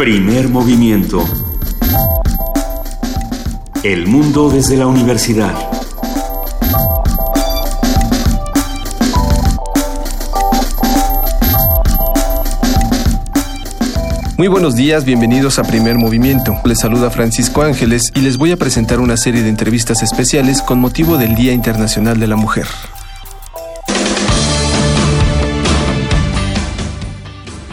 Primer movimiento. El mundo desde la universidad. Muy buenos días, bienvenidos a Primer Movimiento. Les saluda Francisco Ángeles y les voy a presentar una serie de entrevistas especiales con motivo del Día Internacional de la Mujer.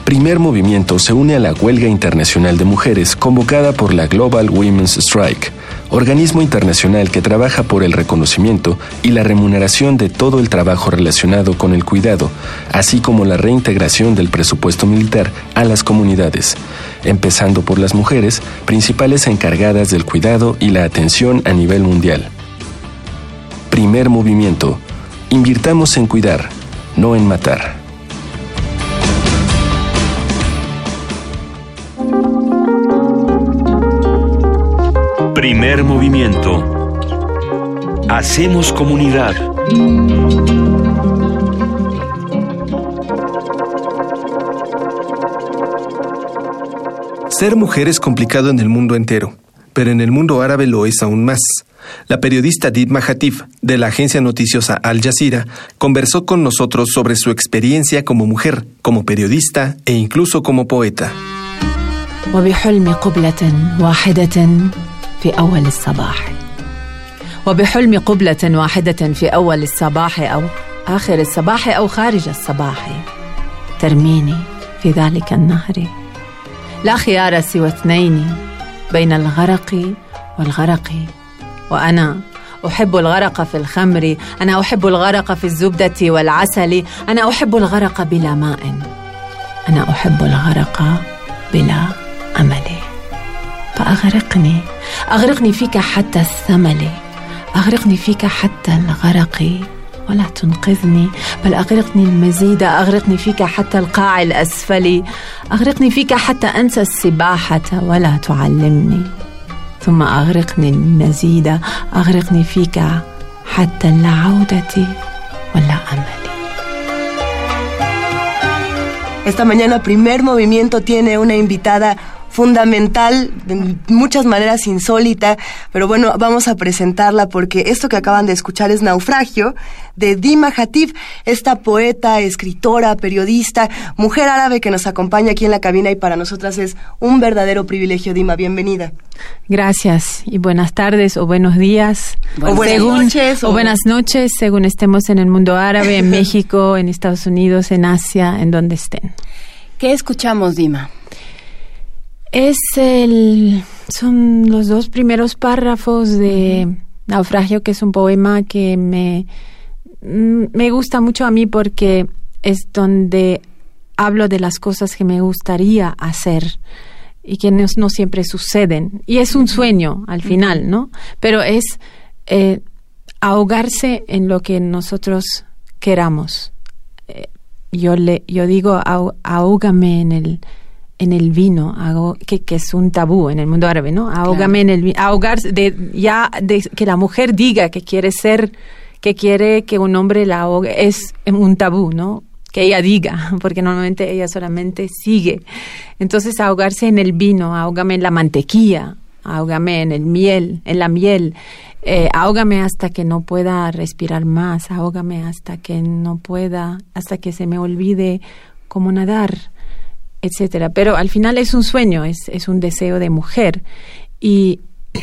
Primer Movimiento se une a la Huelga Internacional de Mujeres convocada por la Global Women's Strike, organismo internacional que trabaja por el reconocimiento y la remuneración de todo el trabajo relacionado con el cuidado, así como la reintegración del presupuesto militar a las comunidades, empezando por las mujeres, principales encargadas del cuidado y la atención a nivel mundial. Primer movimiento. Invirtamos en cuidar, no en matar. Primer movimiento. Hacemos comunidad. Ser mujer es complicado en el mundo entero, pero en el mundo árabe lo es aún más. La periodista Didma Hatif, de la agencia noticiosa Al Jazeera, conversó con nosotros sobre su experiencia como mujer, como periodista e incluso como poeta. في أول الصباح. وبحلم قبلة واحدة في أول الصباح أو آخر الصباح أو خارج الصباح. ترميني في ذلك النهر. لا خيار سوى اثنين بين الغرق والغرق. وأنا أحب الغرق في الخمر. أنا أحب الغرق في الزبدة والعسل. أنا أحب الغرق بلا ماء. أنا أحب الغرق بلا أمل. فأغرقني. أغرقني فيك حتى الثمل أغرقني فيك حتى الغرق. ولا تنقذني بل أغرقني المزيد أغرقني فيك حتى القاع الأسفل. أغرقني فيك حتى أنسى السباحة ولا تعلمني. ثم أغرقني المزيد أغرقني فيك حتى العودة ولا أملي Esta mañana primer movimiento tiene una invitada fundamental, de muchas maneras insólita, pero bueno, vamos a presentarla porque esto que acaban de escuchar es Naufragio de Dima Hatif, esta poeta, escritora, periodista, mujer árabe que nos acompaña aquí en la cabina y para nosotras es un verdadero privilegio. Dima, bienvenida. Gracias y buenas tardes o buenos días. o buenas noches. O, buenas noches, según estemos en el mundo árabe, en México, en Estados Unidos, en Asia, en donde estén. ¿Qué escuchamos, Dima? Es el, son los dos primeros párrafos de Naufragio, que es un poema que me, me gusta mucho a mí porque es donde hablo de las cosas que me gustaría hacer y que no, siempre suceden. Y es un sueño al final, ¿no? Pero es eh, ahogarse en lo que nosotros queramos. Eh, yo, le, yo digo, ahógame en el en el vino, hago, que, que, es un tabú en el mundo árabe, ¿no? Ahógame en el vino, ahogarse, de, ya de que la mujer diga que quiere ser, que quiere que un hombre la ahogue, es un tabú, ¿no? Que ella diga, porque normalmente ella solamente sigue. Entonces, ahogarse en el vino, ahógame en la mantequilla, ahógame en el miel, en la miel, eh, ahógame hasta que no pueda respirar más, ahógame hasta que no pueda, hasta que se me olvide cómo nadar etcétera. Pero al final es un sueño, es, es un deseo de mujer. Y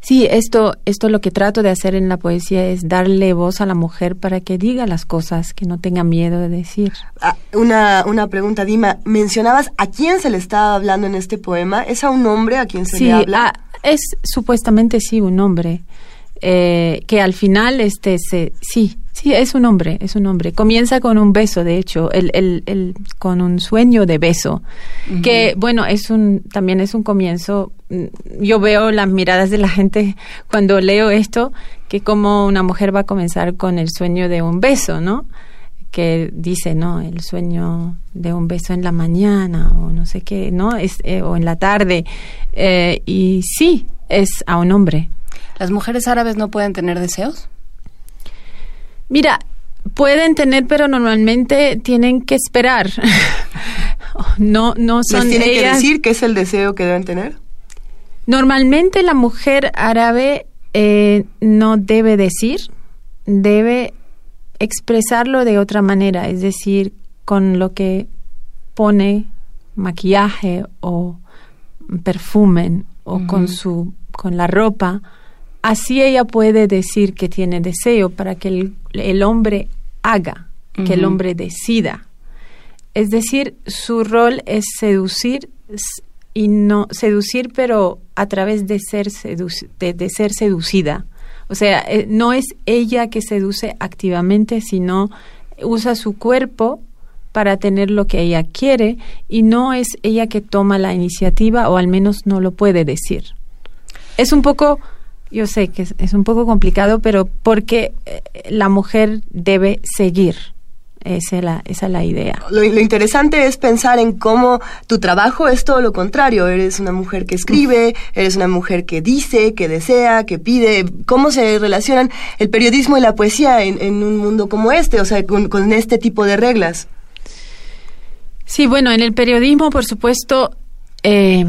sí, esto, esto lo que trato de hacer en la poesía es darle voz a la mujer para que diga las cosas, que no tenga miedo de decir. Ah, una, una pregunta, Dima. Mencionabas a quién se le estaba hablando en este poema. ¿Es a un hombre a quien se le habla? Ah, es supuestamente sí un hombre. Eh, que al final este se sí Sí, es un hombre, es un hombre. Comienza con un beso, de hecho, el, el, el con un sueño de beso, que bueno, es un, también es un comienzo. Mm, yo veo las miradas de la gente cuando leo esto, que como una mujer va a comenzar con el sueño de un beso, ¿no? Que dice, ¿no? El sueño de un beso en la mañana o no sé qué, ¿no? Es, eh, o en la tarde. Eh, y sí, es a un hombre. ¿Las mujeres árabes no pueden tener deseos? Mira, pueden tener, pero normalmente tienen que esperar. no, no son ¿Les tiene que decir qué es el deseo que deben tener? Normalmente la mujer árabe eh, no debe decir, debe expresarlo de otra manera, es decir, con lo que pone maquillaje o perfume o con su con la ropa, así ella puede decir que tiene deseo para que el, el hombre haga, que el hombre decida. Es decir, su rol es seducir y no seducir, pero a través de ser de ser seducida. O sea, eh, no es ella que seduce activamente, sino usa su cuerpo para tener lo que ella quiere y no es ella que toma la iniciativa o al menos no lo puede decir. Es un poco, yo sé que es, es un poco complicado, pero porque eh, la mujer debe seguir. Esa es la, esa es la idea. Lo, lo interesante es pensar en cómo tu trabajo es todo lo contrario. Eres una mujer que escribe, eres una mujer que dice, que desea, que pide. ¿Cómo se relacionan el periodismo y la poesía en, en un mundo como este? O sea, con, con este tipo de reglas. Sí, bueno, en el periodismo, por supuesto, eh,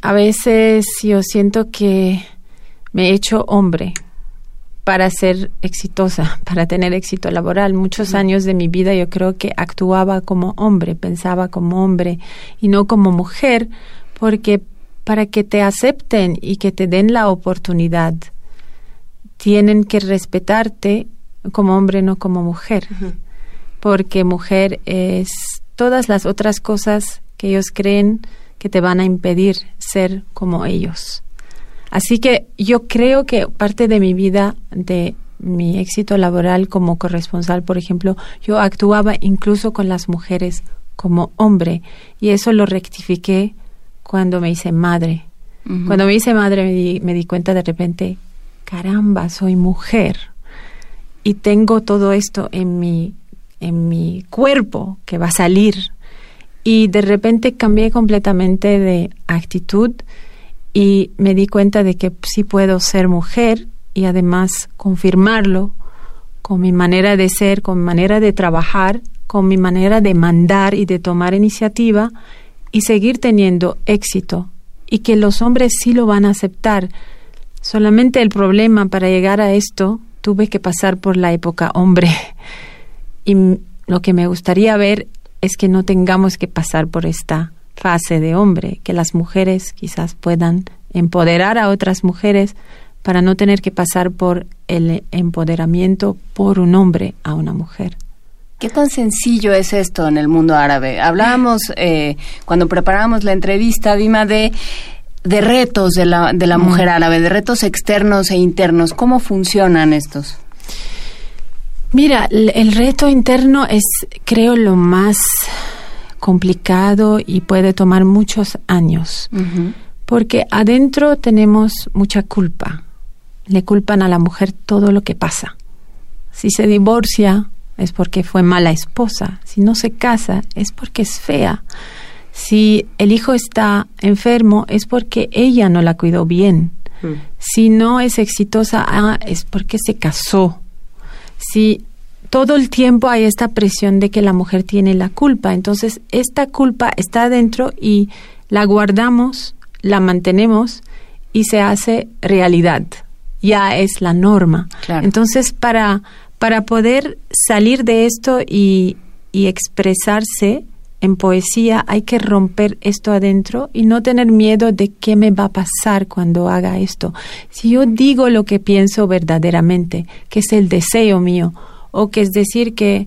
a veces yo siento que me he hecho hombre para ser exitosa, para tener éxito laboral. Muchos años de mi vida yo creo que actuaba como hombre, pensaba como hombre y no como mujer, porque para que te acepten y que te den la oportunidad, tienen que respetarte como hombre, no como mujer porque mujer es todas las otras cosas que ellos creen que te van a impedir ser como ellos. Así que yo creo que parte de mi vida, de mi éxito laboral como corresponsal, por ejemplo, yo actuaba incluso con las mujeres como hombre y eso lo rectifiqué cuando me hice madre. Cuando me hice madre me di, me di cuenta de repente, caramba, soy mujer y tengo todo esto en mi en mi cuerpo que va a salir y de repente cambié completamente de actitud y me di cuenta de que sí puedo ser mujer y además confirmarlo con mi manera de ser, con mi manera de trabajar, con mi manera de mandar y de tomar iniciativa y seguir teniendo éxito y que los hombres sí lo van a aceptar. Solamente el problema para llegar a esto tuve que pasar por la época hombre y lo que me gustaría ver es que no tengamos que pasar por esta fase de hombre, que las mujeres quizás puedan empoderar a otras mujeres para no tener que pasar por el empoderamiento por un hombre a una mujer. ¿Qué tan sencillo es esto en el mundo árabe? Hablábamos eh, cuando preparábamos la entrevista, Dima, de, de retos de la, de la mujer árabe, de retos externos e internos. ¿Cómo funcionan estos? Mira, el, el reto interno es, creo, lo más complicado y puede tomar muchos años, porque adentro tenemos mucha culpa. Le culpan a la mujer todo lo que pasa. Si se divorcia es porque fue mala esposa, si no se casa es porque es fea, si el hijo está enfermo es porque ella no la cuidó bien, si no es exitosa ah, es porque se casó, si todo el tiempo hay esta presión de que la mujer tiene la culpa, entonces esta culpa está adentro y la guardamos, la mantenemos y se hace realidad, ya es la norma. Claro. Entonces para, para poder salir de esto y, y expresarse en poesía hay que romper esto adentro y no tener miedo de qué me va a pasar cuando haga esto. Si yo digo lo que pienso verdaderamente, que es el deseo mío, o que es decir que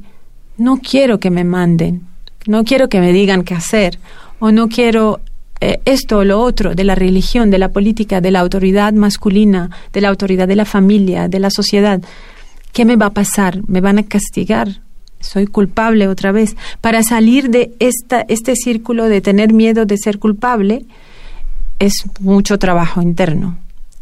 no quiero que me manden, no quiero que me digan qué hacer, o no quiero eh, esto o lo otro de la religión, de la política, de la autoridad masculina, de la autoridad de la familia, de la sociedad, ¿qué me va a pasar? ¿Me van a castigar? soy culpable otra vez. Para salir de esta, este círculo de tener miedo de ser culpable es mucho trabajo interno.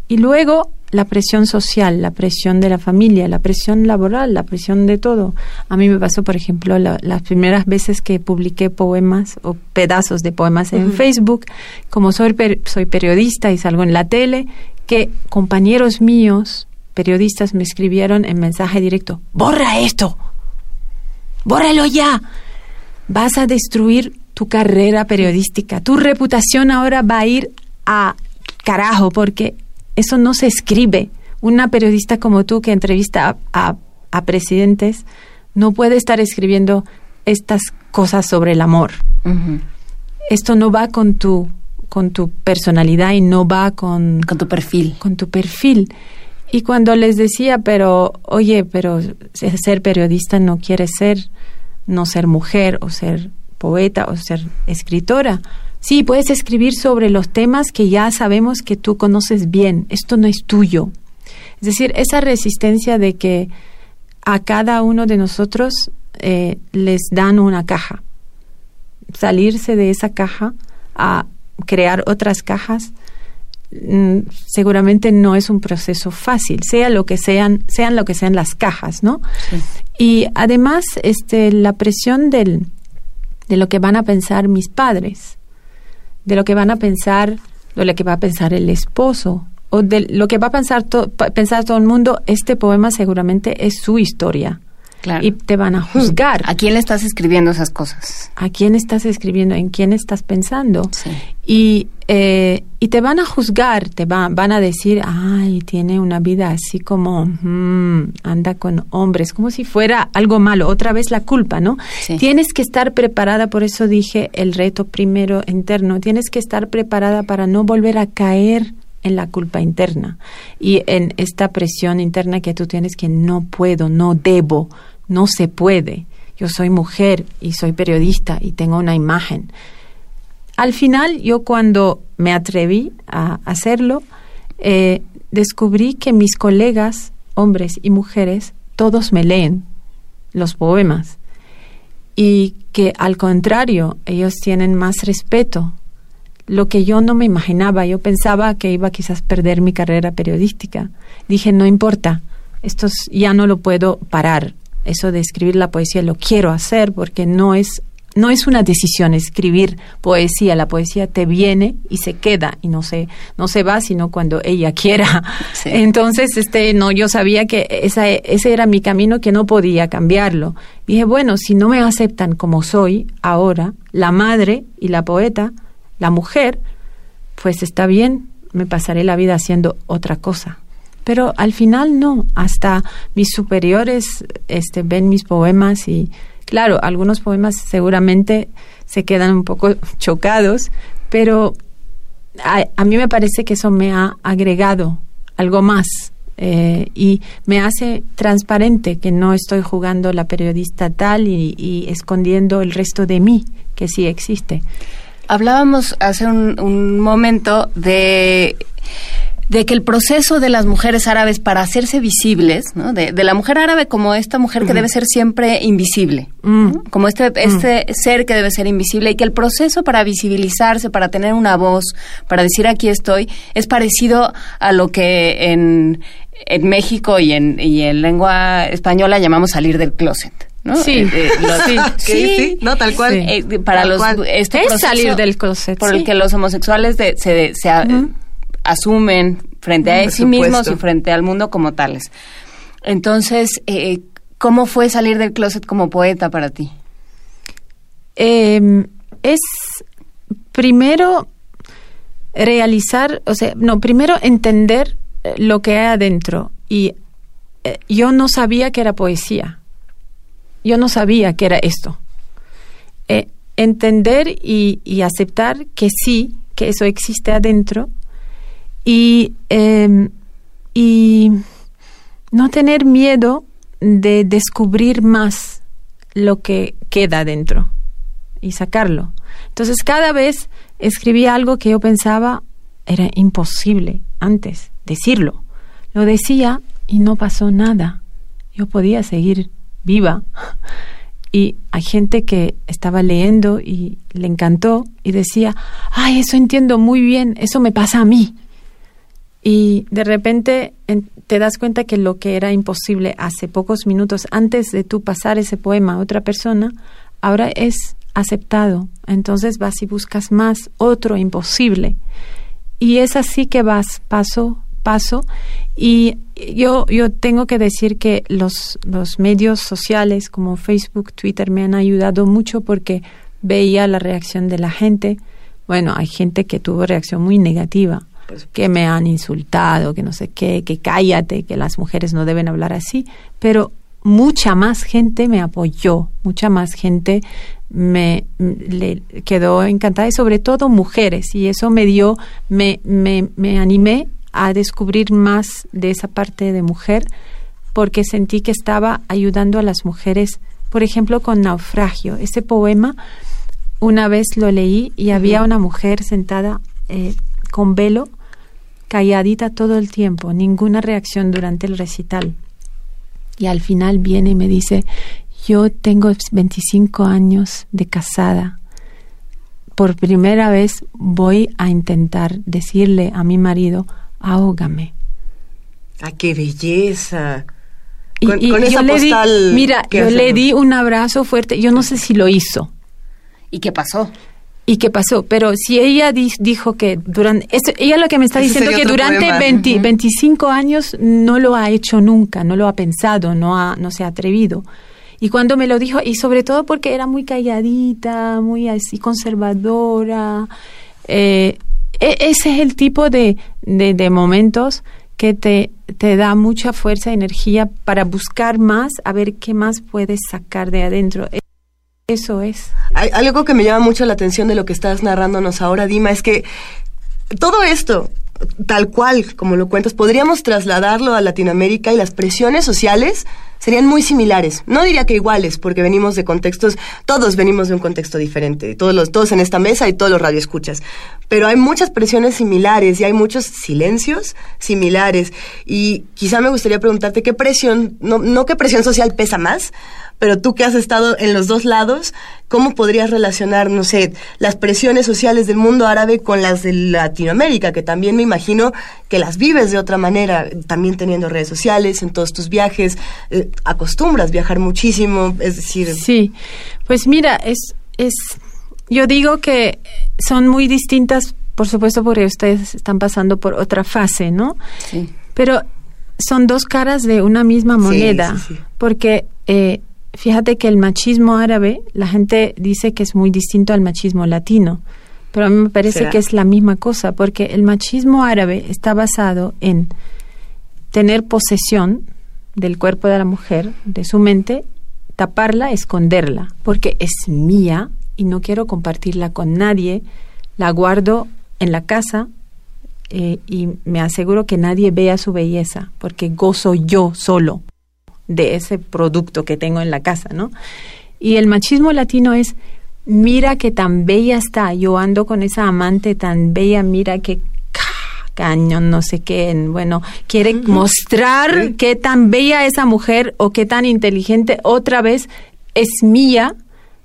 Y luego la presión social, la presión de la familia, la presión laboral, la presión de todo. A mí me pasó, por ejemplo, la- las primeras veces que publiqué poemas o pedazos de poemas en Facebook, como soy, per- soy periodista y salgo en la tele, que compañeros míos, periodistas, me escribieron en mensaje directo, borra esto, bórralo ya. Vas a destruir tu carrera periodística. Tu reputación ahora va a ir a carajo porque eso no se escribe. Una periodista como tú que entrevista a, a presidentes no puede estar escribiendo estas cosas sobre el amor. Esto no va con tu con tu personalidad y no va con con tu perfil. Con tu perfil. Y cuando les decía, pero oye, pero ser periodista no quiere ser no ser mujer o ser poeta o ser escritora. Sí, puedes escribir sobre los temas que ya sabemos que tú conoces bien. Esto no es tuyo. Es decir, esa resistencia de que a cada uno de nosotros eh, les dan una caja. Salirse de esa caja a crear otras cajas mm, seguramente no es un proceso fácil, sea lo que sean, sean lo que sean las cajas, ¿no? Y además, este, la presión del, de lo que van a pensar mis padres, de lo que van a pensar, de lo que va a pensar el esposo, o de lo que va a pensar, pensar todo el mundo, este poema seguramente es su historia. Y te van a juzgar. ¿A quién le estás escribiendo esas cosas? ¿A quién estás escribiendo? ¿En quién estás pensando? Y, eh, y te van a juzgar, te van van a decir, ay, tiene una vida así como, mm, anda con hombres, como si fuera algo malo. Otra vez la culpa, ¿no? Tienes que estar preparada, por eso dije el reto primero interno, tienes que estar preparada para no volver a caer en la culpa interna y en esta presión interna que tú tienes que no puedo, no debo, no se puede. Yo soy mujer y soy periodista y tengo una imagen. Al final, yo cuando me atreví a hacerlo, eh, descubrí que mis colegas, hombres y mujeres, todos me leen los poemas y que al contrario, ellos tienen más respeto. Lo que yo no me imaginaba, yo pensaba que iba quizás a perder mi carrera periodística. Dije, no importa, esto ya no lo puedo parar, eso de escribir la poesía lo quiero hacer porque no es no es una decisión escribir poesía, la poesía te viene y se queda y no se no se va sino cuando ella quiera. Entonces, este no yo sabía que esa, ese era mi camino que no podía cambiarlo. Dije, bueno, si no me aceptan como soy ahora, la madre y la poeta, la mujer, pues está bien, me pasaré la vida haciendo otra cosa pero al final no, hasta mis superiores este, ven mis poemas y claro, algunos poemas seguramente se quedan un poco chocados, pero a, mí me parece que eso me ha agregado algo más eh, y me hace transparente que no estoy jugando la periodista tal y, y escondiendo el resto de mí, que sí existe. Hablábamos hace un, un momento de de que el proceso de las mujeres árabes para hacerse visibles, ¿no? de, la mujer árabe como esta mujer que debe ser siempre invisible, como este, este ser que debe ser invisible y que el proceso para visibilizarse, para tener una voz, para decir aquí estoy, es parecido a lo que en, en México y en, y en lengua española llamamos salir del closet. ¿no? Sí, eh, eh, sí, sí, no tal cual. Eh, para los este es salir del closet, por el que los homosexuales de, se, se asumen frente a sí mismos y frente al mundo como tales. Entonces, eh, ¿cómo fue salir del closet como poeta para ti? Em, es primero realizar, o sea, no, primero entender eh, lo que hay adentro. Y eh, yo no sabía que era poesía. Yo no sabía que era esto. entender y, y aceptar que sí, que eso existe adentro y, em, y no tener miedo de descubrir más lo que queda dentro y sacarlo. Entonces cada vez escribía algo que yo pensaba era imposible antes decirlo. Lo decía y no pasó nada. Yo podía seguir viva. Y hay gente que estaba leyendo y le encantó y decía, ay, eso entiendo muy bien, eso me pasa a mí. Y de repente te das cuenta que lo que era imposible hace pocos minutos antes de tú pasar ese poema a otra persona, ahora es aceptado. Entonces vas y buscas más, otro imposible. Y es así que vas paso paso. Y yo, yo tengo que decir que los, los medios sociales como Facebook, Twitter me han ayudado mucho porque veía la reacción de la gente. Bueno, hay gente que tuvo reacción muy negativa, que me han insultado, que no sé qué, que cállate, que las mujeres no deben hablar así, pero mucha más gente me apoyó, mucha más gente me le quedó encantada y sobre todo mujeres. Y eso me dio, me, me, me animé a descubrir más de esa parte de mujer porque sentí que estaba ayudando a las mujeres, por ejemplo, con Naufragio. Ese poema una vez lo leí y había una mujer sentada eh, con velo, calladita todo el tiempo, ninguna reacción durante el recital. Y al final viene y me dice, yo tengo 25 años de casada. Por primera vez voy a intentar decirle a mi marido, ahógame. ¡Ah, qué belleza! Con, y, esa postal mira, yo le di un abrazo fuerte. Yo no sé si lo hizo. ¿Y qué pasó? ¿Y qué pasó? Pero si ella dijo que durante... ella lo que me está diciendo que durante 25 años no lo ha hecho nunca, no lo ha pensado, no, ha, no se ha atrevido. Y cuando me lo dijo, y sobre todo porque era muy calladita, muy así conservadora, eh, e, ese es el tipo de, de, momentos que te, te da mucha fuerza, energía para buscar más, a ver qué más puedes sacar de adentro. Eso es. Algo que me llama mucho la atención de lo que estás narrándonos ahora, Dima, es que todo esto, tal cual como lo cuentas, podríamos trasladarlo a Latinoamérica y las presiones sociales serían muy similares. No diría que iguales, porque venimos de contextos, todos venimos de un contexto diferente, todos los todos en esta mesa y todos los radioescuchas. Pero hay muchas presiones similares y hay muchos silencios similares. Y quizá me gustaría preguntarte qué presión, no, no qué presión social pesa más, pero tú que has estado en los dos lados, ¿cómo podrías relacionar, no sé, las presiones sociales del mundo árabe con las de Latinoamérica, que también me imagino que las vives de otra manera, también teniendo redes sociales, en todos tus viajes, eh, acostumbras viajar muchísimo, es decir... Sí, pues mira, es, es, yo digo que son muy distintas, por supuesto, porque ustedes están pasando por otra fase, ¿no? Sí. Pero son dos caras de una misma moneda, porque eh, fíjate que el machismo árabe, la gente dice que es muy distinto al machismo latino, pero a mí me parece que es la misma cosa, porque el machismo árabe está basado en tener posesión del cuerpo de la mujer, de su mente, taparla, esconderla, porque es mía y no quiero compartirla con nadie, la guardo en la casa eh, y me aseguro que nadie vea su belleza, porque gozo yo solo de ese producto que tengo en la casa, ¿no? Y el machismo latino es, mira que tan bella está, yo ando con esa amante tan bella, mira que cañón, no sé qué, bueno, quiere mostrar qué tan bella esa mujer o qué tan inteligente otra vez es mía,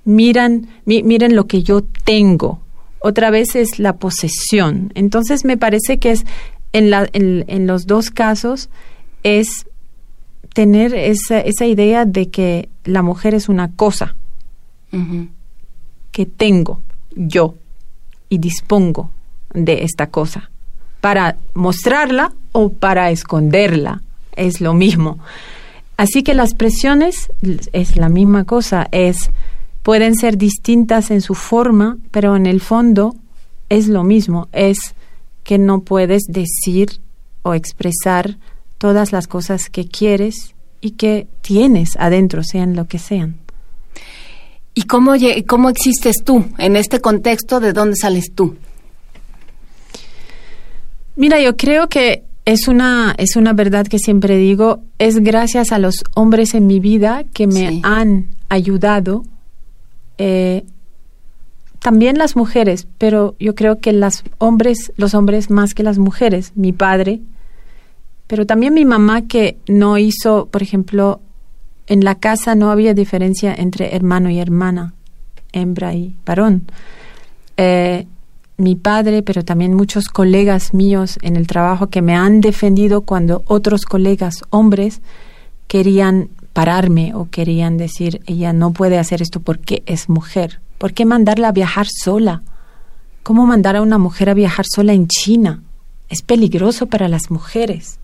miran, miren lo que yo tengo. Otra vez es la posesión. Entonces me parece que es en, la, en los dos casos es tener esa, esa idea de que la mujer es una cosa que tengo yo y dispongo de esta cosa para mostrarla o para esconderla es lo mismo. Así que las presiones es la misma cosa es pueden ser distintas en su forma pero en el fondo es lo mismo es que no puedes decir o expresar todas las cosas que quieres y que tienes adentro, sean lo que sean. ¿Y cómo, cómo existes tú en este contexto? ¿De dónde sales tú? Mira, yo creo que es una, es una verdad que siempre digo, es gracias a los hombres en mi vida que me han ayudado, eh, también las mujeres, pero yo creo que las hombres, los hombres más que las mujeres, mi padre, pero también mi mamá que no hizo, por ejemplo, en la casa no había diferencia entre hermano y hermana, hembra y varón. Eh, mi padre, pero también muchos colegas míos en el trabajo que me han defendido cuando otros colegas hombres querían pararme o querían decir, ella no puede hacer esto porque es mujer. ¿Por qué mandarla a viajar sola? ¿Cómo mandar a una mujer a viajar sola en China? Es peligroso para las mujeres.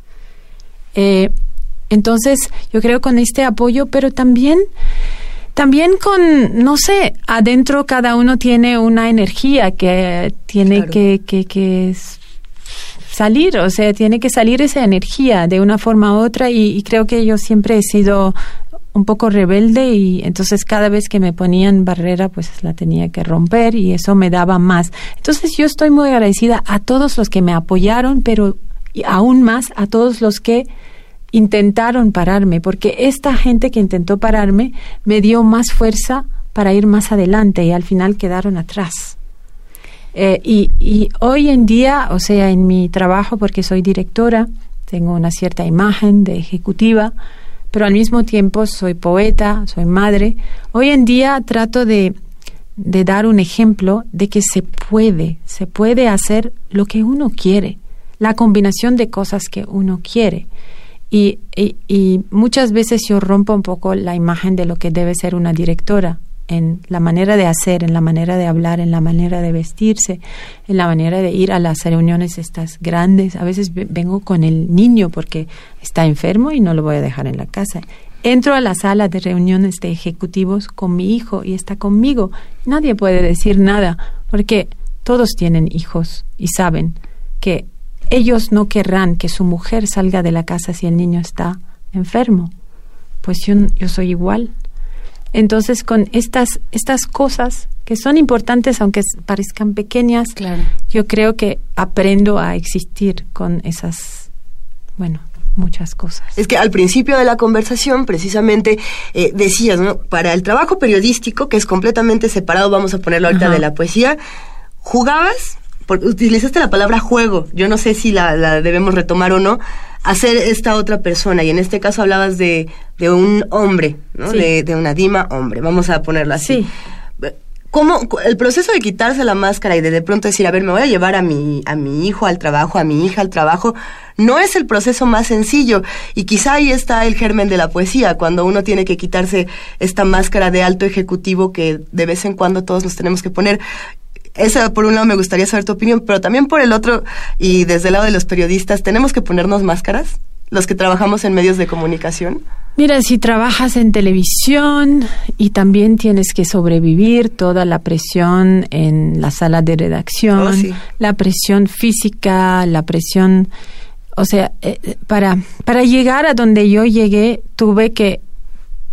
Eh, entonces, yo creo con este apoyo, pero también también con, no sé, adentro cada uno tiene una energía que tiene que, que, que salir, o sea, tiene que salir esa energía de una forma u otra y, creo que yo siempre he sido un poco rebelde y entonces cada vez que me ponían barrera pues la tenía que romper y eso me daba más. Entonces yo estoy muy agradecida a todos los que me apoyaron, pero aún más a todos los que intentaron pararme, porque esta gente que intentó pararme me dio más fuerza para ir más adelante y al final quedaron atrás. Eh, y, y hoy en día, o sea, en mi trabajo, porque soy directora, tengo una cierta imagen de ejecutiva, pero al mismo tiempo soy poeta, soy madre. Hoy en día trato de, de dar un ejemplo de que se puede, se puede hacer lo que uno quiere, la combinación de cosas que uno quiere. Y, y, muchas veces yo rompo un poco la imagen de lo que debe ser una directora en la manera de hacer, en la manera de hablar, en la manera de vestirse, en la manera de ir a las reuniones estas grandes. A veces vengo con el niño porque está enfermo y no lo voy a dejar en la casa. Entro a la sala de reuniones de ejecutivos con mi hijo y está conmigo. Nadie puede decir nada porque todos tienen hijos y saben que ellos no querrán que su mujer salga de la casa si el niño está enfermo. Pues yo, yo soy igual. Entonces, con estas, estas cosas que son importantes, aunque parezcan pequeñas, yo creo que aprendo a existir con esas, bueno, muchas cosas. Es que al principio de la conversación, precisamente, eh, decías, ¿no? Para el trabajo periodístico, que es completamente separado, vamos a ponerlo ahorita de la poesía, jugabas porque utilizaste la palabra juego, yo no sé si la, debemos retomar o no, hacer esta otra persona, y en este caso hablabas de, de un hombre, ¿no? De, de, una dima hombre, vamos a ponerlo así. Sí. ¿Cómo, el proceso de quitarse la máscara y de de pronto decir, a ver, me voy a llevar a mi, a mi hijo al trabajo, a mi hija al trabajo, no es el proceso más sencillo. Y quizá ahí está el germen de la poesía, cuando uno tiene que quitarse esta máscara de alto ejecutivo que de vez en cuando todos nos tenemos que poner esa por un lado me gustaría saber tu opinión, pero también por el otro y desde el lado de los periodistas, ¿tenemos que ponernos máscaras? Los que trabajamos en medios de comunicación. Mira, si trabajas en televisión y también tienes que sobrevivir toda la presión en la sala de redacción, oh, la presión física, la presión, o sea, eh, para, para llegar a donde yo llegué tuve que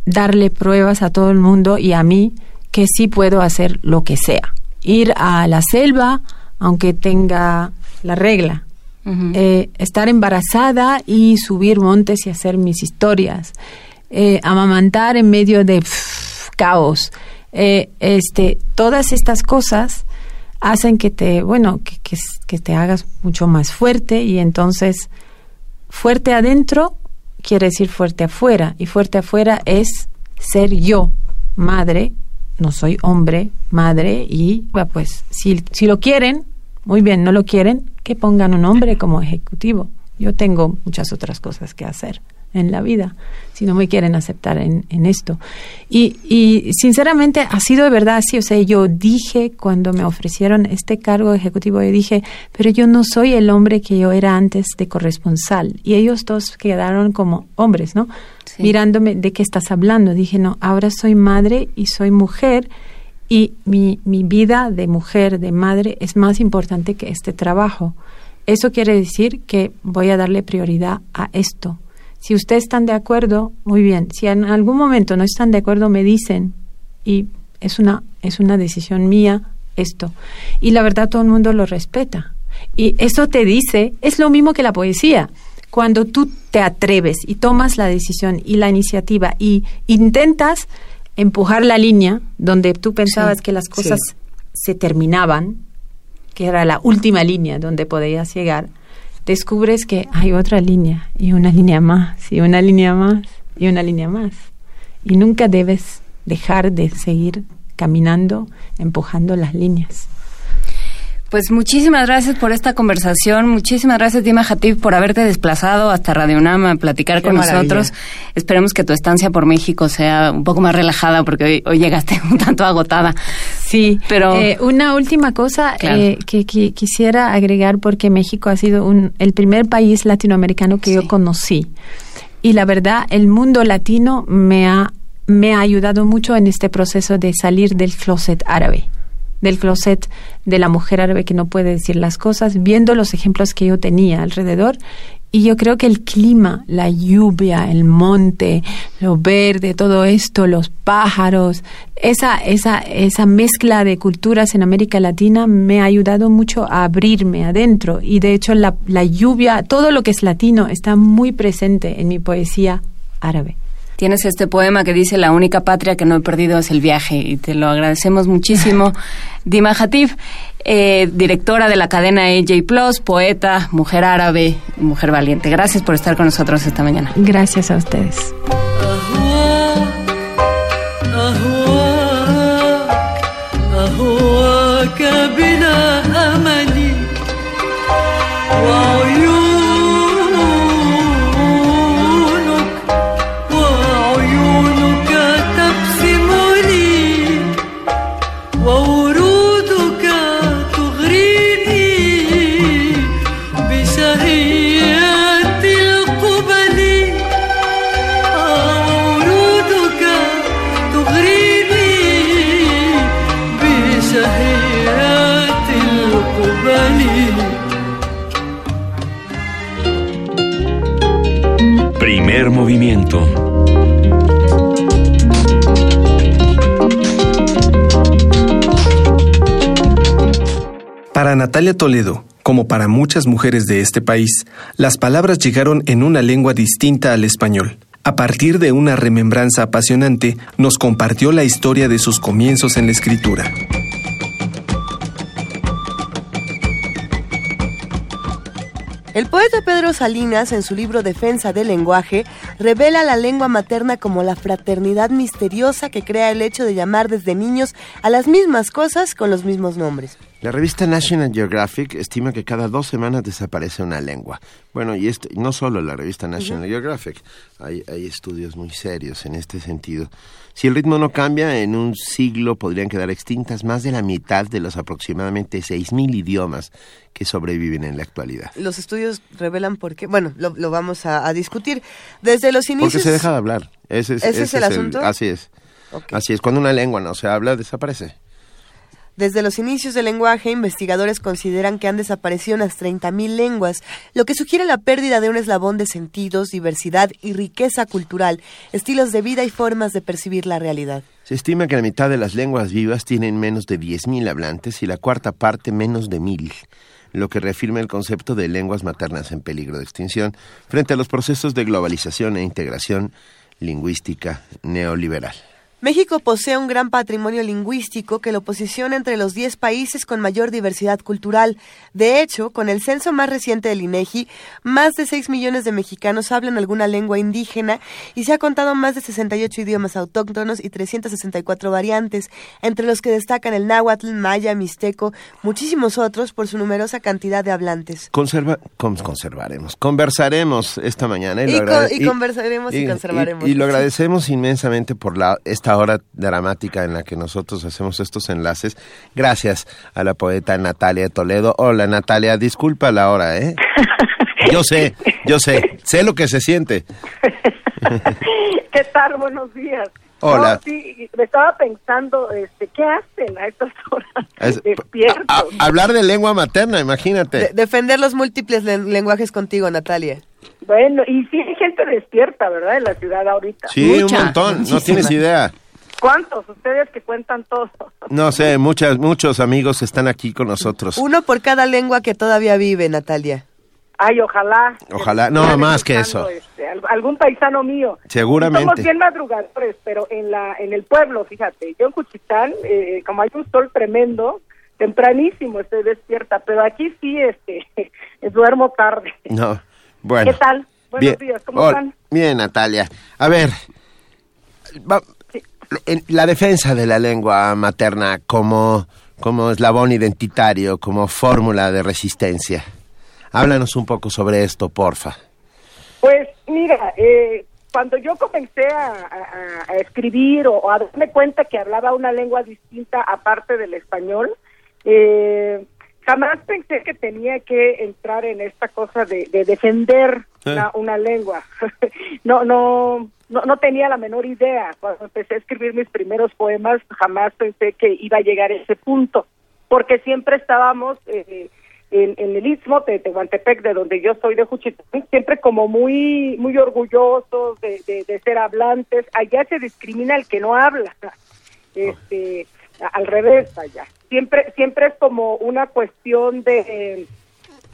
darle pruebas a todo el mundo y a mí que sí puedo hacer lo que sea ir a la selva, aunque tenga la regla. Eh, estar embarazada y subir montes y hacer mis historias. Eh, amamantar en medio de caos. Eh, este, todas estas cosas hacen que te, bueno, que, que, te hagas mucho más fuerte y entonces fuerte adentro quiere decir fuerte afuera y fuerte afuera es ser yo, madre, no soy hombre, madre y pues si, si lo quieren, muy bien, no lo quieren, que pongan un hombre como ejecutivo. Yo tengo muchas otras cosas que hacer en la vida, si no me quieren aceptar en, en esto. Y, y, sinceramente ha sido de verdad así, o sea, yo dije cuando me ofrecieron este cargo ejecutivo, yo dije, pero yo no soy el hombre que yo era antes de corresponsal. Y ellos dos quedaron como hombres, ¿no? Mirándome, ¿de qué estás hablando? Dije, no, ahora soy madre y soy mujer y mi, mi vida de mujer, de madre, es más importante que este trabajo. Eso quiere decir que voy a darle prioridad a esto si ustedes están de acuerdo, muy bien. Si en algún momento no están de acuerdo, me dicen y es una es una decisión mía esto. Y la verdad todo el mundo lo respeta. Y eso te dice, es lo mismo que la poesía. Cuando tú te atreves y tomas la decisión y la iniciativa y intentas empujar la línea donde tú pensabas que las cosas se terminaban, que era la última línea donde podías llegar, descubres que hay otra línea y una línea más y una línea más y una línea más. Y nunca debes dejar de seguir caminando, empujando las líneas. Pues muchísimas gracias por esta conversación. Muchísimas gracias, Dima Hatib, por haberte desplazado hasta Radio Nama a platicar con nosotros. Esperemos que tu estancia por México sea un poco más relajada porque hoy, llegaste un tanto agotada. Sí, pero... Eh, una última cosa eh, que, quisiera agregar porque México ha sido un, el primer país latinoamericano que yo conocí. Y la verdad, el mundo latino me ha me ha ayudado mucho en este proceso de salir del closet árabe del closet de la mujer árabe que no puede decir las cosas, viendo los ejemplos que yo tenía alrededor. Y yo creo que el clima, la lluvia, el monte, lo verde, todo esto, los pájaros, esa, esa, esa mezcla de culturas en América Latina me ha ayudado mucho a abrirme adentro. Y de hecho la, la lluvia, todo lo que es latino está muy presente en mi poesía árabe tienes este poema que dice la única patria que no he perdido es el viaje y te lo agradecemos muchísimo. Dima Hatif, eh, directora de la cadena AJ Plus, poeta, mujer árabe, mujer valiente. Gracias por estar con nosotros esta mañana. Gracias a ustedes. Movimiento. Para Natalia Toledo, como para muchas mujeres de este país, las palabras llegaron en una lengua distinta al español. A partir de una remembranza apasionante, nos compartió la historia de sus comienzos en la escritura. El poeta Pedro Salinas, en su libro Defensa del Lenguaje, revela la lengua materna como la fraternidad misteriosa que crea el hecho de llamar desde niños a las mismas cosas con los mismos nombres. La revista National Geographic estima que cada dos semanas desaparece una lengua. Bueno, y esto, no solo la revista National Geographic, hay, hay estudios muy serios en este sentido. Si el ritmo no cambia, en un siglo podrían quedar extintas más de la mitad de los aproximadamente 6.000 idiomas que sobreviven en la actualidad. Los estudios revelan por qué. Bueno, lo, vamos a, discutir. Desde los inicios. Porque se deja de hablar. Ese es, ¿Ese es el asunto. así es. Así es. Cuando una lengua no se habla, desaparece. Desde los inicios del lenguaje, investigadores consideran que han desaparecido unas 30.000 lenguas, lo que sugiere la pérdida de un eslabón de sentidos, diversidad y riqueza cultural, estilos de vida y formas de percibir la realidad. Se estima que la mitad de las lenguas vivas tienen menos de 10.000 hablantes y la cuarta parte menos de 1.000 lo que reafirma el concepto de lenguas maternas en peligro de extinción frente a los procesos de globalización e integración lingüística neoliberal. México posee un gran patrimonio lingüístico que lo posiciona entre los 10 países con mayor diversidad cultural. De hecho, con el censo más reciente del INEGI, más de 6 millones de mexicanos hablan alguna lengua indígena y se ha contado más de 68 idiomas autóctonos y 364 variantes, entre los que destacan el náhuatl, maya, mixteco, muchísimos otros por su numerosa cantidad de hablantes. Conserva conservaremos, conversaremos esta mañana. Y, y, conversaremos y, conservaremos. Y, lo agradecemos inmensamente por la esta hora dramática en la que nosotros hacemos estos enlaces. Gracias a la poeta Natalia Toledo. Hola Natalia, disculpa la hora, ¿eh? Yo sé, yo sé, sé lo que se siente. ¿Qué tal? Buenos días. Hola. sí, me estaba pensando, este, ¿qué hacen a estas horas? Despiertos. hablar de lengua materna, imagínate. defender los múltiples lenguajes contigo, Natalia. Bueno, y sí hay gente despierta, ¿verdad? En la ciudad ahorita. Sí, un montón, no tienes idea. ¿Cuántos? Ustedes que cuentan todos. No sé, muchas, muchos amigos están aquí con nosotros. Uno por cada lengua que todavía vive, Natalia. Ay, ojalá. Ojalá, no, más que eso. Este, algún paisano mío. Seguramente. Somos bien madrugadores, pero en la en el pueblo, fíjate, yo en Cuchitán, eh, como hay un sol tremendo, tempranísimo estoy despierta, pero aquí sí, este, duermo tarde. No, bueno. ¿Qué tal? Buenos días, ¿cómo están? Bien, Natalia. A ver, en la defensa de la lengua materna como, como eslabón identitario, como fórmula de resistencia. Háblanos un poco sobre esto, porfa. Pues mira, eh, cuando yo comencé a, escribir o, a darme cuenta que hablaba una lengua distinta aparte del español, eh, jamás pensé que tenía que entrar en esta cosa de, defender una, lengua. no, no, no, no tenía la menor idea. Cuando empecé a escribir mis primeros poemas, jamás pensé que iba a llegar a ese punto, porque siempre estábamos eh, en, el istmo de Tehuantepec, de donde yo soy de Juchitán, siempre como muy muy orgullosos de, ser hablantes. Allá se discrimina el que no habla, este, al revés allá. Siempre siempre es como una cuestión de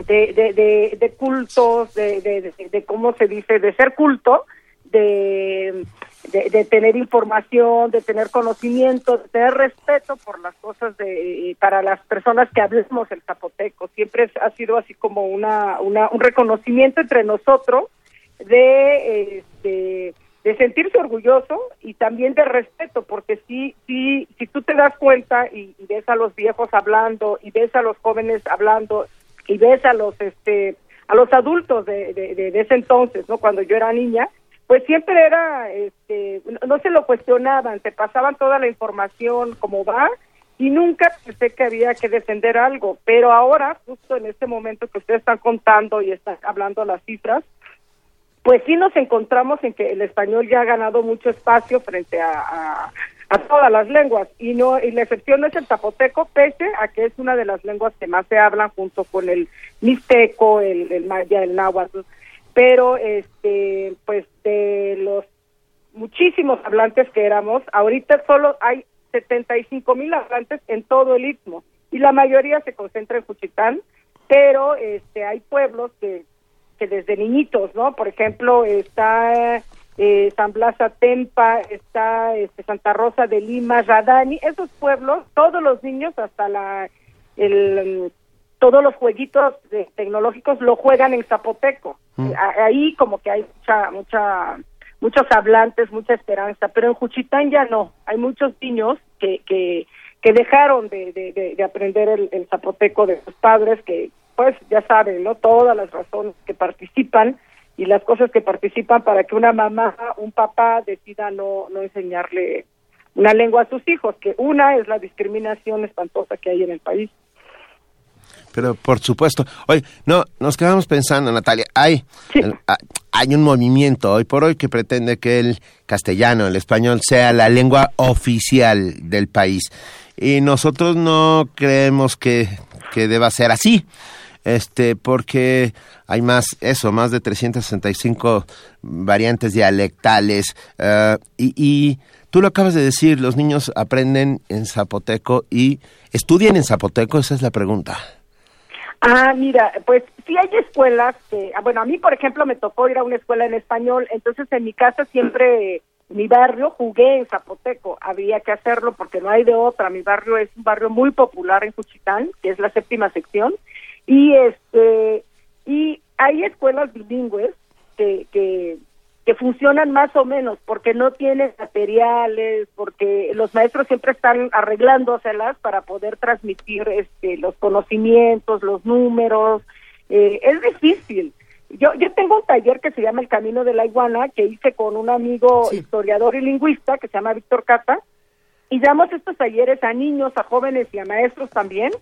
de, de, de, cultos, de, de, cómo se dice, de ser culto, de, de, tener información, de tener conocimiento, de tener respeto por las cosas de para las personas que hablemos el zapoteco. Siempre ha sido así como una, una un reconocimiento entre nosotros de este de sentirse orgulloso y también de respeto, porque si, si, si tú te das cuenta y, y, ves a los viejos hablando y ves a los jóvenes hablando y ves a los este a los adultos de, de, de, ese entonces, ¿no? Cuando yo era niña, pues siempre era, este, no, se lo cuestionaban, se pasaban toda la información como va y nunca pensé que había que defender algo, pero ahora, justo en este momento que ustedes están contando y están hablando las cifras, pues sí nos encontramos en que el español ya ha ganado mucho espacio frente a, todas las lenguas. Y no y la excepción es el zapoteco pese a que es una de las lenguas que más se hablan junto con el mixteco, el maya, el náhuatl, pero este pues de los muchísimos hablantes que éramos, ahorita solo hay 75 mil hablantes en todo el istmo y la mayoría se concentra en Juchitán, pero este hay pueblos que que desde niñitos, ¿no? Por ejemplo, está eh, San Blas Atempa, está este, Santa Rosa de Lima, Radani, esos pueblos, todos los niños hasta la el todos los jueguitos de, tecnológicos lo juegan en zapoteco. Mm. Ahí como que hay mucha mucha muchos hablantes, mucha esperanza, pero en Juchitán ya no. Hay muchos niños que que, que dejaron de, de, de aprender el, el zapoteco de sus padres que pues ya saben, ¿no? Todas las razones que participan y las cosas que participan para que una mamá, un papá decida no, no enseñarle una lengua a sus hijos, que una es la discriminación espantosa que hay en el país. Pero por supuesto, hoy no nos quedamos pensando, Natalia, hay sí. hay un movimiento hoy por hoy que pretende que el castellano, el español sea la lengua oficial del país y nosotros no creemos que que deba ser así este, porque hay más, eso, más de 365 variantes dialectales uh, y, y, tú lo acabas de decir, los niños aprenden en zapoteco y estudian en zapoteco, esa es la pregunta. Ah, mira, pues sí hay escuelas que, ah, bueno, a mí por ejemplo me tocó ir a una escuela en español, entonces en mi casa siempre mi barrio jugué en Zapoteco, había que hacerlo porque no hay de otra, mi barrio es un barrio muy popular en Juchitán, que es la séptima sección, y este y hay escuelas bilingües que, que que funcionan más o menos porque no tienen materiales, porque los maestros siempre están arreglándoselas para poder transmitir este, los conocimientos, los números. Eh, es difícil. Yo, yo tengo un taller que se llama El Camino de la Iguana, que hice con un amigo sí. historiador y lingüista que se llama Víctor Cata, y damos estos talleres a niños, a jóvenes y a maestros también,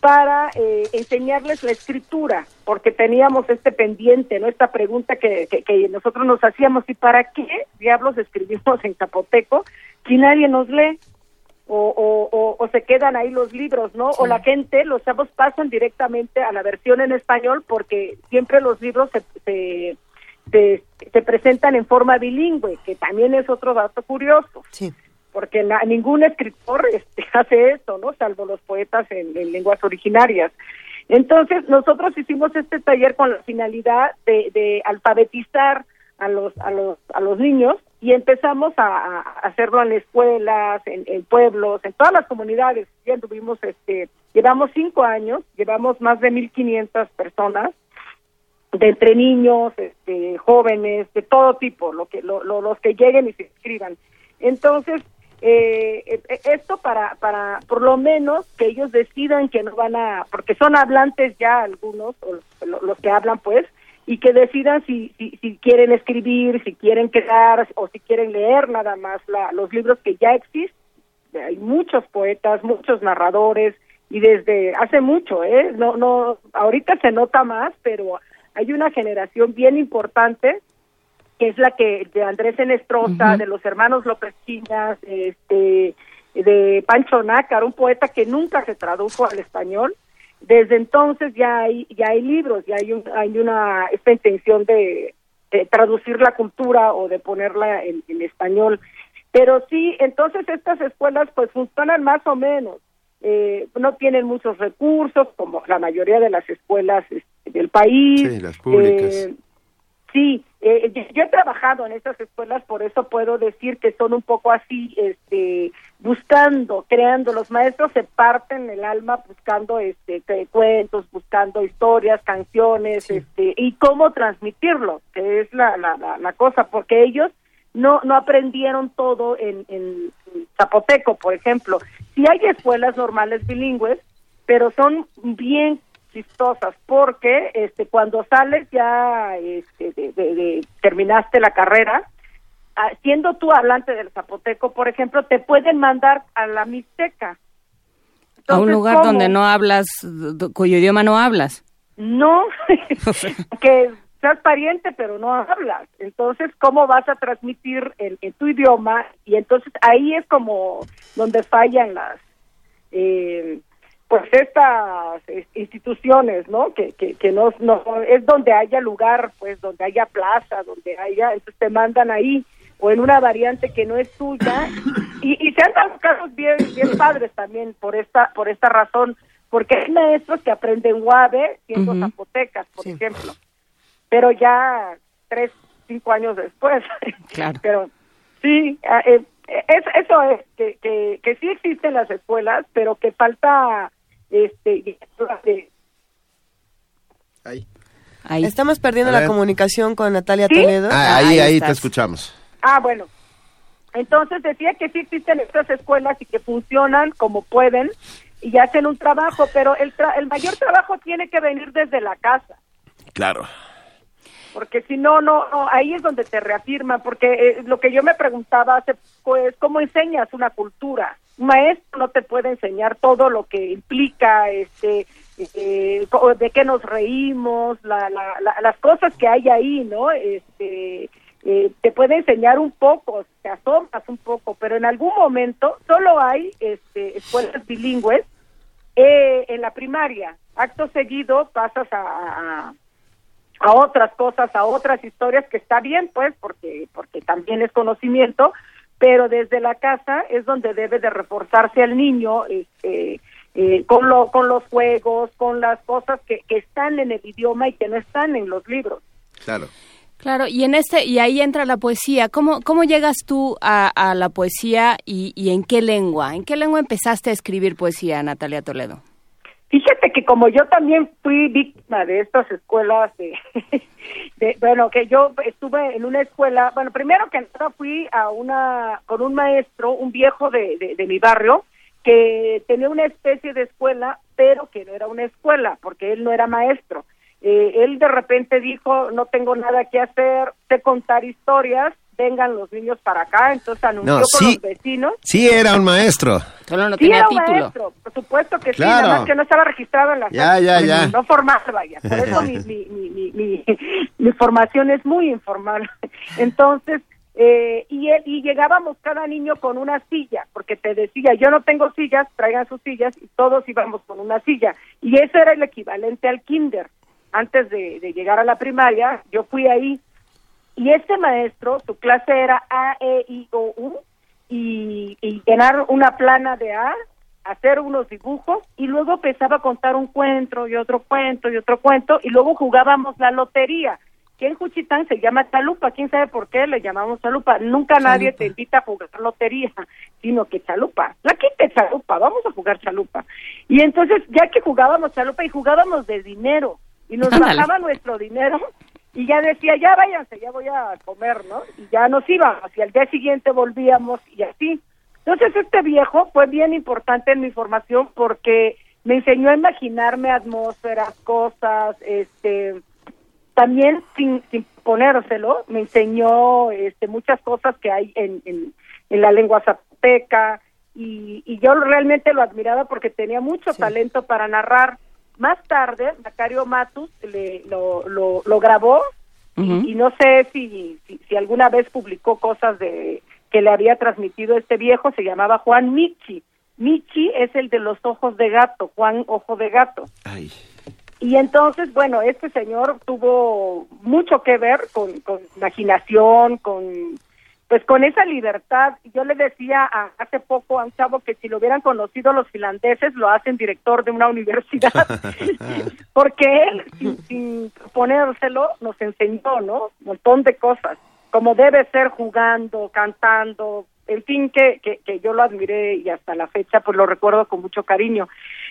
para eh, enseñarles la escritura, porque teníamos este pendiente, ¿no? Esta pregunta que, que, que, nosotros nos hacíamos, ¿y para qué diablos escribimos en zapoteco si nadie nos lee? O, o, o, o se quedan ahí los libros, ¿no? Sí. O la gente, los chavos pasan directamente a la versión en español porque siempre los libros se, se, se, se presentan en forma bilingüe, que también es otro dato curioso. Sí porque na, ningún escritor este, hace eso, ¿no? Salvo los poetas en, en, lenguas originarias. Entonces, nosotros hicimos este taller con la finalidad de, de alfabetizar a los, a los, a los niños y empezamos a, hacerlo en escuelas, en, en, pueblos, en todas las comunidades. Ya tuvimos, este, llevamos cinco años, llevamos más de 1.500 personas, de entre niños, este, jóvenes, de todo tipo, lo que, lo, lo, los que lleguen y se inscriban. Entonces, eh, esto para, para por lo menos que ellos decidan que no van a, porque son hablantes ya algunos, o los, los que hablan pues, y que decidan si, si, si, quieren escribir, si quieren crear o si quieren leer nada más la, los libros que ya existen. Hay muchos poetas, muchos narradores y desde hace mucho, ¿eh? No, no, ahorita se nota más, pero hay una generación bien importante que es la que de Andrés Enestrosa, de los hermanos López Chinas, este, de Pancho Nácar, un poeta que nunca se tradujo al español. Desde entonces ya hay ya hay libros, ya hay, hay una esta intención de, traducir la cultura o de ponerla en, español. Pero sí, entonces estas escuelas pues funcionan más o menos. Eh, no tienen muchos recursos como la mayoría de las escuelas este, del país. Sí, las públicas. Eh, Sí, eh, yo, he trabajado en esas escuelas, por eso puedo decir que son un poco así, este, buscando, creando. Los maestros se parten el alma buscando, este, cuentos, buscando historias, canciones, este, y cómo transmitirlo, que es la, la, la, cosa, porque ellos no no aprendieron todo en, en zapoteco, por ejemplo. Sí hay escuelas normales bilingües, pero son bien chistosas porque este cuando sales ya este, de, terminaste la carrera ah, siendo tú hablante del zapoteco por ejemplo te pueden mandar a la mixteca. A un lugar donde no hablas cuyo idioma no hablas. No que seas pariente pero no hablas. Entonces cómo vas a transmitir en, en tu idioma y entonces ahí es como donde fallan las eh, pues estas instituciones, ¿no? Que, que, que no, no, es donde haya lugar, pues donde haya plaza, donde haya, entonces te mandan ahí o en una variante que no es tuya y, y se han dado casos bien, bien padres también por esta, por esta razón, porque hay maestros que aprenden guave siendo zapotecas, por ejemplo, pero ya tres, cinco años después. Claro. pero sí, ah, eh, es, eso es, que, que, que sí existen las escuelas, pero que falta este ahí. Estamos perdiendo la comunicación con Natalia Toledo. Ah, ahí, ahí, te escuchamos. Ah, bueno. Entonces decía que sí existen estas escuelas y que funcionan como pueden y hacen un trabajo, pero el, el mayor trabajo tiene que venir desde la casa. Claro. Porque si no, no, ahí es donde te reafirman, porque eh, lo que yo me preguntaba hace poco es cómo enseñas una cultura un maestro no te puede enseñar todo lo que implica este eh, de qué nos reímos la, las cosas que hay ahí no este eh, te puede enseñar un poco te asombras un poco pero en algún momento solo hay este escuelas bilingües eh, en la primaria. Acto seguido pasas a otras cosas, a otras historias que está bien, pues, porque porque también es conocimiento, pero desde la casa es donde debe de reforzarse al niño este, eh, con, lo, con los juegos, con las cosas que, que están en el idioma y que no están en los libros. Claro. Claro, y en este y ahí entra la poesía. ¿Cómo, cómo llegas tú a, a la poesía y, y, en qué lengua? ¿En qué lengua empezaste a escribir poesía, Natalia Toledo? Fíjate que como yo también fui víctima de estas escuelas de, bueno, que yo estuve en una escuela, bueno, primero que nada fui a una, con un maestro, un viejo de, de, mi barrio, que tenía una especie de escuela, pero que no era una escuela, porque él no era maestro. Eh, él de repente dijo, no tengo nada que hacer, sé contar historias, vengan los niños para acá, entonces anunció con los vecinos. Sí era un maestro. Solo no tenía título. maestro, por supuesto que sí, nada más que no estaba registrado en la Ya, ya, ya. No formal, vaya. Por eso mi, mi, mi, mi, mi formación es muy informal. Entonces, eh, y, y llegábamos cada niño con una silla, porque te decía, yo no tengo sillas, traigan sus sillas, y todos íbamos con una silla. Y eso era el equivalente al kinder. Antes de, de llegar a la primaria, yo fui ahí y este maestro, su clase era A, E, I, O, U, y, llenar una plana de A, hacer unos dibujos, y luego empezaba a contar un cuento y otro cuento y otro cuento, y luego jugábamos la lotería que en Juchitán se llama chalupa, quién sabe por qué le llamamos chalupa, nunca nadie te invita a jugar lotería, sino que chalupa, la quita chalupa, vamos a jugar chalupa. Y entonces, ya que jugábamos chalupa y jugábamos de dinero, y nos bajaba nuestro dinero, y ya decía, ya váyanse, ya voy a comer, ¿no? Y ya nos íbamos, y al día siguiente volvíamos, y así. Entonces este viejo fue bien importante en mi formación porque me enseñó a imaginarme atmósferas, cosas, este, también sin, sin ponérselo, me enseñó este, muchas cosas que hay en, en, la lengua zapoteca, y, y yo realmente lo admiraba porque tenía mucho talento para narrar más tarde, Macario Matus le, lo, lo, grabó y, no sé si, si, alguna vez publicó cosas de que le había transmitido este viejo, se llamaba Juan Michi. Michi es el de los ojos de gato, Juan Ojo de Gato. Y entonces, bueno, este señor tuvo mucho que ver con, con imaginación, con pues con esa libertad, yo le decía hace poco a un chavo que si lo hubieran conocido los finlandeses lo hacen director de una universidad, porque él, sin, ponérselo, nos enseñó, ¿no? Un montón de cosas, como debe ser jugando, cantando, en fin, que, que, que yo lo admiré y hasta la fecha pues lo recuerdo con mucho cariño.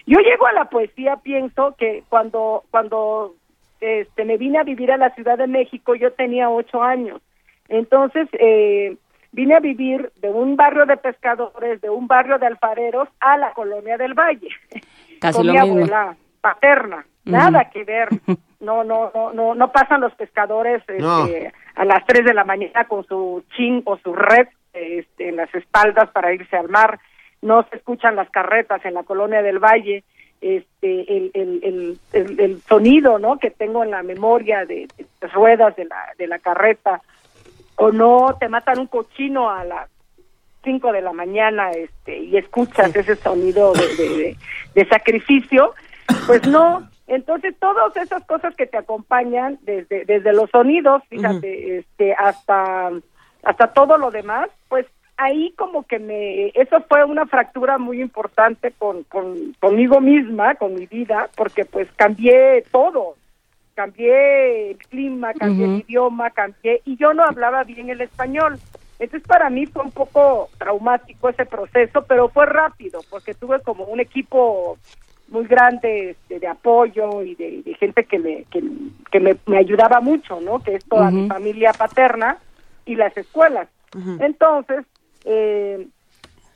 Yo llego a la poesía, pienso que cuando, cuando este, me vine a vivir a la Ciudad de México yo tenía ocho años entonces, eh, vine a vivir de un barrio de pescadores, de un barrio de alfareros, a la colonia del Valle. Casi con lo mi mismo. abuela paterna. Nada que ver. No, no, no, no, no pasan los pescadores este, a las 3 de la mañana con su chin o su red este, en las espaldas para irse al mar. No se escuchan las carretas en la colonia del Valle. Este, el, el, el, el, sonido, ¿no? Que tengo en la memoria de, de las ruedas de la, de la carreta o no te matan un cochino a las 5 de la mañana este y escuchas ese sonido de, de, sacrificio, pues no. Entonces todas esas cosas que te acompañan desde desde los sonidos, fíjate, este hasta hasta todo lo demás, pues ahí como que me eso fue una fractura muy importante con, con conmigo misma, con mi vida, porque pues cambié todo, cambié el clima, cambié el idioma, cambié, y yo no hablaba bien el español. Entonces para mí fue un poco traumático ese proceso, pero fue rápido, porque tuve como un equipo muy grande este, de apoyo y de, gente que me que, me, ayudaba mucho, ¿no? Que es toda mi familia paterna y las escuelas. Entonces, eh,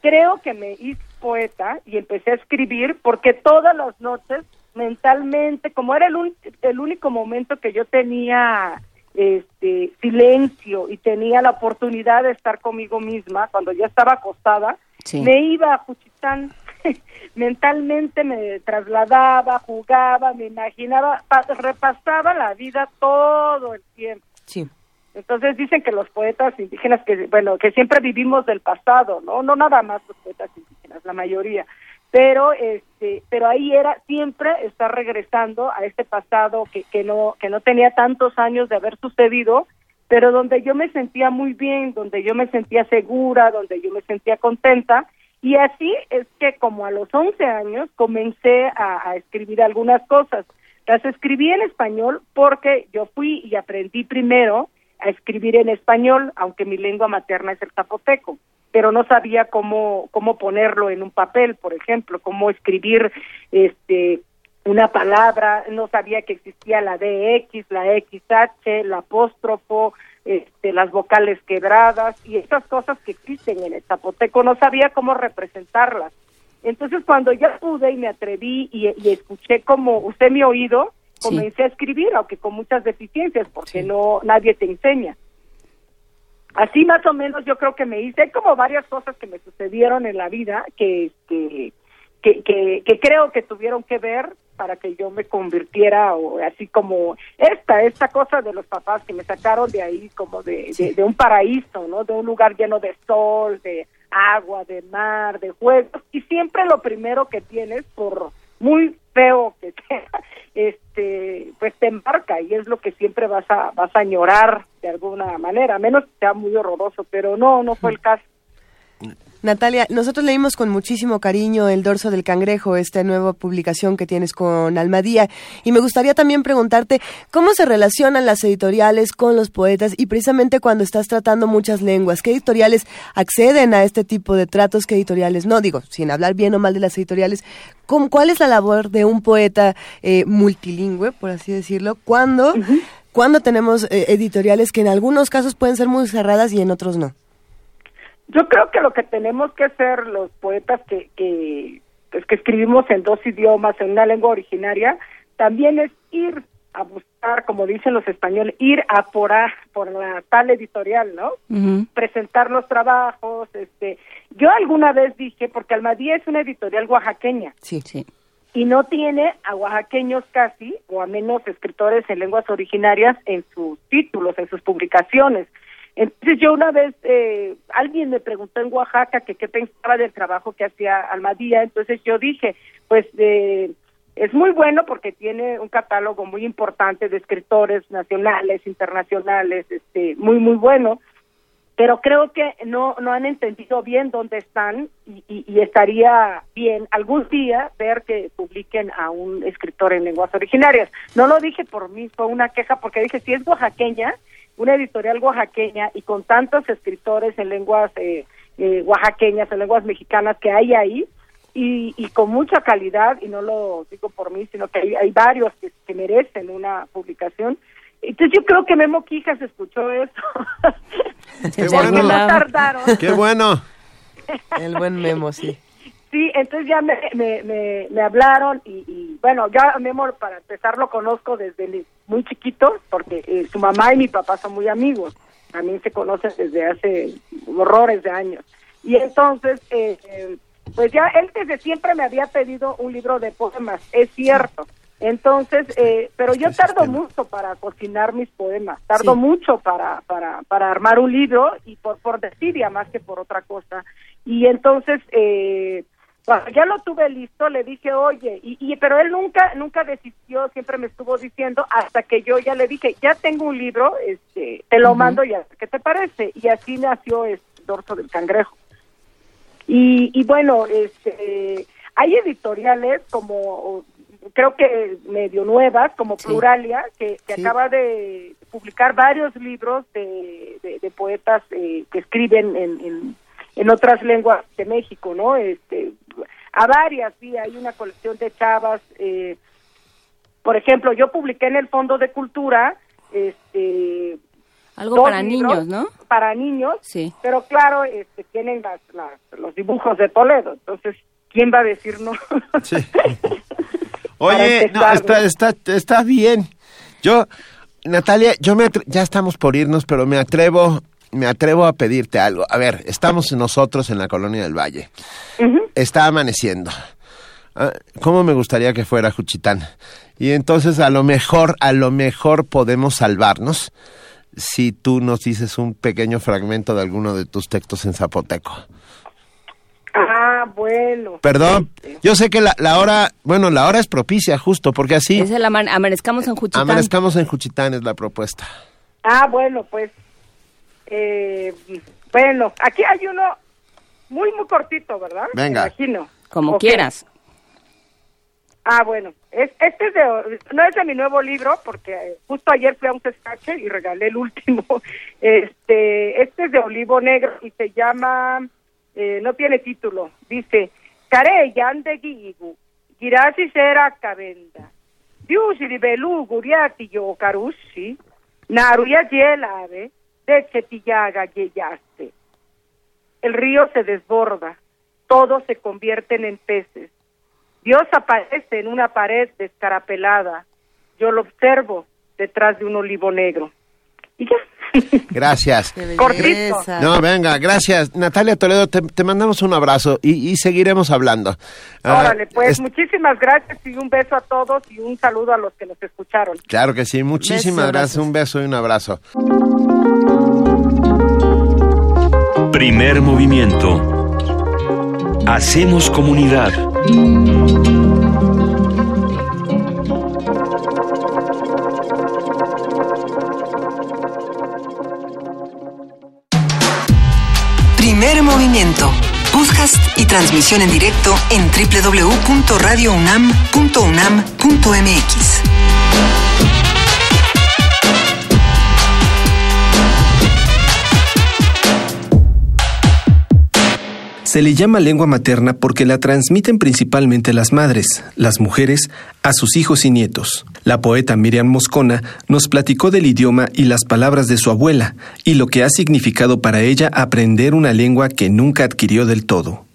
creo que me hice poeta y empecé a escribir porque todas las noches mentalmente, como era el, el único momento que yo tenía este silencio y tenía la oportunidad de estar conmigo misma cuando ya estaba acostada, me iba a Juchitán, mentalmente me trasladaba, jugaba, me imaginaba, repasaba la vida todo el tiempo. Sí. Entonces dicen que los poetas indígenas que bueno, que siempre vivimos del pasado, ¿no? No nada más los poetas indígenas, la mayoría pero este pero ahí era siempre estar regresando a este pasado que, que no que no tenía tantos años de haber sucedido pero donde yo me sentía muy bien donde yo me sentía segura donde yo me sentía contenta. Y así es que como a los 11 años comencé a, a escribir algunas cosas. Las escribí en español porque yo fui y aprendí primero a escribir en español aunque mi lengua materna es el zapoteco pero no sabía cómo cómo ponerlo en un papel, por ejemplo, cómo escribir este una palabra, no sabía que existía la DX, la XH, la apóstrofo, este, las vocales quebradas y esas cosas que existen en el zapoteco, no sabía cómo representarlas. Entonces cuando ya pude y me atreví y, escuché como usted mi oído, comencé a escribir, aunque con muchas deficiencias, porque no nadie te enseña así más o menos yo creo que me hice. Como varias cosas que me sucedieron en la vida que que, que, que, creo que tuvieron que ver para que yo me convirtiera o así como esta esta cosa de los papás que me sacaron de ahí como de, de, un paraíso no de un lugar lleno de sol de agua de mar de juegos. Y siempre lo primero que tienes por muy feo que sea, este, pues te embarca y es lo que siempre vas a, vas a añorar de alguna manera, a menos que sea muy horroroso, pero no, no fue el caso. Natalia, nosotros leímos con muchísimo cariño El dorso del cangrejo, esta nueva publicación que tienes con Almadía, y me gustaría también preguntarte cómo se relacionan las editoriales con los poetas y precisamente cuando estás tratando muchas lenguas, ¿qué editoriales acceden a este tipo de tratos, qué editoriales no? Digo, sin hablar bien o mal de las editoriales, ¿cuál es la labor de un poeta eh, multilingüe, por así decirlo, cuando, cuando tenemos eh, editoriales que en algunos casos pueden ser muy cerradas y en otros no? Yo creo que lo que tenemos que hacer los poetas que, que, pues, que escribimos en dos idiomas, en una lengua originaria, también es ir a buscar, como dicen los españoles, ir a por, a, por la tal editorial, ¿no? Presentar los trabajos, este, yo alguna vez dije, porque Almadía es una editorial oaxaqueña. Sí, sí. y no tiene a oaxaqueños casi, o a menos escritores en lenguas originarias en sus títulos, en sus publicaciones. Entonces yo una vez, eh, alguien me preguntó en Oaxaca que qué pensaba del trabajo que hacía Almadía, entonces yo dije, pues eh, es muy bueno porque tiene un catálogo muy importante de escritores nacionales, internacionales, este, muy, muy bueno, pero creo que no, no han entendido bien dónde están y, y, estaría bien algún día ver que publiquen a un escritor en lenguas originarias. No lo dije por mí, fue una queja porque dije, si es oaxaqueña, una editorial oaxaqueña y con tantos escritores en lenguas eh, eh, oaxaqueñas, en lenguas mexicanas que hay ahí, y, y, con mucha calidad, y no lo digo por mí, sino que hay, hay varios que, que merecen una publicación, entonces yo creo que Memo Quijas escuchó eso. Qué bueno. No tardaron. Qué bueno. El buen Memo, sí. Sí, entonces ya me, me, me, hablaron y, y, bueno, ya a Memo para empezar lo conozco desde muy chiquito porque eh, su mamá y mi papá son muy amigos. También se conocen desde hace horrores de años. Y entonces, eh, eh, pues ya él desde siempre me había pedido un libro de poemas, es cierto. Entonces, eh, pero yo tardo mucho para cocinar mis poemas, tardo mucho para, para, para armar un libro y por, por desidia más que por otra cosa. Y entonces, eh, cuando ya lo tuve listo, le dije, oye, y, y, pero él nunca, nunca desistió, siempre me estuvo diciendo, hasta que yo ya le dije, ya tengo un libro, este, te lo mando ya, ¿qué te parece? Y así nació el este, Dorso del Cangrejo. Y, y bueno, este, hay editoriales como creo que medio nuevas, como Pluralia, que, acaba de publicar varios libros de, de, poetas eh, que escriben en, en, otras lenguas de México, ¿no? Este, a varias, sí, hay una colección de chavas. Eh, por ejemplo, yo publiqué en el Fondo de Cultura, este, algo para niños, ¿no? Para niños, sí. Pero claro, este, tienen las, los dibujos de Toledo, entonces, ¿quién va a decir no? Sí. Oye, no, está, está, está bien. Yo, Natalia, yo me ya estamos por irnos, pero me atrevo, me atrevo a pedirte algo. A ver, estamos nosotros en la colonia del Valle. Está amaneciendo. Ah, ¿Cómo me gustaría que fuera Juchitán? Y entonces a lo mejor, a lo mejor podemos salvarnos si tú nos dices un pequeño fragmento de alguno de tus textos en zapoteco. Ah, bueno. Perdón, yo sé que la, la, hora, bueno, la hora es propicia justo, porque así... Es el amanezcamos en Juchitán. Amanezcamos en Juchitán es la propuesta. Ah, bueno, pues, eh, bueno, aquí hay uno muy, muy cortito, ¿verdad? Venga. imagino. Como quieras. Ah, bueno, es, este es de, no es de mi nuevo libro, porque justo ayer fui a un descache y regalé el último. Este, este es de Olivo Negro y se llama eh, no tiene título, dice, Care yande gigu, girasi sera kabenda, diusi di belu guriati yo carusi, naruya yelave, de chetillaga yeyaste. El río se desborda, todos se convierten en peces. Dios aparece en una pared descarapelada. Yo lo observo detrás de un olivo negro. Y ya. Gracias. Cortito. No, venga, gracias. Natalia Toledo, te, mandamos un abrazo y, seguiremos hablando. Ah, Órale, pues muchísimas gracias y un beso a todos y un saludo a los que nos escucharon. Claro que sí, muchísimas gracias. Un beso y un abrazo. Primer movimiento. Hacemos comunidad. Primer movimiento. Podcast y transmisión en directo en www.radiounam.unam.mx. Se le llama lengua materna porque la transmiten principalmente las madres, las mujeres, a sus hijos y nietos. La poeta Miriam Moscona nos platicó del idioma y las palabras de su abuela y lo que ha significado para ella aprender una lengua que nunca adquirió del todo.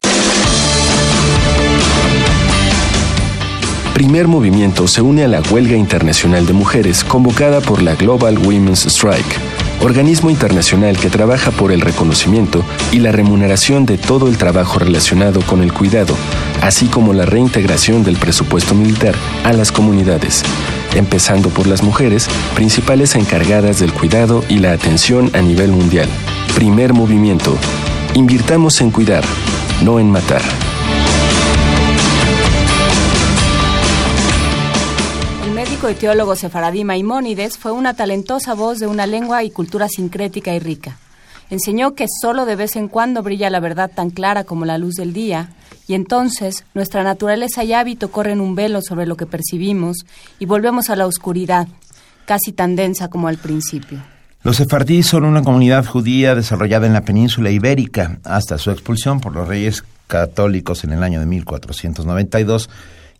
Primer Movimiento se une a la huelga internacional de mujeres convocada por la Global Women's Strike organismo internacional que trabaja por el reconocimiento y la remuneración de todo el trabajo relacionado con el cuidado, así como la reintegración del presupuesto militar a las comunidades, empezando por las mujeres, principales encargadas del cuidado y la atención a nivel mundial. Primer movimiento. Invirtamos en cuidar, no en matar. El médico y teólogo sefaradí Maimónides fue una talentosa voz de una lengua y cultura sincrética y rica. Enseñó que solo de vez en cuando brilla la verdad tan clara como la luz del día, y entonces nuestra naturaleza y hábito corren un velo sobre lo que percibimos y volvemos a la oscuridad, casi tan densa como al principio. Los sefardíes son una comunidad judía desarrollada en la península ibérica hasta su expulsión por los reyes católicos en el año de 1492,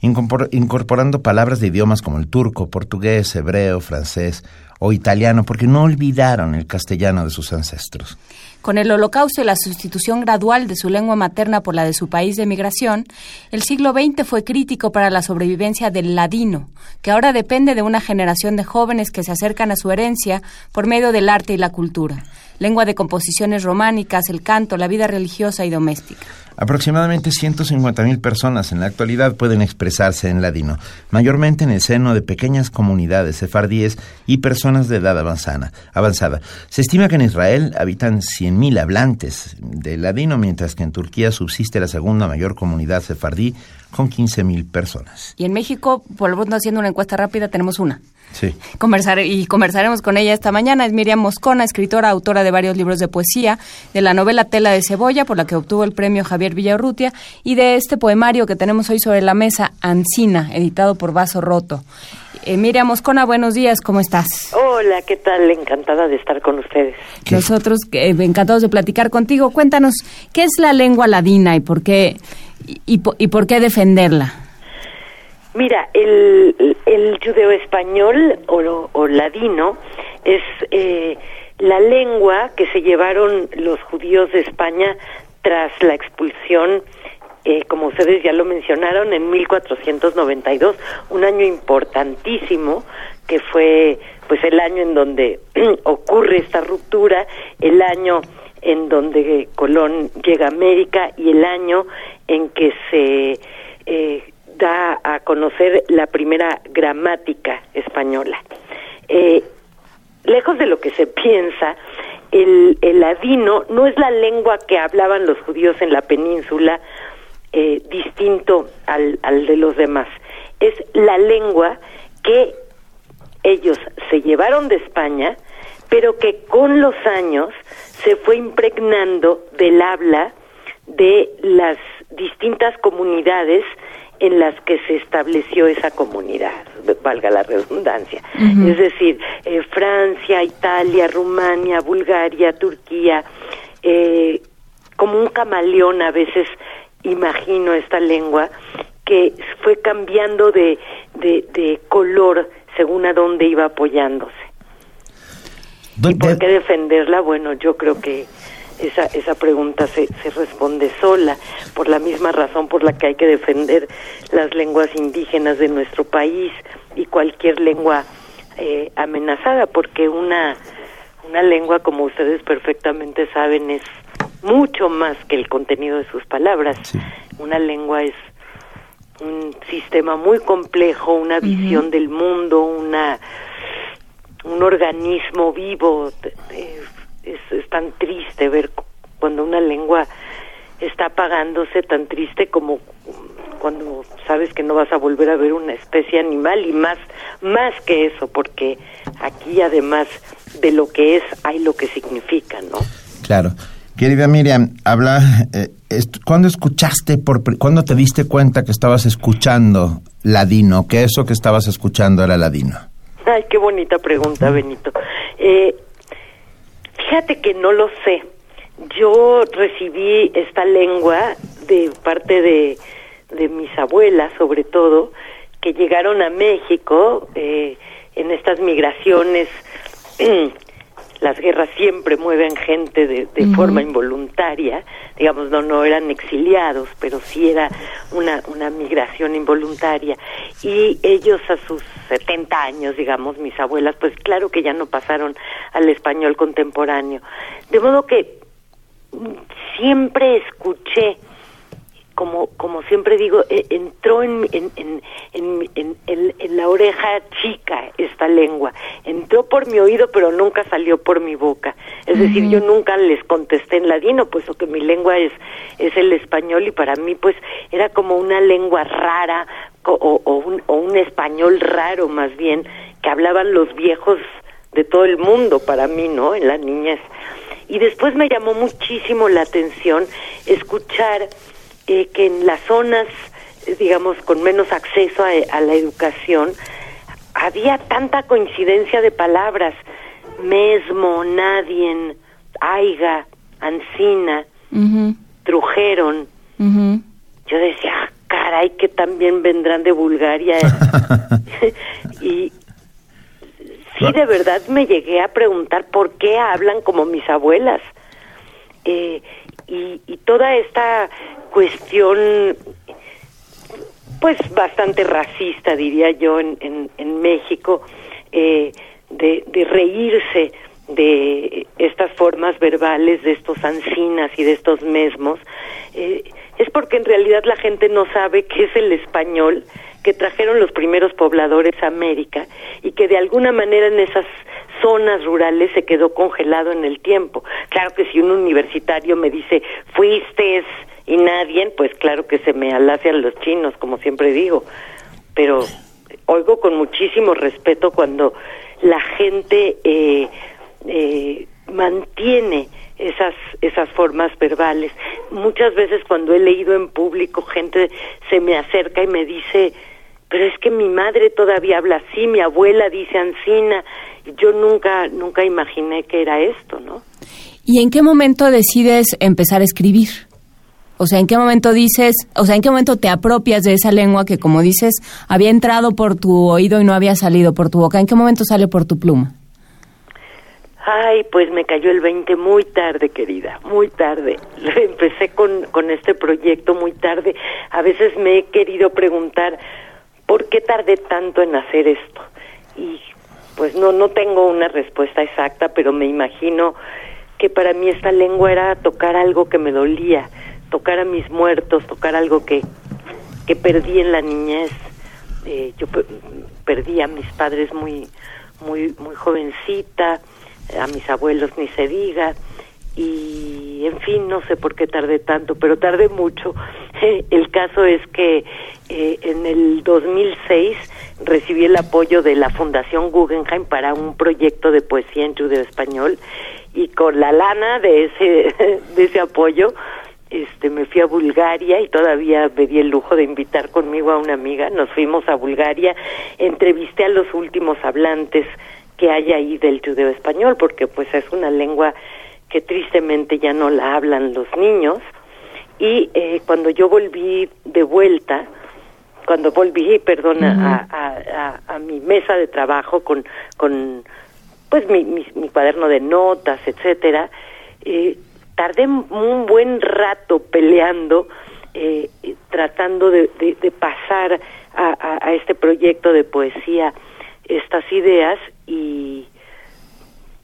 incorporando palabras de idiomas como el turco, portugués, hebreo, francés o italiano, porque no olvidaron el castellano de sus ancestros. Con el holocausto y la sustitución gradual de su lengua materna por la de su país de migración, el siglo XX fue crítico para la sobrevivencia del ladino, que ahora depende de una generación de jóvenes que se acercan a su herencia por medio del arte y la cultura, lengua de composiciones románicas, el canto, la vida religiosa y doméstica. Aproximadamente 150.000 personas en la actualidad pueden expresarse en ladino, mayormente en el seno de pequeñas comunidades sefardíes y personas de edad avanzada. avanzada. Se estima que en Israel habitan 100.000 hablantes de ladino, mientras que en Turquía subsiste la segunda mayor comunidad sefardí con 15.000 personas. Y en México, por lo menos haciendo una encuesta rápida, tenemos una. Sí. Conversar, y conversaremos con ella esta mañana. Es Miriam Moscona, escritora, autora de varios libros de poesía, de la novela Tela de Cebolla, por la que obtuvo el premio Javier Villarrutia, y de este poemario que tenemos hoy sobre la mesa, Ancina, editado por Vaso Roto. Eh, Miriam Moscona, buenos días, ¿cómo estás? Hola, ¿qué tal? Encantada de estar con ustedes. Nosotros eh, encantados de platicar contigo. Cuéntanos, ¿qué es la lengua ladina y por qué, y, y por qué defenderla? Mira, el, el judeo español o, o ladino es eh, la lengua que se llevaron los judíos de España tras la expulsión, eh, como ustedes ya lo mencionaron, en 1492, un año importantísimo que fue pues el año en donde ocurre esta ruptura, el año en donde Colón llega a América y el año en que se eh, da a conocer la primera gramática española. Eh, lejos de lo que se piensa, el, el, ladino no es la lengua que hablaban los judíos en la península eh, distinto al, al de los demás. Es la lengua que ellos se llevaron de España, pero que con los años se fue impregnando del habla de las distintas comunidades en las que se estableció esa comunidad, valga la redundancia. Es decir, eh, Francia, Italia, Rumania, Bulgaria, Turquía, eh, como un camaleón a veces imagino esta lengua que fue cambiando de, de, de color según a dónde iba apoyándose. ¿Y por qué defenderla? Bueno, yo creo que esa, esa pregunta se, se responde sola, por la misma razón por la que hay que defender las lenguas indígenas de nuestro país y cualquier lengua eh, amenazada, porque una, una lengua, como ustedes perfectamente saben, es mucho más que el contenido de sus palabras. Una lengua es un sistema muy complejo, una visión del mundo, una un organismo vivo. Es, es, tan triste ver cuando una lengua está apagándose, tan triste como cuando sabes que no vas a volver a ver una especie animal y más más que eso, porque aquí además de lo que es hay lo que significa, ¿no? Claro. Querida Miriam, habla, eh, ¿cuándo escuchaste, por, cuándo te diste cuenta que estabas escuchando ladino, que eso que estabas escuchando era ladino? Ay, qué bonita pregunta, Benito. Eh, fíjate que no lo sé. Yo recibí esta lengua de parte de, de mis abuelas, sobre todo, que llegaron a México eh, en estas migraciones las guerras siempre mueven gente de, de forma involuntaria, digamos, no, no eran exiliados, pero sí era una, una migración involuntaria. Y ellos a sus 70 años, digamos, mis abuelas, pues claro que ya no pasaron al español contemporáneo. De modo que siempre escuché como, como siempre digo, eh, entró en, en, en, en, la oreja chica esta lengua. Entró por mi oído, pero nunca salió por mi boca. Es decir, yo nunca les contesté en ladino, puesto que mi lengua es, es el español y para mí pues era como una lengua rara o, o, un, o un español raro más bien, que hablaban los viejos de todo el mundo para mí, ¿no? En la niñez. Y después me llamó muchísimo la atención escuchar eh, que en las zonas, digamos, con menos acceso a, la educación, había tanta coincidencia de palabras, mesmo, nadien, aiga, ancina, trujeron. Yo decía, ah, caray, que también vendrán de Bulgaria. y sí, de verdad me llegué a preguntar por qué hablan como mis abuelas. Eh, y, y toda esta cuestión pues bastante racista diría yo en, en, México eh, de, reírse de estas formas verbales de estos ancinas y de estos mesmos eh, es porque en realidad la gente no sabe qué es el español que trajeron los primeros pobladores a América y que de alguna manera en esas zonas rurales se quedó congelado en el tiempo. Claro que si un universitario me dice, fuiste y nadie, pues claro que se me alacian los chinos, como siempre digo, pero oigo con muchísimo respeto cuando la gente eh, eh, mantiene esas esas formas verbales. Muchas veces cuando he leído en público gente se me acerca y me dice, pero es que mi madre todavía habla así, mi abuela dice ansina, yo nunca nunca imaginé que era esto, ¿no? ¿Y en qué momento decides empezar a escribir? O sea, ¿en qué momento dices, o sea, en qué momento te apropias de esa lengua que, como dices, había entrado por tu oído y no había salido por tu boca? ¿En qué momento sale por tu pluma? Ay, pues me cayó el 20 muy tarde, querida, muy tarde. Empecé con, con este proyecto muy tarde. A veces me he querido preguntar, ¿por qué tardé tanto en hacer esto? Y pues no, no tengo una respuesta exacta, pero me imagino que para mí esta lengua era tocar algo que me dolía, tocar a mis muertos, tocar algo que, que perdí en la niñez. Eh, yo perdí a mis padres muy, muy, muy jovencita, a mis abuelos ni se diga, y en fin, no sé por qué tardé tanto, pero tardé mucho. El caso es que eh, en el 2006 recibí el apoyo de la Fundación Guggenheim para un proyecto de poesía en judeo español y con la lana de ese de ese apoyo este me fui a Bulgaria y todavía me di el lujo de invitar conmigo a una amiga, nos fuimos a Bulgaria, entrevisté a los últimos hablantes que hay ahí del judeo español porque pues es una lengua que tristemente ya no la hablan los niños. Y eh, cuando yo volví de vuelta cuando volví, perdón, a, a, mi mesa de trabajo con, con pues mi, mi, cuaderno de notas, etcétera, eh, tardé un buen rato peleando, eh, tratando de, de, pasar a, a, este proyecto de poesía estas ideas y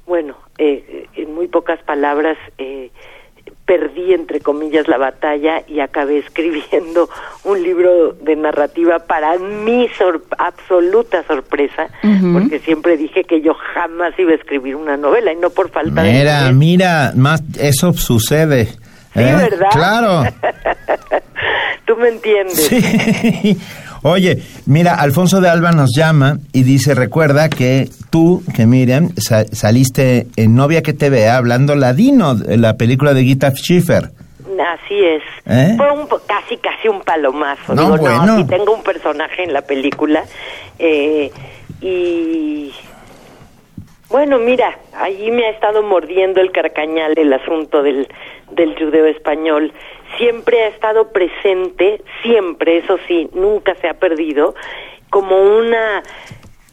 bueno, eh, en muy pocas palabras eh, perdí entre comillas la batalla y acabé escribiendo un libro de narrativa para mi absoluta sorpresa, porque siempre dije que yo jamás iba a escribir una novela y no por falta de... Mira, mira, más eso sucede. Sí, ¿eh? ¿verdad? Claro. Tú me entiendes. Sí. Oye, mira, Alfonso de Alba nos llama y dice, recuerda que tú, que Miriam, saliste en Novia que te vea hablando ladino, en la película de Gita Schiffer. Así es. ¿Eh? Fue un, casi, casi un palomazo. No, Digo, no, sí tengo un personaje en la película. Eh, y bueno, mira, allí me ha estado mordiendo el carcañal el asunto del, del judeo español siempre ha estado presente, siempre, eso sí, nunca se ha perdido, como una,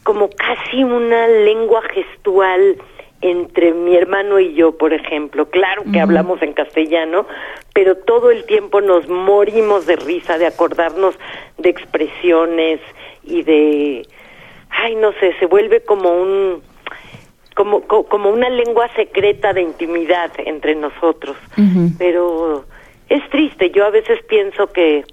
como casi una lengua gestual entre mi hermano y yo, por ejemplo. Claro que hablamos en castellano, pero todo el tiempo nos morimos de risa, de acordarnos de expresiones y de ay, no sé, se vuelve como un como como una lengua secreta de intimidad entre nosotros. Pero es triste, yo a veces pienso que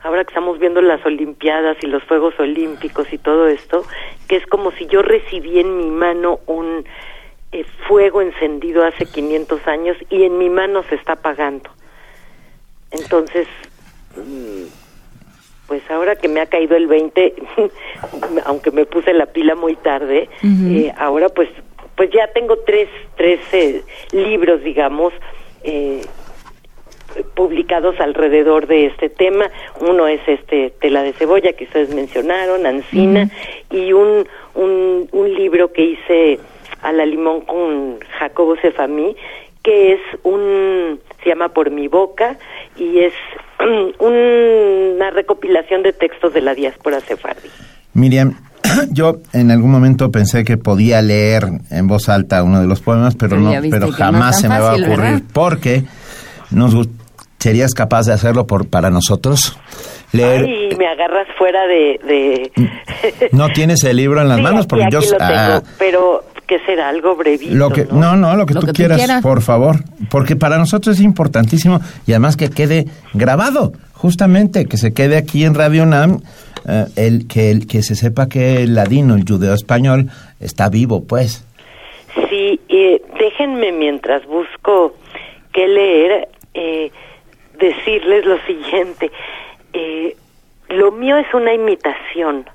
ahora que estamos viendo las Olimpiadas y los Juegos Olímpicos y todo esto, que es como si yo recibí en mi mano un eh, fuego encendido hace 500 años y en mi mano se está apagando. Entonces, mm, pues ahora que me ha caído el 20, aunque me puse la pila muy tarde, eh, ahora pues pues ya tengo tres, tres eh, libros, digamos, eh, publicados alrededor de este tema. Uno es este Tela de Cebolla que ustedes mencionaron, Ancina, y un, un, un libro que hice a la limón con Jacobo Cefamí, que es un, se llama Por mi boca, y es una recopilación de textos de la diáspora sefardí. Miriam, yo en algún momento pensé que podía leer en voz alta uno de los poemas, pero, no, pero jamás se me va a ocurrir porque nos serías capaz de hacerlo por para nosotros. Leer. Ay, me agarras fuera de. no tienes el libro en las manos porque yo. Ah, pero que será algo brevito. Lo que, ¿no? no, lo que, tú, quieras, por favor, porque para nosotros es importantísimo y además que quede grabado, justamente, que se quede aquí en Radio Nam, eh, el, que, el, que se sepa que el ladino, el judeo español, está vivo, pues. Sí, eh, déjenme mientras busco qué leer, eh, decirles lo siguiente. Eh, lo mío es una imitación.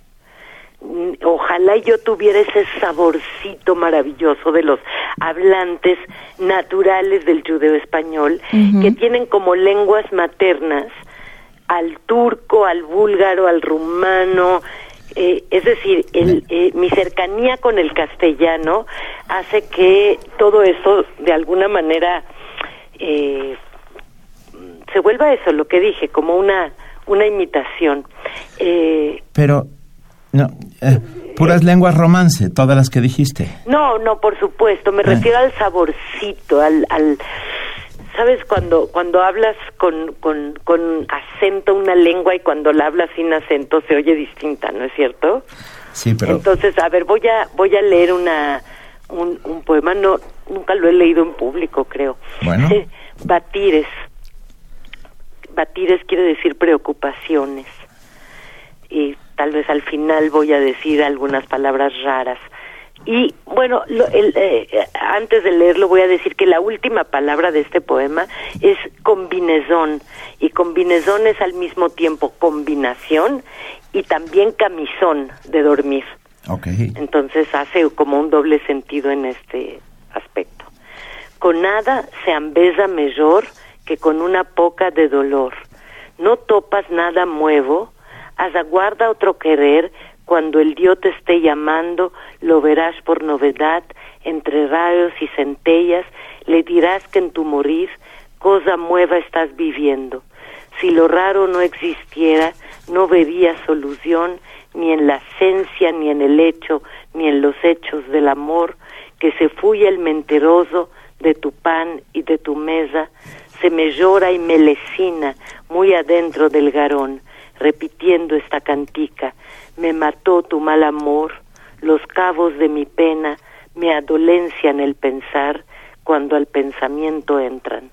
Ojalá yo tuviera ese saborcito maravilloso de los hablantes naturales del judeo español, que tienen como lenguas maternas al turco, al búlgaro, al rumano, eh, es decir, el, eh, mi cercanía con el castellano hace que todo eso de alguna manera eh, se vuelva eso, lo que dije, como una una imitación. Pero no, eh, puras lenguas romance, todas las que dijiste. No, no, por supuesto, me ah. refiero al saborcito, al, al ¿sabes? Cuando, cuando hablas con, con, con acento una lengua y cuando la hablas sin acento se oye distinta, ¿no es cierto? Sí, pero... Entonces, a ver, voy a, voy a leer una, un, un poema, no, nunca lo he leído en público, creo. Bueno. Batires. Batires quiere decir preocupaciones. Y tal vez al final voy a decir algunas palabras raras. Y bueno, eh, antes de leerlo voy a decir que la última palabra de este poema es combinezón. Y combinezón es al mismo tiempo combinación y también camisón de dormir. Okay. Entonces hace como un doble sentido en este aspecto. Con nada se ambesa mejor que con una poca de dolor. No topas nada muevo aguarda otro querer, cuando el Dios te esté llamando, lo verás por novedad, entre rayos y centellas, le dirás que en tu morir cosa nueva estás viviendo. Si lo raro no existiera, no vería solución ni en la esencia, ni en el hecho, ni en los hechos del amor, que se fuye el menteroso de tu pan y de tu mesa, se me llora y me lecina muy adentro del garón repitiendo esta cantica. Me mató tu mal amor, los cabos de mi pena me adolencian el pensar cuando al pensamiento entran.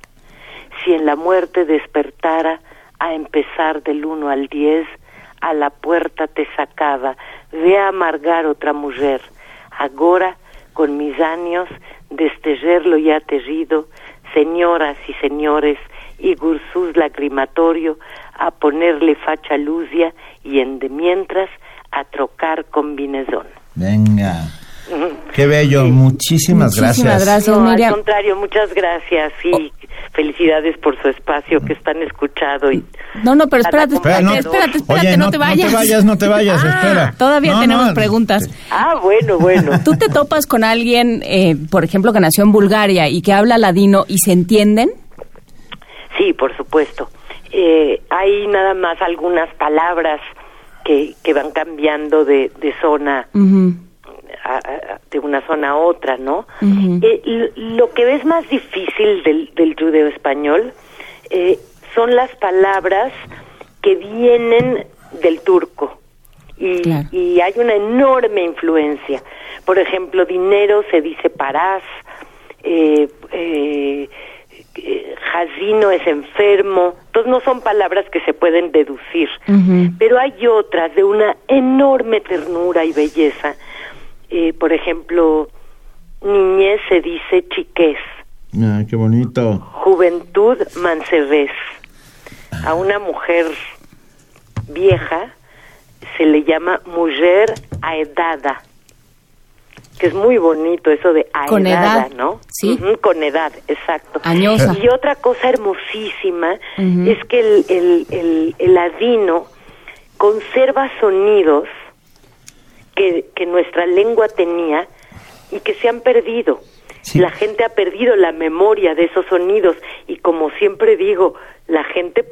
Si en la muerte despertara a empezar del uno al diez, a la puerta te sacaba, ve a amargar otra mujer. Agora, con mis años, destellerlo ya terrido, señoras y señores, y Gursus lacrimatorio, a ponerle facha lucia y en de mientras a trocar combinezón. Venga. Qué bello, muchísimas, muchísimas gracias. no, al contrario, muchas gracias y oh. felicidades por su espacio que están escuchado y No, no, pero espérate, espérate, no, espérate, espérate, no, te vayas. No te vayas, no te vayas, ah, espera. Todavía tenemos preguntas. Ah, bueno, bueno. ¿Tú te topas con alguien, eh, por ejemplo, que nació en Bulgaria y que habla ladino y se entienden? Sí, por supuesto eh, hay nada más algunas palabras que, que van cambiando de, de zona de una zona a otra, ¿no? Eh, lo que es más difícil del, del judeo español eh, son las palabras que vienen del turco y, y hay una enorme influencia. Por ejemplo, dinero se dice parás, eh, eh, Jazino es enfermo, entonces no son palabras que se pueden deducir, pero hay otras de una enorme ternura y belleza. Eh, por ejemplo, niñez se dice chiquez. Ay, qué bonito. Juventud, mansedez. A una mujer vieja se le llama mujer aedada que es muy bonito eso de con edad, ¿no? Sí. con edad, exacto. Añosa. Y otra cosa hermosísima es que el, el, el, el ladino conserva sonidos que, que nuestra lengua tenía y que se han perdido. La gente ha perdido la memoria de esos sonidos y como siempre digo, la gente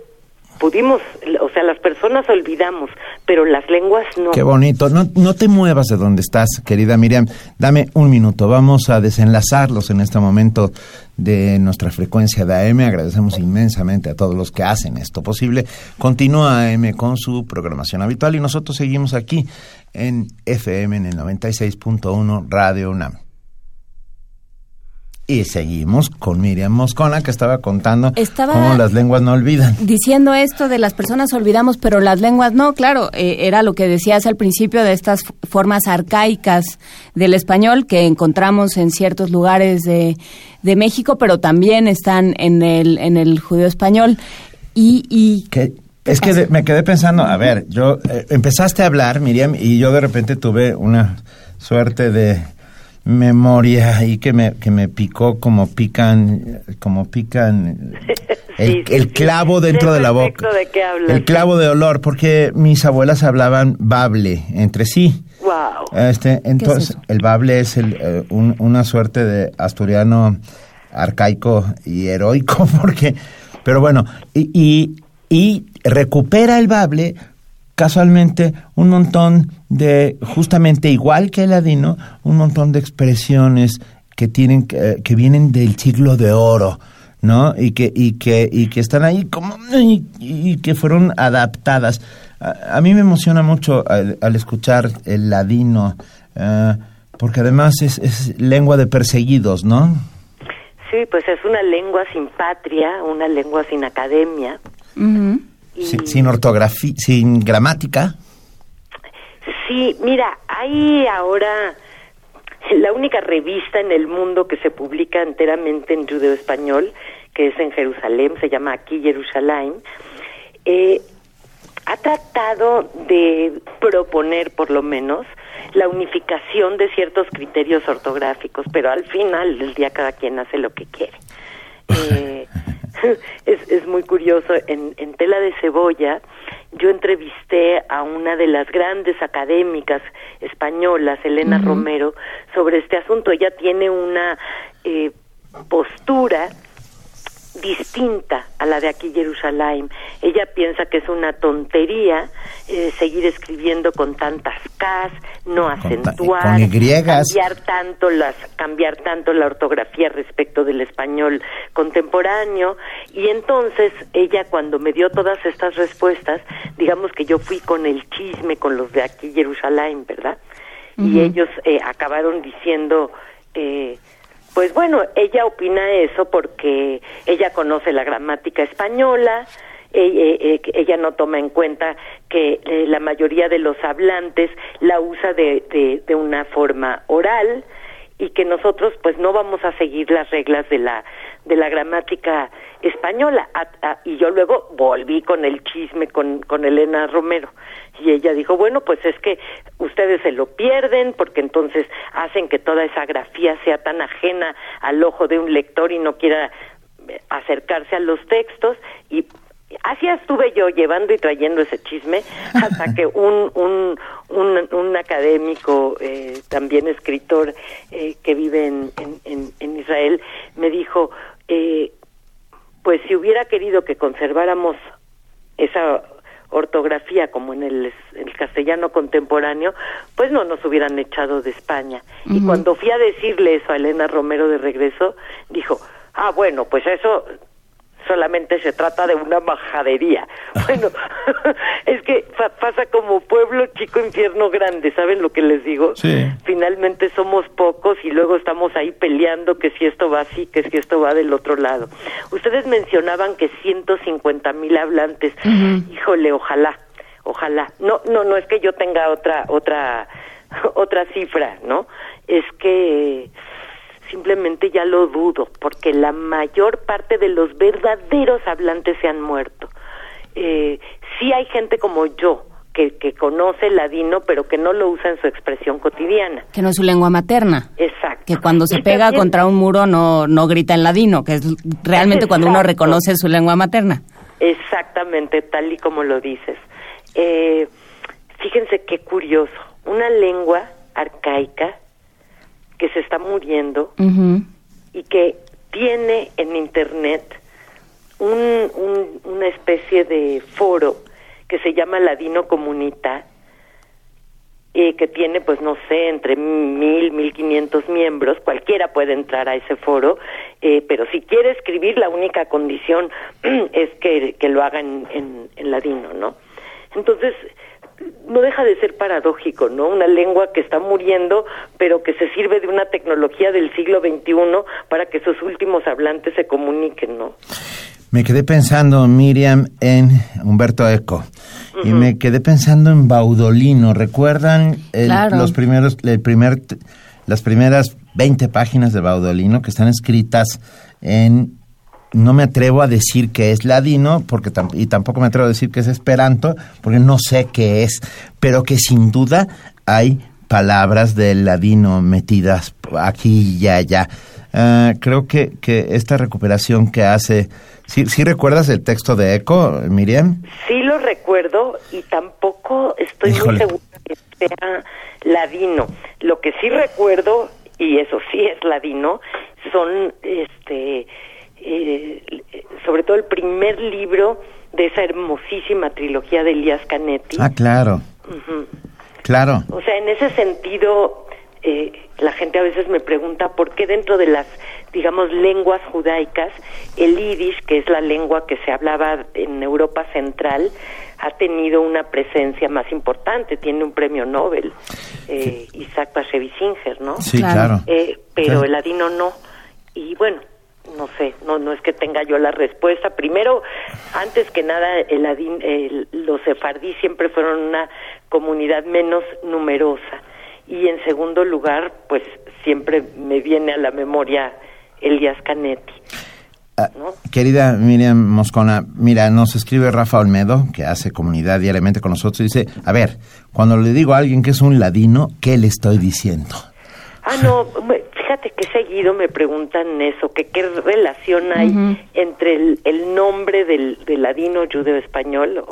pudimos, o sea, las personas olvidamos, pero las lenguas no. Qué bonito. No, no te muevas de donde estás, querida Miriam. Dame un minuto. Vamos a desenlazarlos en este momento de nuestra frecuencia de AM. Agradecemos inmensamente a todos los que hacen esto posible. Continúa AM con su programación habitual y nosotros seguimos aquí en FM en el 96.1 Radio UNAM. Y seguimos con Miriam Moscona, que estaba contando cómo las lenguas no olvidan. Diciendo esto de las personas olvidamos, pero las lenguas no, claro, eh, era lo que decías al principio de estas formas arcaicas del español que encontramos en ciertos lugares de, de México, pero también están en el, en el judío español. Y, y es que me quedé pensando, a ver, yo eh, empezaste a hablar, Miriam, y yo de repente tuve una suerte de memoria y que me, que me picó como pican, como pican el, clavo dentro de la boca. el clavo de olor, porque mis abuelas hablaban bable entre sí. Wow. Este, entonces, el bable es el, eh, una suerte de asturiano arcaico y heroico, porque, pero bueno, y, y, y recupera el bable casualmente un montón de, justamente igual que el ladino, un montón de expresiones que tienen, que, que vienen del siglo de oro, ¿no? Y que, y que, y que están ahí como, y, que fueron adaptadas. A, mí me emociona mucho al, escuchar el ladino, eh, porque además es, es lengua de perseguidos, ¿no? Sí, pues es una lengua sin patria, una lengua sin academia sin, ortografía, sin gramática. Sí, mira, hay ahora la única revista en el mundo que se publica enteramente en judeo español, que es en Jerusalén, se llama Aquí Jerusalén, eh, ha tratado de proponer, por lo menos, la unificación de ciertos criterios ortográficos, pero al final del día cada quien hace lo que quiere. Eh, es, es muy curioso, en, en Tela de Cebolla yo entrevisté a una de las grandes académicas españolas, Elena Romero, sobre este asunto. Ella tiene una eh, postura distinta a la de aquí Jerusalén. Ella piensa que es una tontería eh, seguir escribiendo con tantas Ks, no acentuar, cambiar tanto las cambiar tanto la ortografía respecto del español contemporáneo y entonces ella cuando me dio todas estas respuestas, digamos que yo fui con el chisme con los de aquí Jerusalén, ¿verdad? Y ellos eh, acabaron diciendo eh, pues bueno, ella opina eso porque ella conoce la gramática española, eh, eh, ella no toma en cuenta que eh, la mayoría de los hablantes la usa de, de, una forma oral y que nosotros pues no vamos a seguir las reglas de la de la gramática española. Y yo luego volví con el chisme con, con Elena Romero. Y ella dijo, bueno, pues es que ustedes se lo pierden porque entonces hacen que toda esa grafía sea tan ajena al ojo de un lector y no quiera eh, acercarse a los textos y así estuve yo llevando y trayendo ese chisme hasta que un, un, un, académico, eh, también escritor eh, que vive en, en, en, Israel, me dijo, pues si hubiera querido que conserváramos esa ortografía como en el, castellano contemporáneo, pues no nos hubieran echado de España. Y cuando fui a decirle eso a Elena Romero de regreso, dijo, ah, bueno, pues eso solamente se trata de una majadería. Bueno, es que pasa como pueblo chico, infierno grande, ¿saben lo que les digo? Sí. Finalmente somos pocos y luego estamos ahí peleando que si esto va así, que si esto va del otro lado. Ustedes mencionaban que 150 mil hablantes. Híjole, ojalá, ojalá. No, no, no es que yo tenga otra, otra, otra cifra, ¿no? Es que simplemente ya lo dudo, porque la mayor parte de los verdaderos hablantes se han muerto. Eh, sí hay gente como yo, que, que, conoce el ladino, pero que no lo usa en su expresión cotidiana. Que no es su lengua materna. Exacto. Que cuando se pega contra un muro no, no grita en ladino, que es realmente cuando uno reconoce su lengua materna. Exactamente, tal y como lo dices. Eh, fíjense qué curioso. Una lengua arcaica que se está muriendo y que tiene en Internet un, una especie de foro que se llama Ladino Comunita, eh, que tiene, pues no sé, entre mil, mil quinientos miembros, cualquiera puede entrar a ese foro, eh, pero si quiere escribir, la única condición es que, que lo haga en, en, en ladino, ¿no? Entonces, no deja de ser paradójico, ¿no? Una lengua que está muriendo, pero que se sirve de una tecnología del siglo XXI para que sus últimos hablantes se comuniquen, ¿no? Me quedé pensando, Miriam, en Humberto Eco. Y me quedé pensando en Baudolino. ¿Recuerdan los primeros, el primer, las primeras 20 páginas de Baudolino que están escritas en no me atrevo a decir que es ladino porque y tampoco me atrevo a decir que es esperanto porque no sé qué es, pero que sin duda hay palabras del ladino metidas aquí y allá. Ah, creo que, que esta recuperación que hace... ¿sí, ¿Sí recuerdas el texto de Eco, Miriam? Sí lo recuerdo y tampoco estoy muy segura que sea ladino. Lo que sí recuerdo, y eso sí es ladino, son este eh, sobre todo el primer libro de esa hermosísima trilogía de Elías Canetti. Ah, claro. Claro. O sea, en ese sentido, eh, la gente a veces me pregunta por qué dentro de las, digamos, lenguas judaicas, el yiddish, que es la lengua que se hablaba en Europa Central, ha tenido una presencia más importante, tiene un premio Nobel, eh, Isaac Bashevis Singer, ¿no? Sí, claro. Eh, pero el ladino no. Y bueno, no sé, no no es que tenga yo la respuesta. Primero, antes que nada, el, el, los sefardí siempre fueron una comunidad menos numerosa. Y en segundo lugar, pues siempre me viene a la memoria Elías Canetti. Ah, querida Miriam Moscona, mira, nos escribe Rafa Olmedo, que hace comunidad diariamente con nosotros, y dice, a ver, cuando le digo a alguien que es un ladino, ¿qué le estoy diciendo? Ah, no, fíjate que seguido me preguntan eso, que qué relación hay entre el, nombre del, ladino judeo español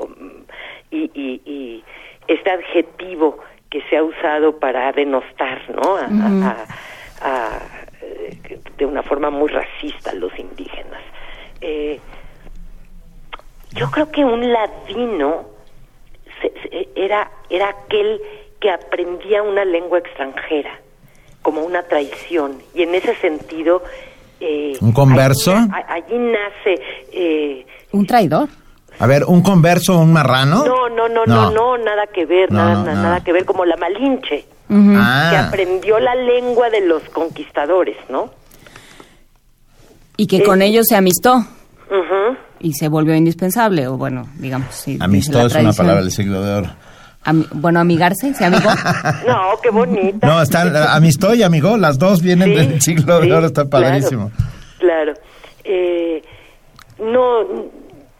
y, y, y, este adjetivo que se ha usado para denostar, ¿no? A, de una forma muy racista a los indígenas. Eh, yo creo que un ladino era, era aquel que aprendía una lengua extranjera como una traición. Y en ese sentido... Eh, ¿Un converso? Allí, nace... Eh, ¿Un traidor? A ver, ¿un converso o un marrano? No, no, no, no, no, nada que ver, nada, nada que ver, como la Malinche, ah. que aprendió la lengua de los conquistadores, ¿no? Y que con ellos se amistó. Y se volvió indispensable, o bueno, digamos, sí. Amistó es una palabra del siglo de oro bueno, amigarse, ¿se amigó? no, qué bonita. No, están amistó y amigo, las dos vienen del siglo de oro, está padrísimo. Claro. Eh, no,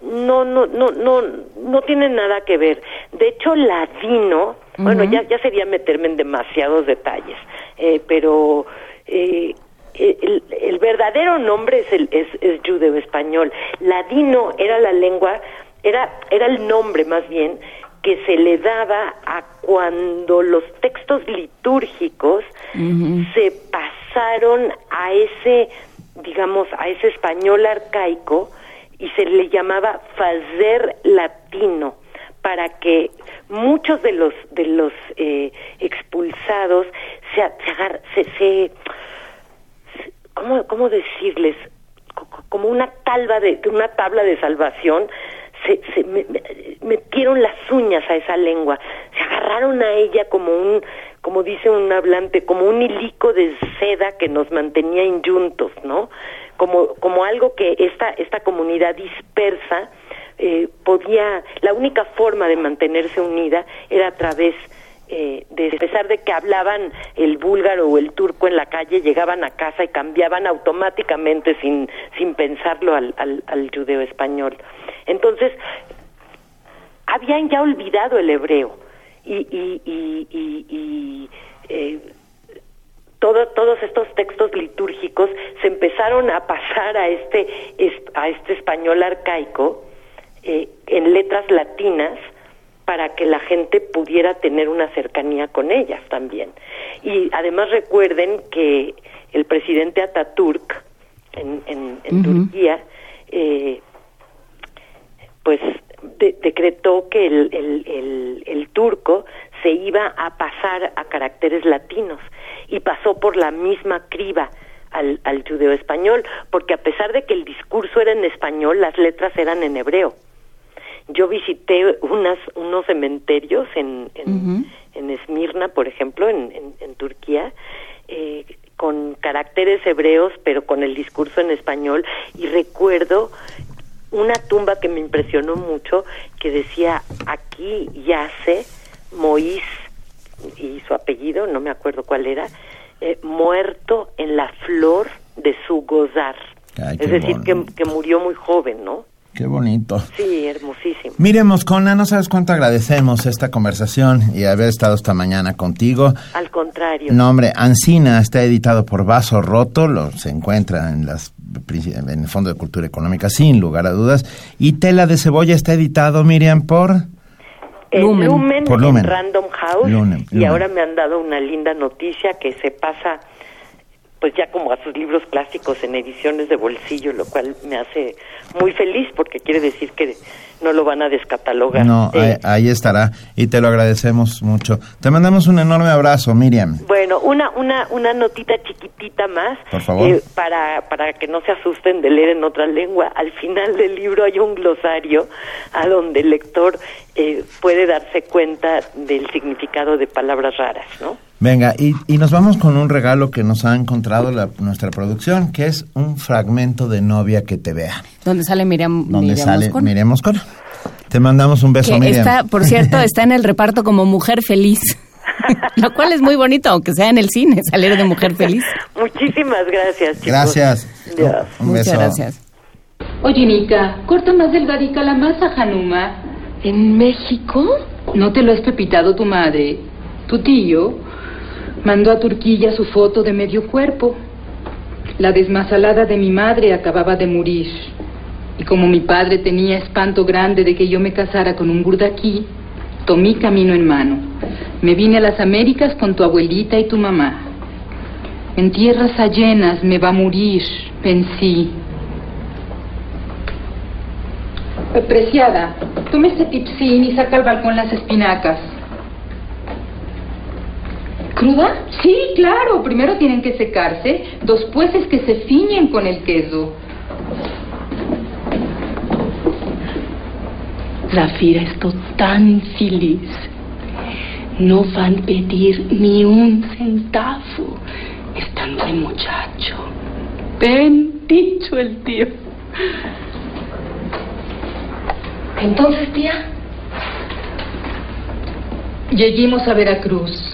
no, no, no, no, no tiene nada que ver. De hecho, ladino, bueno, ya, ya sería meterme en demasiados detalles, eh, pero eh, el, el, verdadero nombre es, el, es, es judeo español. Ladino era la lengua, era, era el nombre más bien que se le daba a cuando los textos litúrgicos se pasaron a ese, digamos, a ese español arcaico y se le llamaba fazer latino para que muchos de los de los eh, expulsados se, se, se, ¿cómo, cómo decirles como una talba de, una tabla de salvación, se, se metieron las uñas a esa lengua, se agarraron a ella como un, como dice un hablante, como un hilico de seda que nos mantenía injuntos, ¿no? Como, como algo que esta, esta comunidad dispersa eh, podía, la única forma de mantenerse unida era a través eh, a pesar de que hablaban el búlgaro o el turco en la calle, llegaban a casa y cambiaban automáticamente sin, sin pensarlo al, al, judeo español. Entonces, habían ya olvidado el hebreo y, y, y, eh, todos estos textos litúrgicos se empezaron a pasar a este, a este español arcaico eh, en letras latinas para que la gente pudiera tener una cercanía con ellas también. Y además recuerden que el presidente Ataturk en, en, Turquía, eh, pues decretó que el, el, el, turco se iba a pasar a caracteres latinos y pasó por la misma criba al, al judeo español, porque a pesar de que el discurso era en español, las letras eran en hebreo. Yo visité unas, unos cementerios en, en, Esmirna, por ejemplo, en, en, Turquía, eh, con caracteres hebreos, pero con el discurso en español, y recuerdo una tumba que me impresionó mucho, que decía, aquí yace Moís, y su apellido, no me acuerdo cuál era, eh, muerto en la flor de su gozar. es decir, que, que, murió muy joven, ¿no? Qué bonito. Sí, hermosísimo. Mire, Moscona, no sabes cuánto agradecemos esta conversación y haber estado esta mañana contigo. Al contrario. No, hombre, Ancina está editado por Vaso Roto, lo, se encuentra en, las, en el Fondo de Cultura Económica, sin lugar a dudas. Y Tela de Cebolla está editado, Miriam, por... Lumen, por Lumen. Random House. Y ahora me han dado una linda noticia que se pasa pues ya como a sus libros clásicos en ediciones de bolsillo, lo cual me hace muy feliz porque quiere decir que no lo van a descatalogar. No, ahí, estará y te lo agradecemos mucho. Te mandamos un enorme abrazo, Miriam. Bueno, una una una notita chiquitita más, por favor, eh, para para que no se asusten de leer en otra lengua. Al final del libro hay un glosario a donde el lector eh, puede darse cuenta del significado de palabras raras, ¿no? Venga, y, y, nos vamos con un regalo que nos ha encontrado la, nuestra producción, que es un fragmento de Novia que te vea. Donde sale Miriam Donde sale Miriam Moscona. Te mandamos un beso, Miriam. Está, por cierto, está en el reparto como Mujer Feliz. Lo cual es muy bonito, aunque sea en el cine, salir de Mujer Feliz. Muchísimas gracias, chicos. Gracias. Un Muchas gracias. Oye, Nica, corta más delgadica la masa, Hanuma. ¿En México? ¿No te lo has pepitado tu madre? Tu tío Mandó a Turquilla su foto de medio cuerpo. La desmasalada de mi madre acababa de morir. Y como mi padre tenía espanto grande de que yo me casara con un burdaquí, tomé camino en mano. Me vine a las Américas con tu abuelita y tu mamá. En tierras allenas me va a morir, pensé. Preciada, tome este tipsín y saca al balcón las espinacas. ¿Cruda? Sí, claro. Primero tienen que secarse, después es que se fiñen con el queso. Zafira, estoy tan feliz. No van a pedir ni un centavo. Están de muchacho. Bien dicho el tío. Entonces, tía. Lleguemos a Veracruz.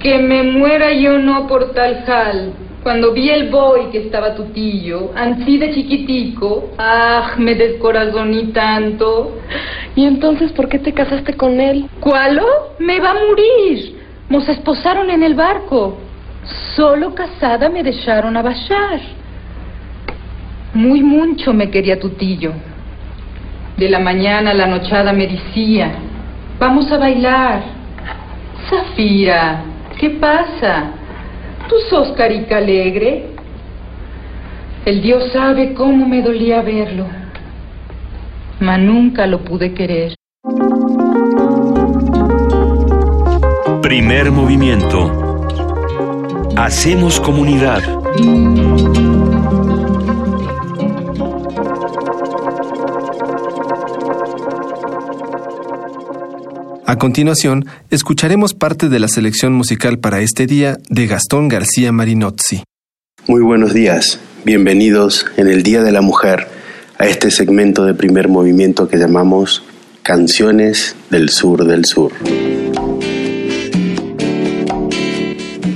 Que me muera yo no por tal jal. Cuando vi el boy que estaba tu tío, ansí de chiquitico, ah, me descorazoní tanto. ¿Y entonces por qué te casaste con él? ¿Cuálo? Me va a morir. Nos esposaron en el barco. Solo casada me dejaron a bajar. Muy mucho me quería tu tío. De la mañana a la nochada me decía, vamos a bailar. Zafira, ¿Qué pasa? ¿Tú sos carica alegre? El Dios sabe cómo me dolía verlo, mas nunca lo pude querer. Primer movimiento. Hacemos comunidad. A continuación, escucharemos parte de la selección musical para este día de Gastón García Marinozzi. Muy buenos días, bienvenidos en el Día de la Mujer a este segmento de primer movimiento que llamamos Canciones del Sur del Sur.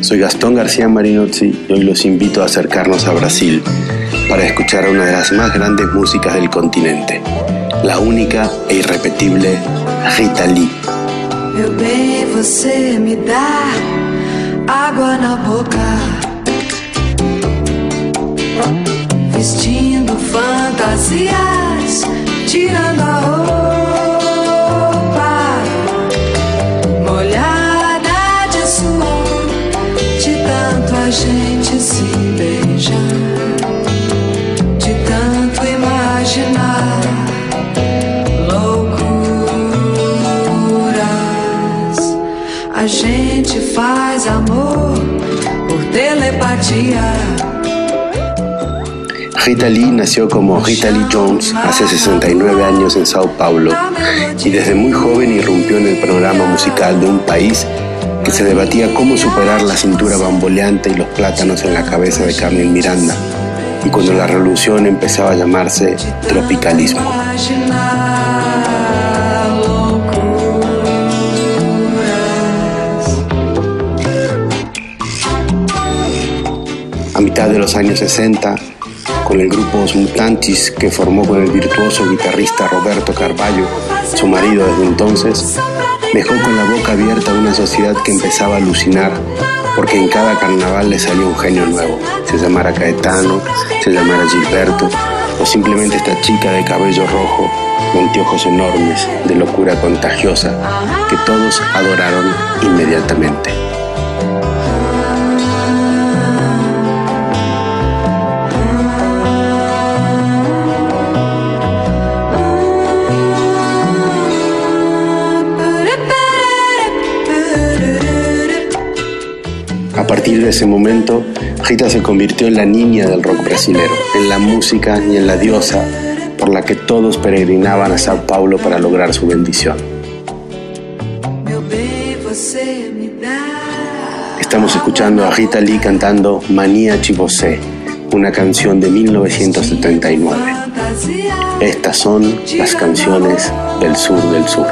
Soy Gastón García Marinozzi y hoy los invito a acercarnos a Brasil para escuchar a una de las más grandes músicas del continente, la única e irrepetible Rita Lee. Meu bem, você me dá água na boca, vestindo fantasias, tirando a roupa, molhada de suor, de tanto a gente se beijar, Rita Lee nació como Rita Lee Jones hace 69 años en Sao Paulo y desde muy joven irrumpió en el programa musical de un país que se debatía cómo superar la cintura bamboleante y los plátanos en la cabeza de Carmen Miranda y cuando la revolución empezaba a llamarse tropicalismo. A mitad de los años 60, con el grupo Os Mutantes que formó con el virtuoso guitarrista Roberto Carballo, su marido desde entonces, dejó con la boca abierta una sociedad que empezaba a alucinar porque en cada carnaval le salió un genio nuevo, se llamara Caetano, se llamara Gilberto o simplemente esta chica de cabello rojo, de anteojos enormes, de locura contagiosa, que todos adoraron inmediatamente. Partir de ese momento, Rita se convirtió en la niña del rock brasilero, en la música y en la diosa por la que todos peregrinaban a Sao Paulo para lograr su bendición. Estamos escuchando a Rita Lee cantando Manía Chibosé, una canción de 1979. Estas son las canciones del sur del sur.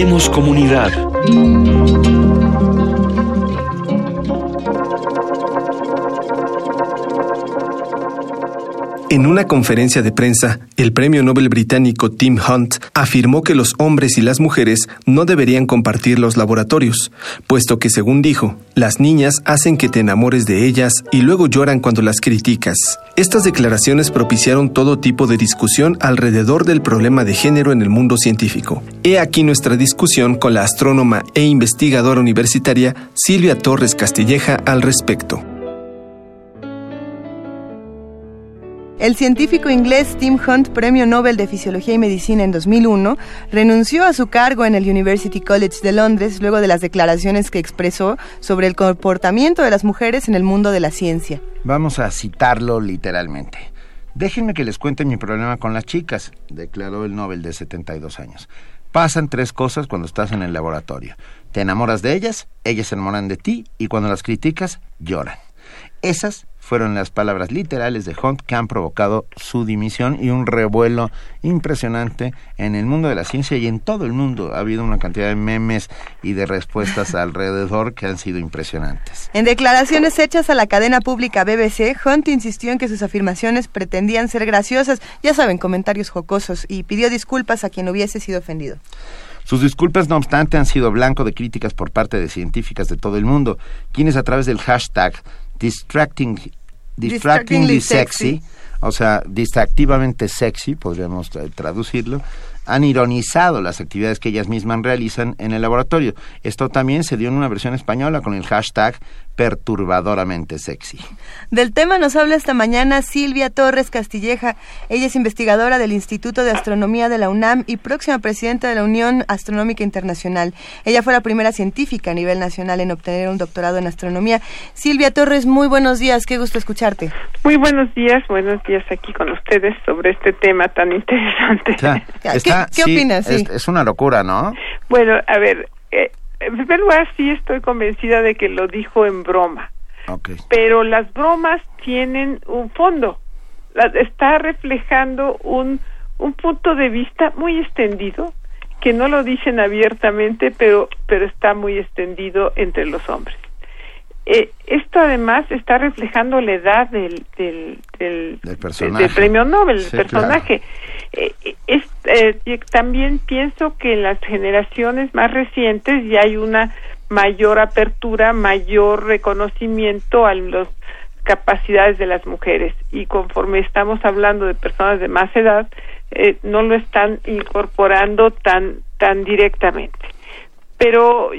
Hacemos comunidad. Una conferencia de prensa, el premio Nobel británico Tim Hunt afirmó que los hombres y las mujeres no deberían compartir los laboratorios, puesto que, según dijo, las niñas hacen que te enamores de ellas y luego lloran cuando las criticas. Estas declaraciones propiciaron todo tipo de discusión alrededor del problema de género en el mundo científico. He aquí nuestra discusión con la astrónoma e investigadora universitaria Silvia Torres Castilleja al respecto. El científico inglés Tim Hunt, Premio Nobel de Fisiología y Medicina en 2001, renunció a su cargo en el University College de Londres luego de las declaraciones que expresó sobre el comportamiento de las mujeres en el mundo de la ciencia. Vamos a citarlo literalmente. Déjenme que les cuente mi problema con las chicas, declaró el Nobel de 72 años. Pasan tres cosas cuando estás en el laboratorio. Te enamoras de ellas, ellas se enamoran de ti y cuando las criticas, lloran. Esas fueron las palabras literales de Hunt que han provocado su dimisión y un revuelo impresionante en el mundo de la ciencia y en todo el mundo. Ha habido una cantidad de memes y de respuestas alrededor que han sido impresionantes. En declaraciones hechas a la cadena pública BBC, Hunt insistió en que sus afirmaciones pretendían ser graciosas, ya saben, comentarios jocosos, y pidió disculpas a quien hubiese sido ofendido. Sus disculpas, no obstante, han sido blanco de críticas por parte de científicas de todo el mundo, quienes a través del hashtag distracting distractingly sexy, o sea, distractivamente sexy, podríamos traducirlo, han ironizado las actividades que ellas mismas realizan en el laboratorio. Esto también se dio en una versión española con el hashtag perturbadoramente sexy. Del tema nos habla esta mañana Silvia Torres Castilleja. Ella es investigadora del Instituto de Astronomía de la UNAM y próxima presidenta de la Unión Astronómica Internacional. Ella fue la primera científica a nivel nacional en obtener un doctorado en astronomía. Silvia Torres, muy buenos días, qué gusto escucharte. Muy buenos días, buenos días aquí con ustedes sobre este tema tan interesante. ¿Qué, opinas? Es, una locura, ¿no? Bueno, a ver, eh, en primer lugar, sí estoy convencida de que lo dijo en broma. Pero las bromas tienen un fondo. está reflejando un, un punto de vista muy extendido, que no lo dicen abiertamente, pero, pero está muy extendido entre los hombres. Eh, esto además está reflejando la edad del, del, del, premio Nobel, del personaje. Eh, eh, también pienso que en las generaciones más recientes ya hay una mayor apertura, mayor reconocimiento a las capacidades de las mujeres y conforme estamos hablando de personas de más edad, eh, no lo están incorporando tan, tan directamente. Pero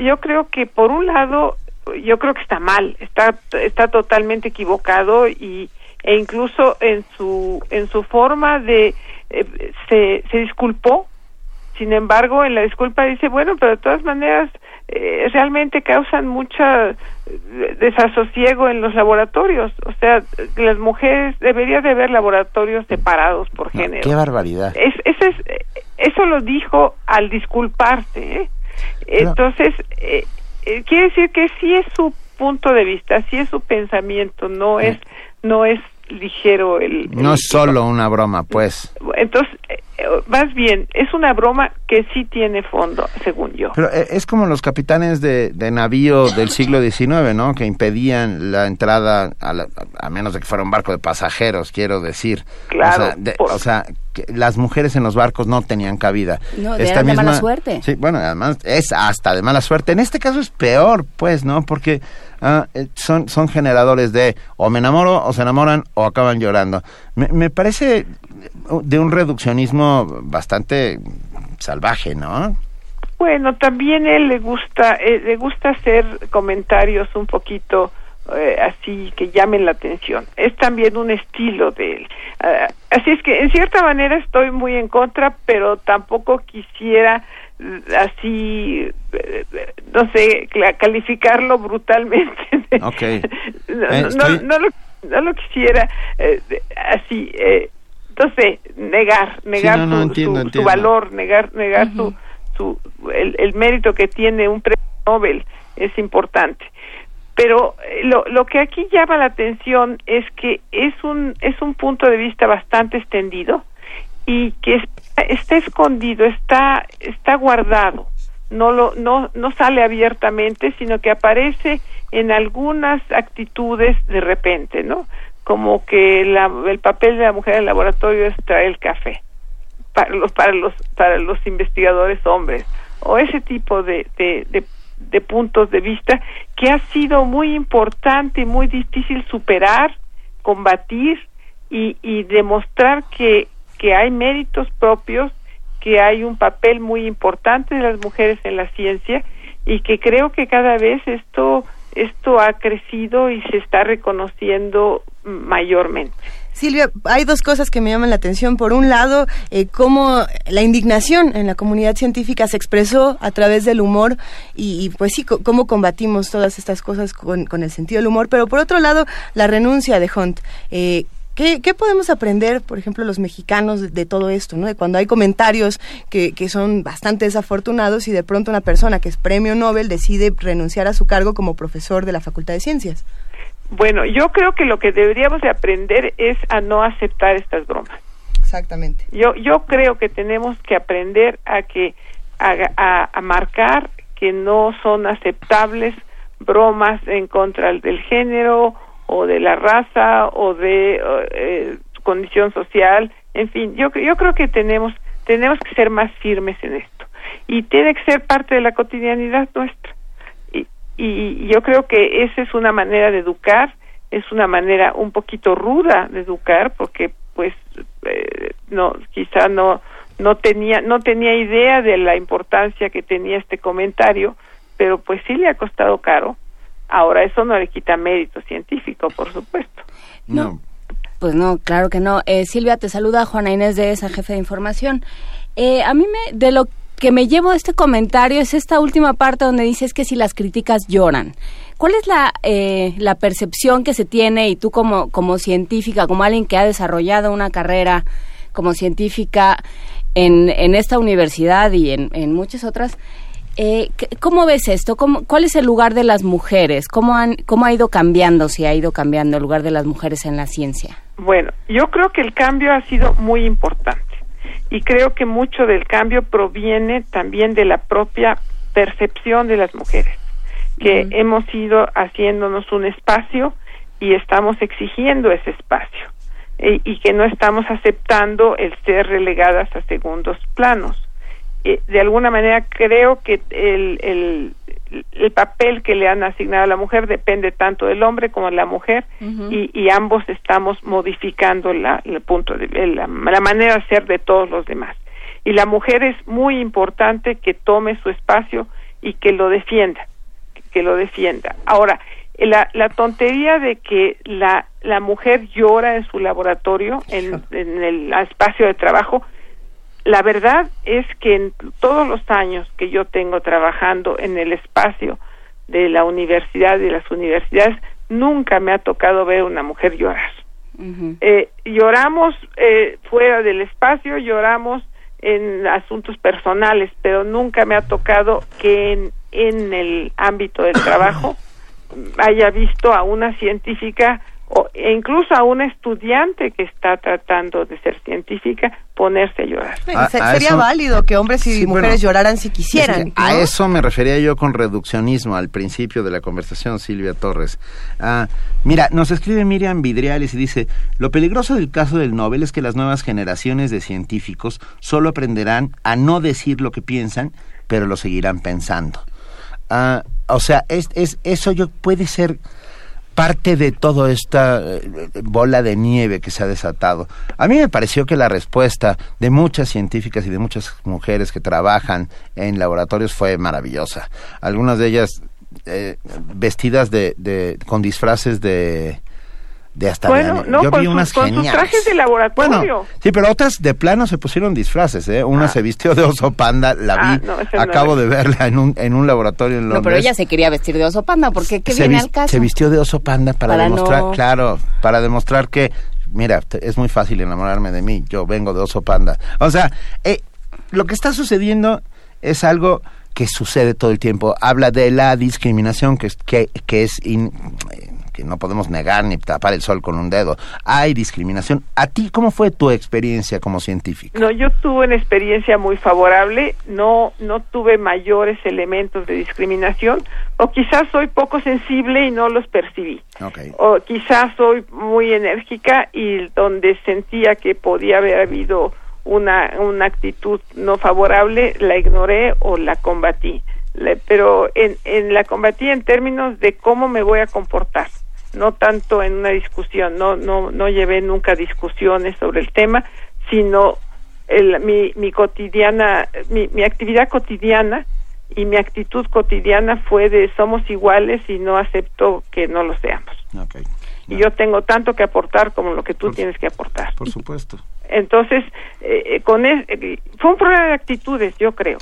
yo creo que por un lado, yo creo que está mal, está, está totalmente equivocado y, e incluso en su, en su forma de eh, se, se disculpó, sin embargo, en la disculpa dice, bueno, pero de todas maneras eh, realmente causan mucha eh, desasosiego en los laboratorios. O sea, las mujeres, debería de haber laboratorios separados por género. ¡Qué barbaridad! Es, es, eso lo dijo al disculparse. Entonces, quiere decir que sí es su punto de vista, sí es su pensamiento, no es, no es ligero el... No es solo una broma, pues. Entonces, más bien, es una broma que sí tiene fondo, según yo. Pero eh, es como los capitanes de, de navío del siglo XIX, ¿no? Que impedían la entrada, a, menos de que fuera un barco de pasajeros, quiero decir. Claro. O sea, que las mujeres en los barcos no tenían cabida. No, de, de mala suerte. Sí, bueno, además es hasta de mala suerte. En este caso es peor, pues, ¿no? Porque ah, eh, son, son generadores de o me enamoro o se enamoran o acaban llorando. Me, me parece de un reduccionismo bastante salvaje, ¿no? Bueno, también él le gusta, eh, le gusta hacer comentarios un poquito eh, así que llamen la atención. Es también un estilo de él. Ah, así es que en cierta manera estoy muy en contra, pero tampoco quisiera mm, así, eh, no sé, calificarlo brutalmente. Okay. no, no, lo, no lo quisiera así. Entonces, negar, negar su, valor, negar, negar su, su el, el mérito que tiene un premio Nobel es importante. Pero eh, lo, lo que aquí llama la atención es que es un es un punto de vista bastante extendido y que está, escondido, está, está guardado, no, lo, no, no sale abiertamente, sino que aparece en algunas actitudes de repente, ¿no? Como que el papel de la mujer en el laboratorio es traer el café. Para los, para los, para los investigadores hombres, o ese tipo de, de, de puntos de vista que ha sido muy importante y muy difícil superar, combatir y, y demostrar que, que hay méritos propios, que hay un papel muy importante de las mujeres en la ciencia y que creo que cada vez esto esto ha crecido y se está reconociendo mayormente. Silvia, hay dos cosas que me llaman la atención. Por un lado, eh, cómo la indignación en la comunidad científica se expresó a través del humor y, pues sí, cómo combatimos todas estas cosas con, el sentido del humor. Pero por otro lado, la renuncia de Hunt. Eh, ¿Qué, podemos aprender, por ejemplo, los mexicanos de, todo esto? ¿no? De cuando hay comentarios que, que, son bastante desafortunados y de pronto una persona que es premio Nobel decide renunciar a su cargo como profesor de la Facultad de Ciencias. Bueno, yo creo que lo que deberíamos de aprender es a no aceptar estas bromas. Exactamente. Yo yo creo que tenemos que aprender a que a, a, marcar que no son aceptables bromas en contra del género o de la raza o de eh, condición social, en fin, yo yo creo que tenemos tenemos que ser más firmes en esto. Y tiene que ser parte de la cotidianidad nuestra. Y yo creo que esa es una manera de educar es una manera un poquito ruda de educar porque pues eh, no quizá no no tenía no tenía idea de la importancia que tenía este comentario pero pues sí le ha costado caro ahora eso no le quita mérito científico por supuesto. No. Pues no claro que no. Eh, Silvia te saluda Juana Inés de esa jefe de información. Eh, a mí me de lo que me llevo este comentario es esta última parte donde dices que si las críticas lloran. ¿Cuál es la, eh, la percepción que se tiene y tú como, como científica, como alguien que ha desarrollado una carrera como científica en, en esta universidad y en, en muchas otras, eh, ¿Cómo ves esto? ¿Cómo, ¿Cuál es el lugar de las mujeres? ¿Cómo, han, ¿Cómo ha ido cambiando, si ha ido cambiando el lugar de las mujeres en la ciencia? Bueno, yo creo que el cambio ha sido muy importante y creo que mucho del cambio proviene también de la propia percepción de las mujeres, que hemos ido haciéndonos un espacio y estamos exigiendo ese espacio e, y que no estamos aceptando el ser relegadas a segundos planos. Eh, de alguna manera creo que el, el, el papel que le han asignado a la mujer depende tanto del hombre como de la mujer y, y, ambos estamos modificando la, el punto de, la, la manera de ser de todos los demás. Y la mujer es muy importante que tome su espacio y que lo defienda, que lo defienda. Ahora, la, la tontería de que la, la mujer llora en su laboratorio, en, en el espacio de trabajo, la verdad es que en todos los años que yo tengo trabajando en el espacio de la universidad y las universidades, nunca me ha tocado ver una mujer llorar. eh, lloramos eh, fuera del espacio, lloramos en asuntos personales, pero nunca me ha tocado que en, en el ámbito del trabajo haya visto a una científica o e incluso a un estudiante que está tratando de ser científica ponerse a llorar. sería válido que hombres y mujeres lloraran si quisieran. A eso me refería yo con reduccionismo al principio de la conversación, Silvia Torres. Ah, mira, nos escribe Miriam Vidriales y dice, lo peligroso del caso del Nobel es que las nuevas generaciones de científicos solo aprenderán a no decir lo que piensan, pero lo seguirán pensando. Ah, o sea, es, es, eso yo puede ser parte de toda esta eh, bola de nieve que se ha desatado. A mí me pareció que la respuesta de muchas científicas y de muchas mujeres que trabajan en laboratorios fue maravillosa. Algunas de ellas eh, vestidas de, de, con disfraces de de hasta bueno, no, Yo vi unas con sus trajes de laboratorio. sí, pero otras de plano se pusieron disfraces, ¿eh? Una ah. se vistió de oso panda, la ah, vi, acabo de verla en un, en un laboratorio en Londres. No, pero ella se quería vestir de oso panda, porque ¿qué viene al caso? Se vistió de oso panda para, demostrar, claro, para demostrar que, mira, es muy fácil enamorarme de mí, yo vengo de oso panda. O sea, eh, lo que está sucediendo es algo que sucede todo el tiempo. Habla de la discriminación que, que, que es que no podemos negar ni tapar el sol con un dedo. Hay discriminación. ¿A ti cómo fue tu experiencia como científica? No, yo tuve una experiencia muy favorable, no, no tuve mayores elementos de discriminación, o quizás soy poco sensible y no los percibí. O quizás soy muy enérgica y donde sentía que podía haber habido una, una actitud no favorable, la ignoré o la combatí. pero en, en la combatí en términos de cómo me voy a comportar, no tanto en una discusión, no, no, no llevé nunca discusiones sobre el tema, sino el, mi, mi cotidiana, mi, mi actividad cotidiana y mi actitud cotidiana fue de somos iguales y no acepto que no lo seamos. Y yo tengo tanto que aportar como lo que tú tienes que aportar. Por supuesto. Entonces, eh, eh, con eh, fue un problema de actitudes, yo creo,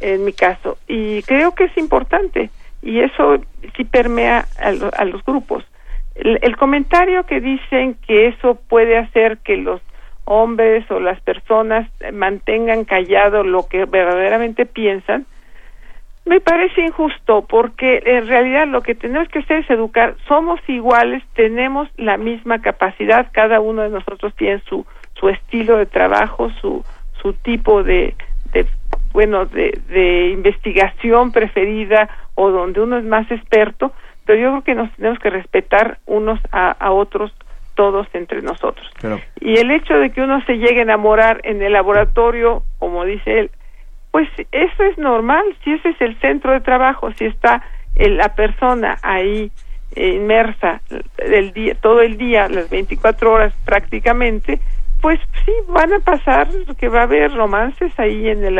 en mi caso, y creo que es importante, y eso sí permea a, los grupos. El, comentario que dicen que eso puede hacer que los hombres o las personas mantengan callado lo que verdaderamente piensan, me parece injusto porque en realidad lo que tenemos que hacer es educar. Somos iguales, tenemos la misma capacidad, cada uno de nosotros tiene su su estilo de trabajo, su, su tipo de, de bueno, de, de investigación preferida o donde uno es más experto, pero yo creo que nos tenemos que respetar unos a, a otros todos entre nosotros. Y el hecho de que uno se llegue a enamorar en el laboratorio, como dice él, pues eso es normal, si ese es el centro de trabajo, si está la persona ahí inmersa el día, todo el día, las 24 horas prácticamente, pues sí, van a pasar que va a haber romances ahí en, el,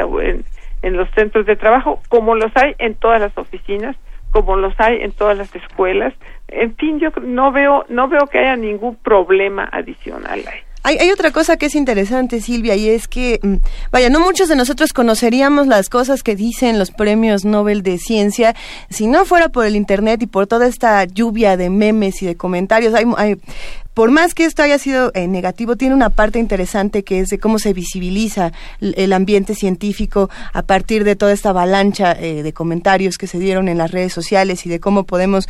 en, los centros de trabajo, como los hay en todas las oficinas, como los hay en todas las escuelas. En fin, yo no veo, no veo que haya ningún problema adicional ahí. Hay, hay, otra cosa que es interesante, Silvia, y es que, mm, vaya, no muchos de nosotros conoceríamos las cosas que dicen los premios Nobel de Ciencia si no fuera por el Internet y por toda esta lluvia de memes y de comentarios. Hay, hay por más que esto haya sido eh, negativo, tiene una parte interesante que es de cómo se visibiliza el ambiente científico a partir de toda esta avalancha eh, de comentarios que se dieron en las redes sociales y de cómo podemos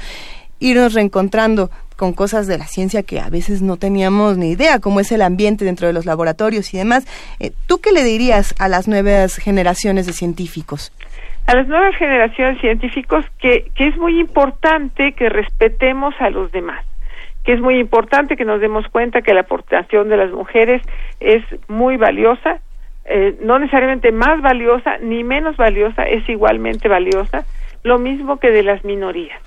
irnos reencontrando con cosas de la ciencia que a veces no teníamos ni idea, como es el ambiente dentro de los laboratorios y demás. Eh, ¿Tú qué le dirías a las nuevas generaciones de científicos? A las nuevas generaciones de científicos que, que es muy importante que respetemos a los demás, que es muy importante que nos demos cuenta que la aportación de las mujeres es muy valiosa, eh, no necesariamente más valiosa ni menos valiosa, es igualmente valiosa, lo mismo que de las minorías.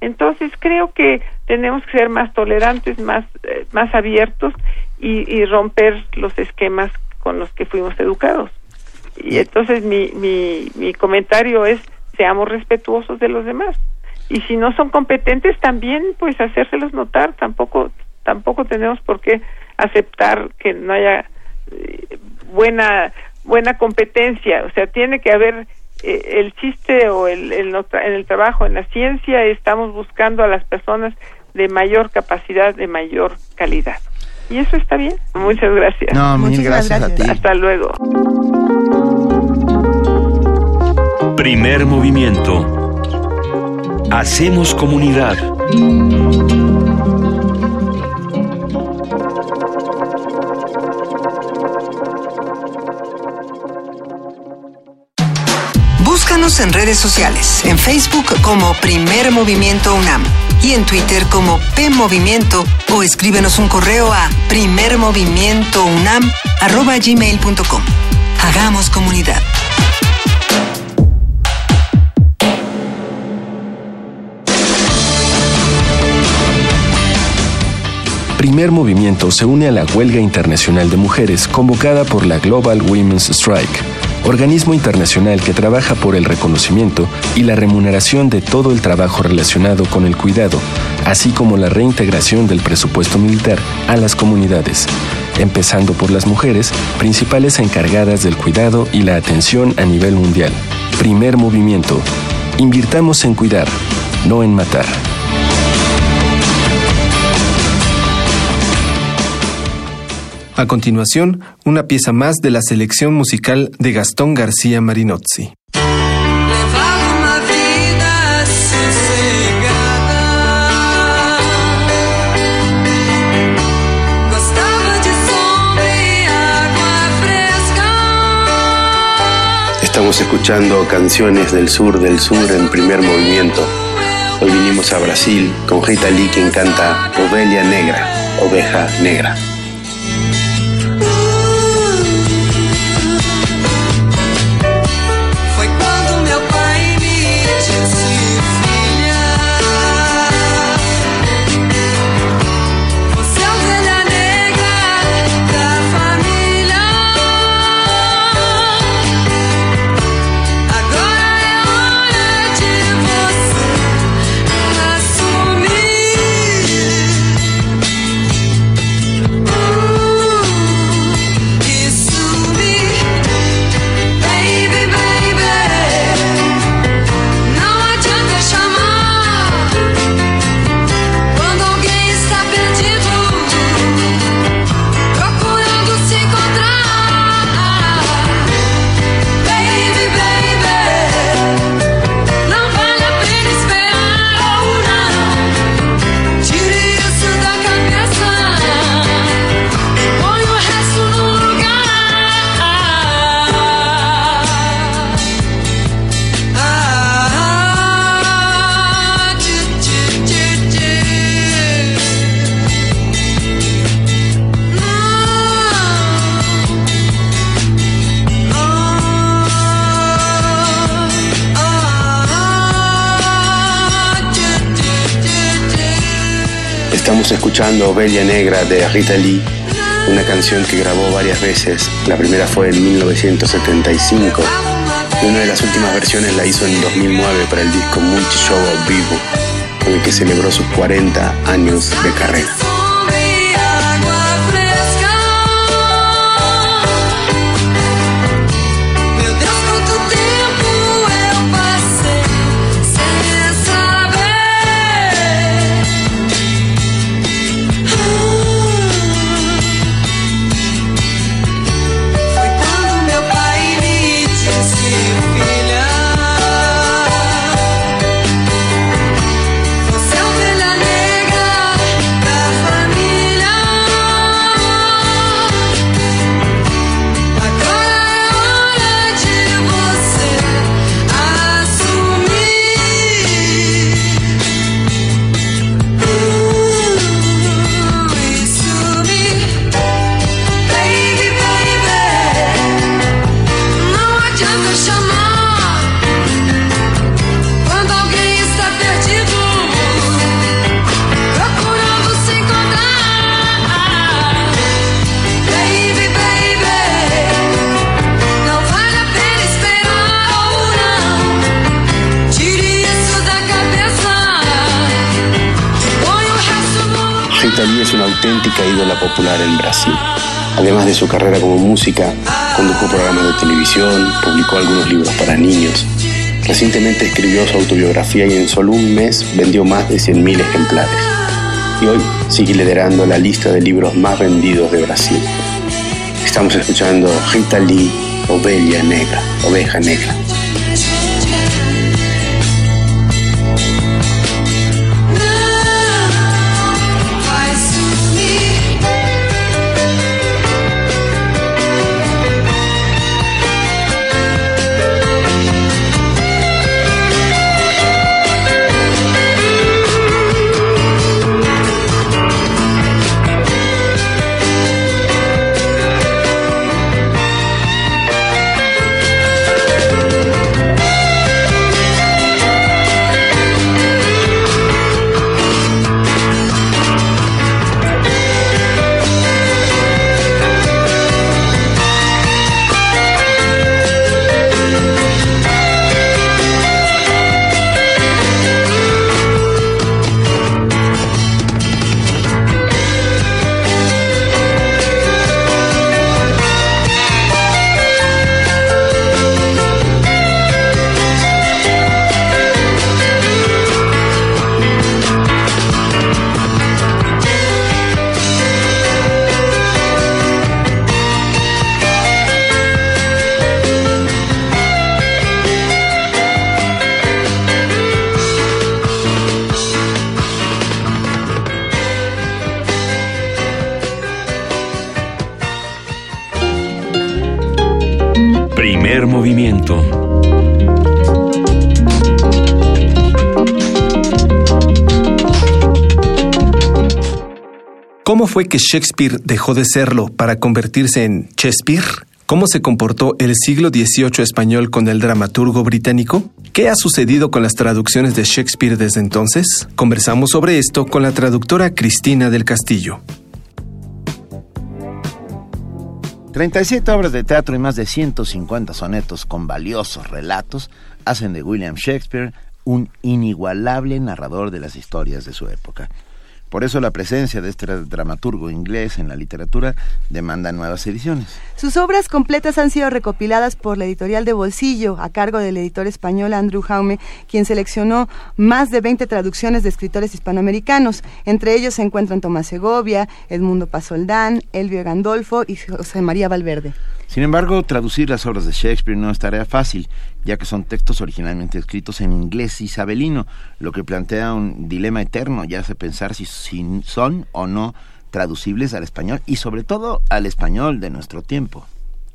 Entonces creo que tenemos que ser más tolerantes, más, eh, más abiertos y, romper los esquemas con los que fuimos educados. Y entonces mi, mi, mi comentario es seamos respetuosos de los demás. Y si no son competentes también pues hacérselos notar, tampoco tampoco tenemos por qué aceptar que no haya eh, buena buena competencia, o sea, tiene que haber eh, el chiste o el, el, en el trabajo, en la ciencia, estamos buscando a las personas de mayor capacidad, de mayor calidad. Y eso está bien. Muchas gracias. No, mil gracias, a ti. Hasta luego. Primer movimiento. Hacemos comunidad. en redes sociales, en Facebook como Primer Movimiento UNAM y en Twitter como P Movimiento o escríbenos un correo a primermovimientounam@gmail.com. Hagamos comunidad. Primer Movimiento se une a la huelga internacional de mujeres convocada por la Global Women's Strike organismo internacional que trabaja por el reconocimiento y la remuneración de todo el trabajo relacionado con el cuidado, así como la reintegración del presupuesto militar a las comunidades, empezando por las mujeres, principales encargadas del cuidado y la atención a nivel mundial. Primer movimiento. Invirtamos en cuidar, no en matar. A continuación, una pieza más de la selección musical de Gastón García Marinozzi. Estamos escuchando canciones del sur del sur en primer movimiento. Hoy vinimos a Brasil con Rita Lee quien canta Ovelia Negra, Oveja Negra. Escuchando Bella Negra de Rita Lee, una canción que grabó varias veces. La primera fue en 1975 y una de las últimas versiones la hizo en 2009 para el disco Multishow Vivo, con el que celebró sus 40 años de carrera. Además de su carrera como música, condujo programas de televisión, publicó algunos libros para niños. Recientemente escribió su autobiografía y en solo un mes vendió más de 100.000 ejemplares. Y hoy sigue liderando la lista de libros más vendidos de Brasil. Estamos escuchando Rita Lee, Oveja Negra, Oveja Negra. Fue que Shakespeare dejó de serlo para convertirse en Shakespeare? ¿Cómo se comportó el siglo XVIII español con el dramaturgo británico? ¿Qué ha sucedido con las traducciones de Shakespeare desde entonces? Conversamos sobre esto con la traductora Cristina del Castillo. 37 obras de teatro y más de 150 sonetos con valiosos relatos hacen de William Shakespeare un inigualable narrador de las historias de su época. Por eso la presencia de este dramaturgo inglés en la literatura demanda nuevas ediciones. Sus obras completas han sido recopiladas por la editorial de Bolsillo, a cargo del editor español Andrew Jaume, quien seleccionó más de 20 traducciones de escritores hispanoamericanos. Entre ellos se encuentran Tomás Segovia, Edmundo Pasoldán, Elvio Gandolfo y José María Valverde. Sin embargo, traducir las obras de Shakespeare no es tarea fácil, ya que son textos originalmente escritos en inglés isabelino, lo que plantea un dilema eterno, ya hace pensar si son o no traducibles al español y sobre todo al español de nuestro tiempo.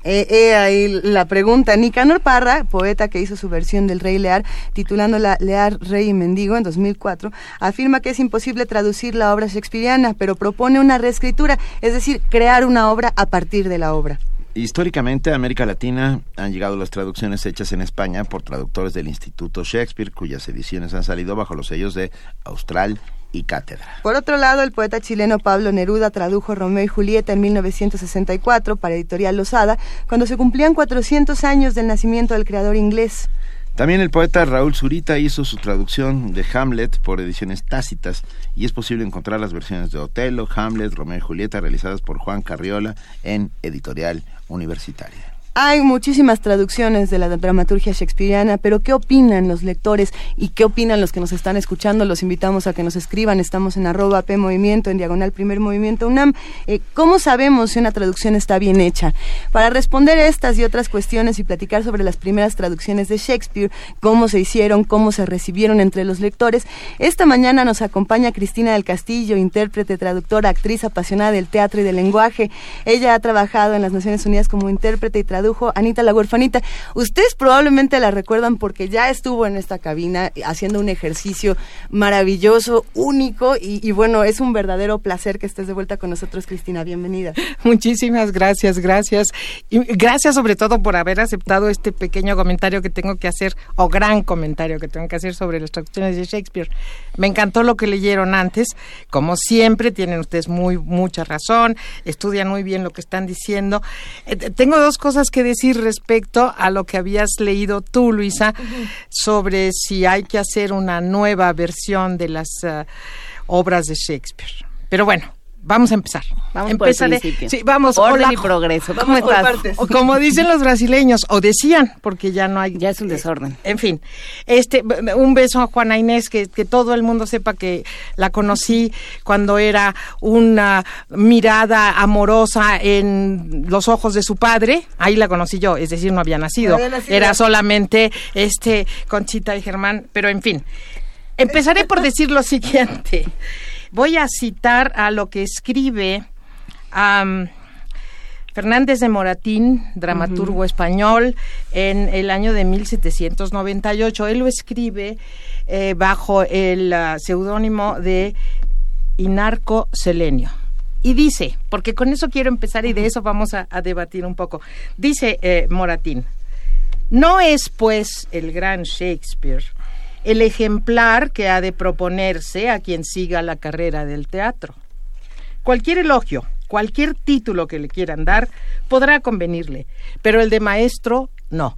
Eh, ahí la pregunta. Nicanor Parra, poeta que hizo su versión del Rey Lear, titulándola Lear, Rey y Mendigo en 2004, afirma que es imposible traducir la obra shakespeariana, pero propone una reescritura, es decir, crear una obra a partir de la obra. Históricamente a América Latina han llegado las traducciones hechas en España por traductores del Instituto Shakespeare, cuyas ediciones han salido bajo los sellos de Austral y Cátedra. Por otro lado, el poeta chileno Pablo Neruda tradujo Romeo y Julieta en 1964 para Editorial Losada, cuando se cumplían 400 años del nacimiento del creador inglés. También el poeta Raúl Zurita hizo su traducción de Hamlet por ediciones tácitas y es posible encontrar las versiones de Otelo, Hamlet, Romeo y Julieta realizadas por Juan Carriola en Editorial Universitaria. Hay muchísimas traducciones de la dramaturgia shakespeariana, pero ¿qué opinan los lectores y qué opinan los que nos están escuchando? Los invitamos a que nos escriban. Estamos en arroba P en diagonal Primer Movimiento UNAM. Eh, ¿Cómo sabemos si una traducción está bien hecha? Para responder estas y otras cuestiones y platicar sobre las primeras traducciones de Shakespeare, cómo se hicieron, cómo se recibieron entre los lectores, esta mañana nos acompaña Cristina del Castillo, intérprete, traductora, actriz apasionada del teatro y del lenguaje. Ella ha trabajado en las Naciones Unidas como intérprete y traductora tradujo Anita la huerfanita. Ustedes probablemente la recuerdan porque ya estuvo en esta cabina haciendo un ejercicio maravilloso, único y, bueno, es un verdadero placer que estés de vuelta con nosotros, Cristina. Bienvenida. Muchísimas gracias, gracias. Y gracias sobre todo por haber aceptado este pequeño comentario que tengo que hacer, o gran comentario que tengo que hacer sobre las traducciones de Shakespeare. Me encantó lo que leyeron antes. Como siempre, tienen ustedes muy mucha razón, estudian muy bien lo que están diciendo. Eh, tengo dos cosas que decir respecto a lo que habías leído tú, Luisa, sobre si hay que hacer una nueva versión de las eh, obras de Shakespeare. Pero bueno, Vamos a empezar. Vamos por el principio. Sí, vamos. Orden y progreso. ¿Cómo estás? O como dicen los brasileños, o decían, porque ya no hay... Ya es un desorden. En fin, este, un beso a Juana Inés, que, que todo el mundo sepa que la conocí cuando era una mirada amorosa en los ojos de su padre. Ahí la conocí yo, es decir, no había nacido. había nacido. Era solamente este Conchita y Germán, pero en fin. Empezaré por decir lo siguiente. Voy a citar a lo que escribe Fernández de Moratín, dramaturgo español, en el año de 1798. Él lo escribe eh, bajo el ah, seudónimo de Inarco Selenio. Y dice, porque con eso quiero empezar y de eso vamos a, debatir un poco. Dice eh, Moratín, no es pues el gran Shakespeare el ejemplar que ha de proponerse a quien siga la carrera del teatro. Cualquier elogio, cualquier título que le quieran dar, podrá convenirle, pero el de maestro, no.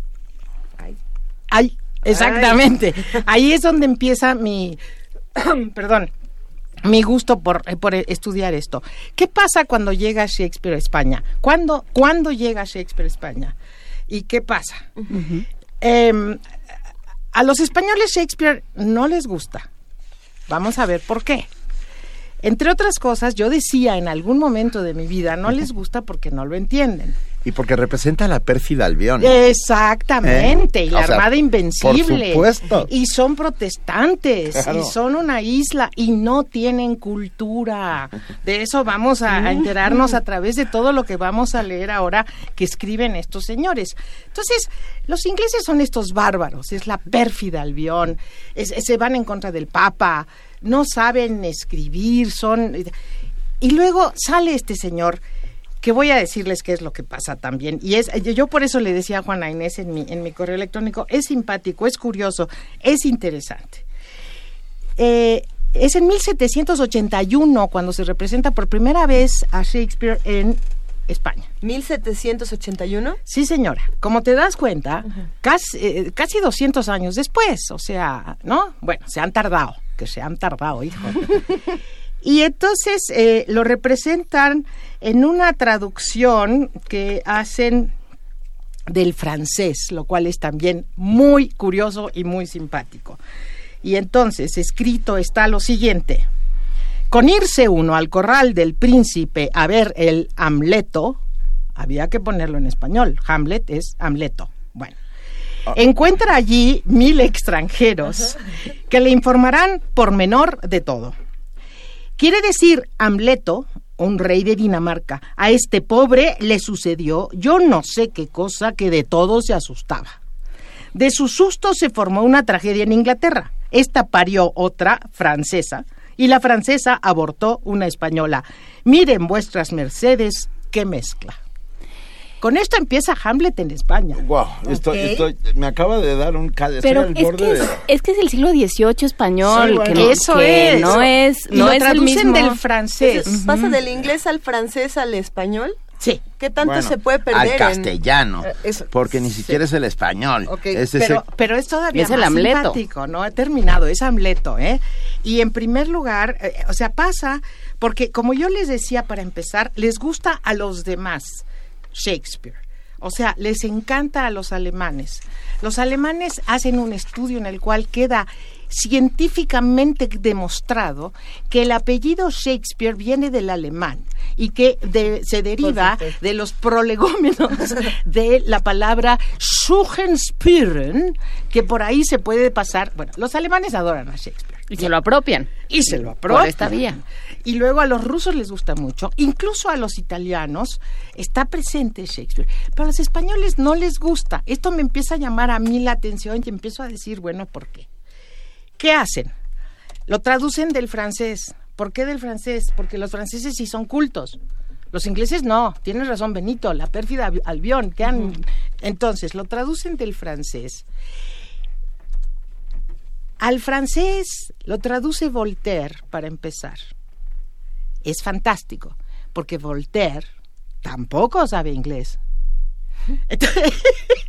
Ay, exactamente. Ahí es donde empieza mi, perdón, mi gusto por, por, estudiar esto. ¿Qué pasa cuando llega Shakespeare a España? ¿Cuándo, ¿cuándo llega Shakespeare a España? ¿Y qué pasa? A los españoles Shakespeare no les gusta. Vamos a ver por qué. Entre otras cosas, yo decía en algún momento de mi vida, no les gusta porque no lo entienden. Y porque representa la pérfida Albión. Exactamente, ¿Eh? y la O sea, Armada Invencible. por supuesto. Y son protestantes, Claro. y son una isla, y no tienen cultura. De eso vamos a, a enterarnos a través de todo lo que vamos a leer ahora que escriben estos señores. Entonces, los ingleses son estos bárbaros, es la pérfida Albión, es- se van en contra del Papa, no saben escribir, son... Y luego sale este señor que voy a decirles qué es lo que pasa también. Y es, yo, por eso le decía a Juana Inés en mi, en mi correo electrónico, es simpático, es curioso, es interesante. Eh, es en 1781 cuando se representa por primera vez a Shakespeare en España. ¿1781? Sí, señora. Como te das cuenta, casi, eh, casi 200 años después, o sea, ¿no? Bueno, se han tardado, se han tardado, hijo. Y entonces eh, lo representan en una traducción que hacen del francés, lo cual es también muy curioso y muy simpático. Y entonces escrito está lo siguiente. Con irse uno al corral del príncipe a ver el Hamleto, había que ponerlo en español, Hamlet es Hamleto. Bueno, encuentra allí mil extranjeros que le informarán por menor de todo. Quiere decir Hamleto, un rey de Dinamarca, a este pobre le sucedió yo no sé qué cosa que de todo se asustaba. De su susto se formó una tragedia en Inglaterra. Esta parió otra francesa y la francesa abortó una española. Miren vuestras mercedes qué mezcla. Con esto empieza Hamlet en España. Wow, estoy, estoy- me acaba de dar un Pero al es borde que de... es, es que es el siglo XVIII español, Sí, bueno. que, no, Eso que es. no es, Y no lo es el traducen mismo. del francés. Entonces, ¿Pasa del inglés al francés al español? Sí. ¿Qué tanto Bueno, se puede perder? Al castellano, Eh, eso- porque ni siquiera es el español. Ok, es ese- pero, pero es todavía Es el más Hamleto. simpático, ¿no? He terminado, es Hamleto, ¿eh? Y en primer lugar, eh, o sea, pasa porque, como yo les decía para empezar, les gusta a los demás Shakespeare. O sea, les encanta a los alemanes. Los alemanes hacen un estudio en el cual queda científicamente demostrado que el apellido Shakespeare viene del alemán y que de- se deriva de los prolegómenos de la palabra Suchenspüren, que por ahí se puede pasar. Bueno, los alemanes adoran a Shakespeare. Y se lo apropian. Y se lo apropian. Por esta vía. Y luego a los rusos les gusta mucho, incluso a los italianos está presente Shakespeare. Pero a los españoles no les gusta. Esto me empieza a llamar a mí la atención y empiezo a decir, bueno, ¿por qué? ¿Qué hacen? Lo traducen del francés. ¿Por qué del francés? Porque los franceses sí son cultos. Los ingleses no. Tienes razón, Benito, la pérfida Albi- Albión. que han- Entonces, lo traducen del francés. Al francés lo traduce Voltaire para empezar. Es fantástico, porque Voltaire tampoco sabe inglés. Entonces,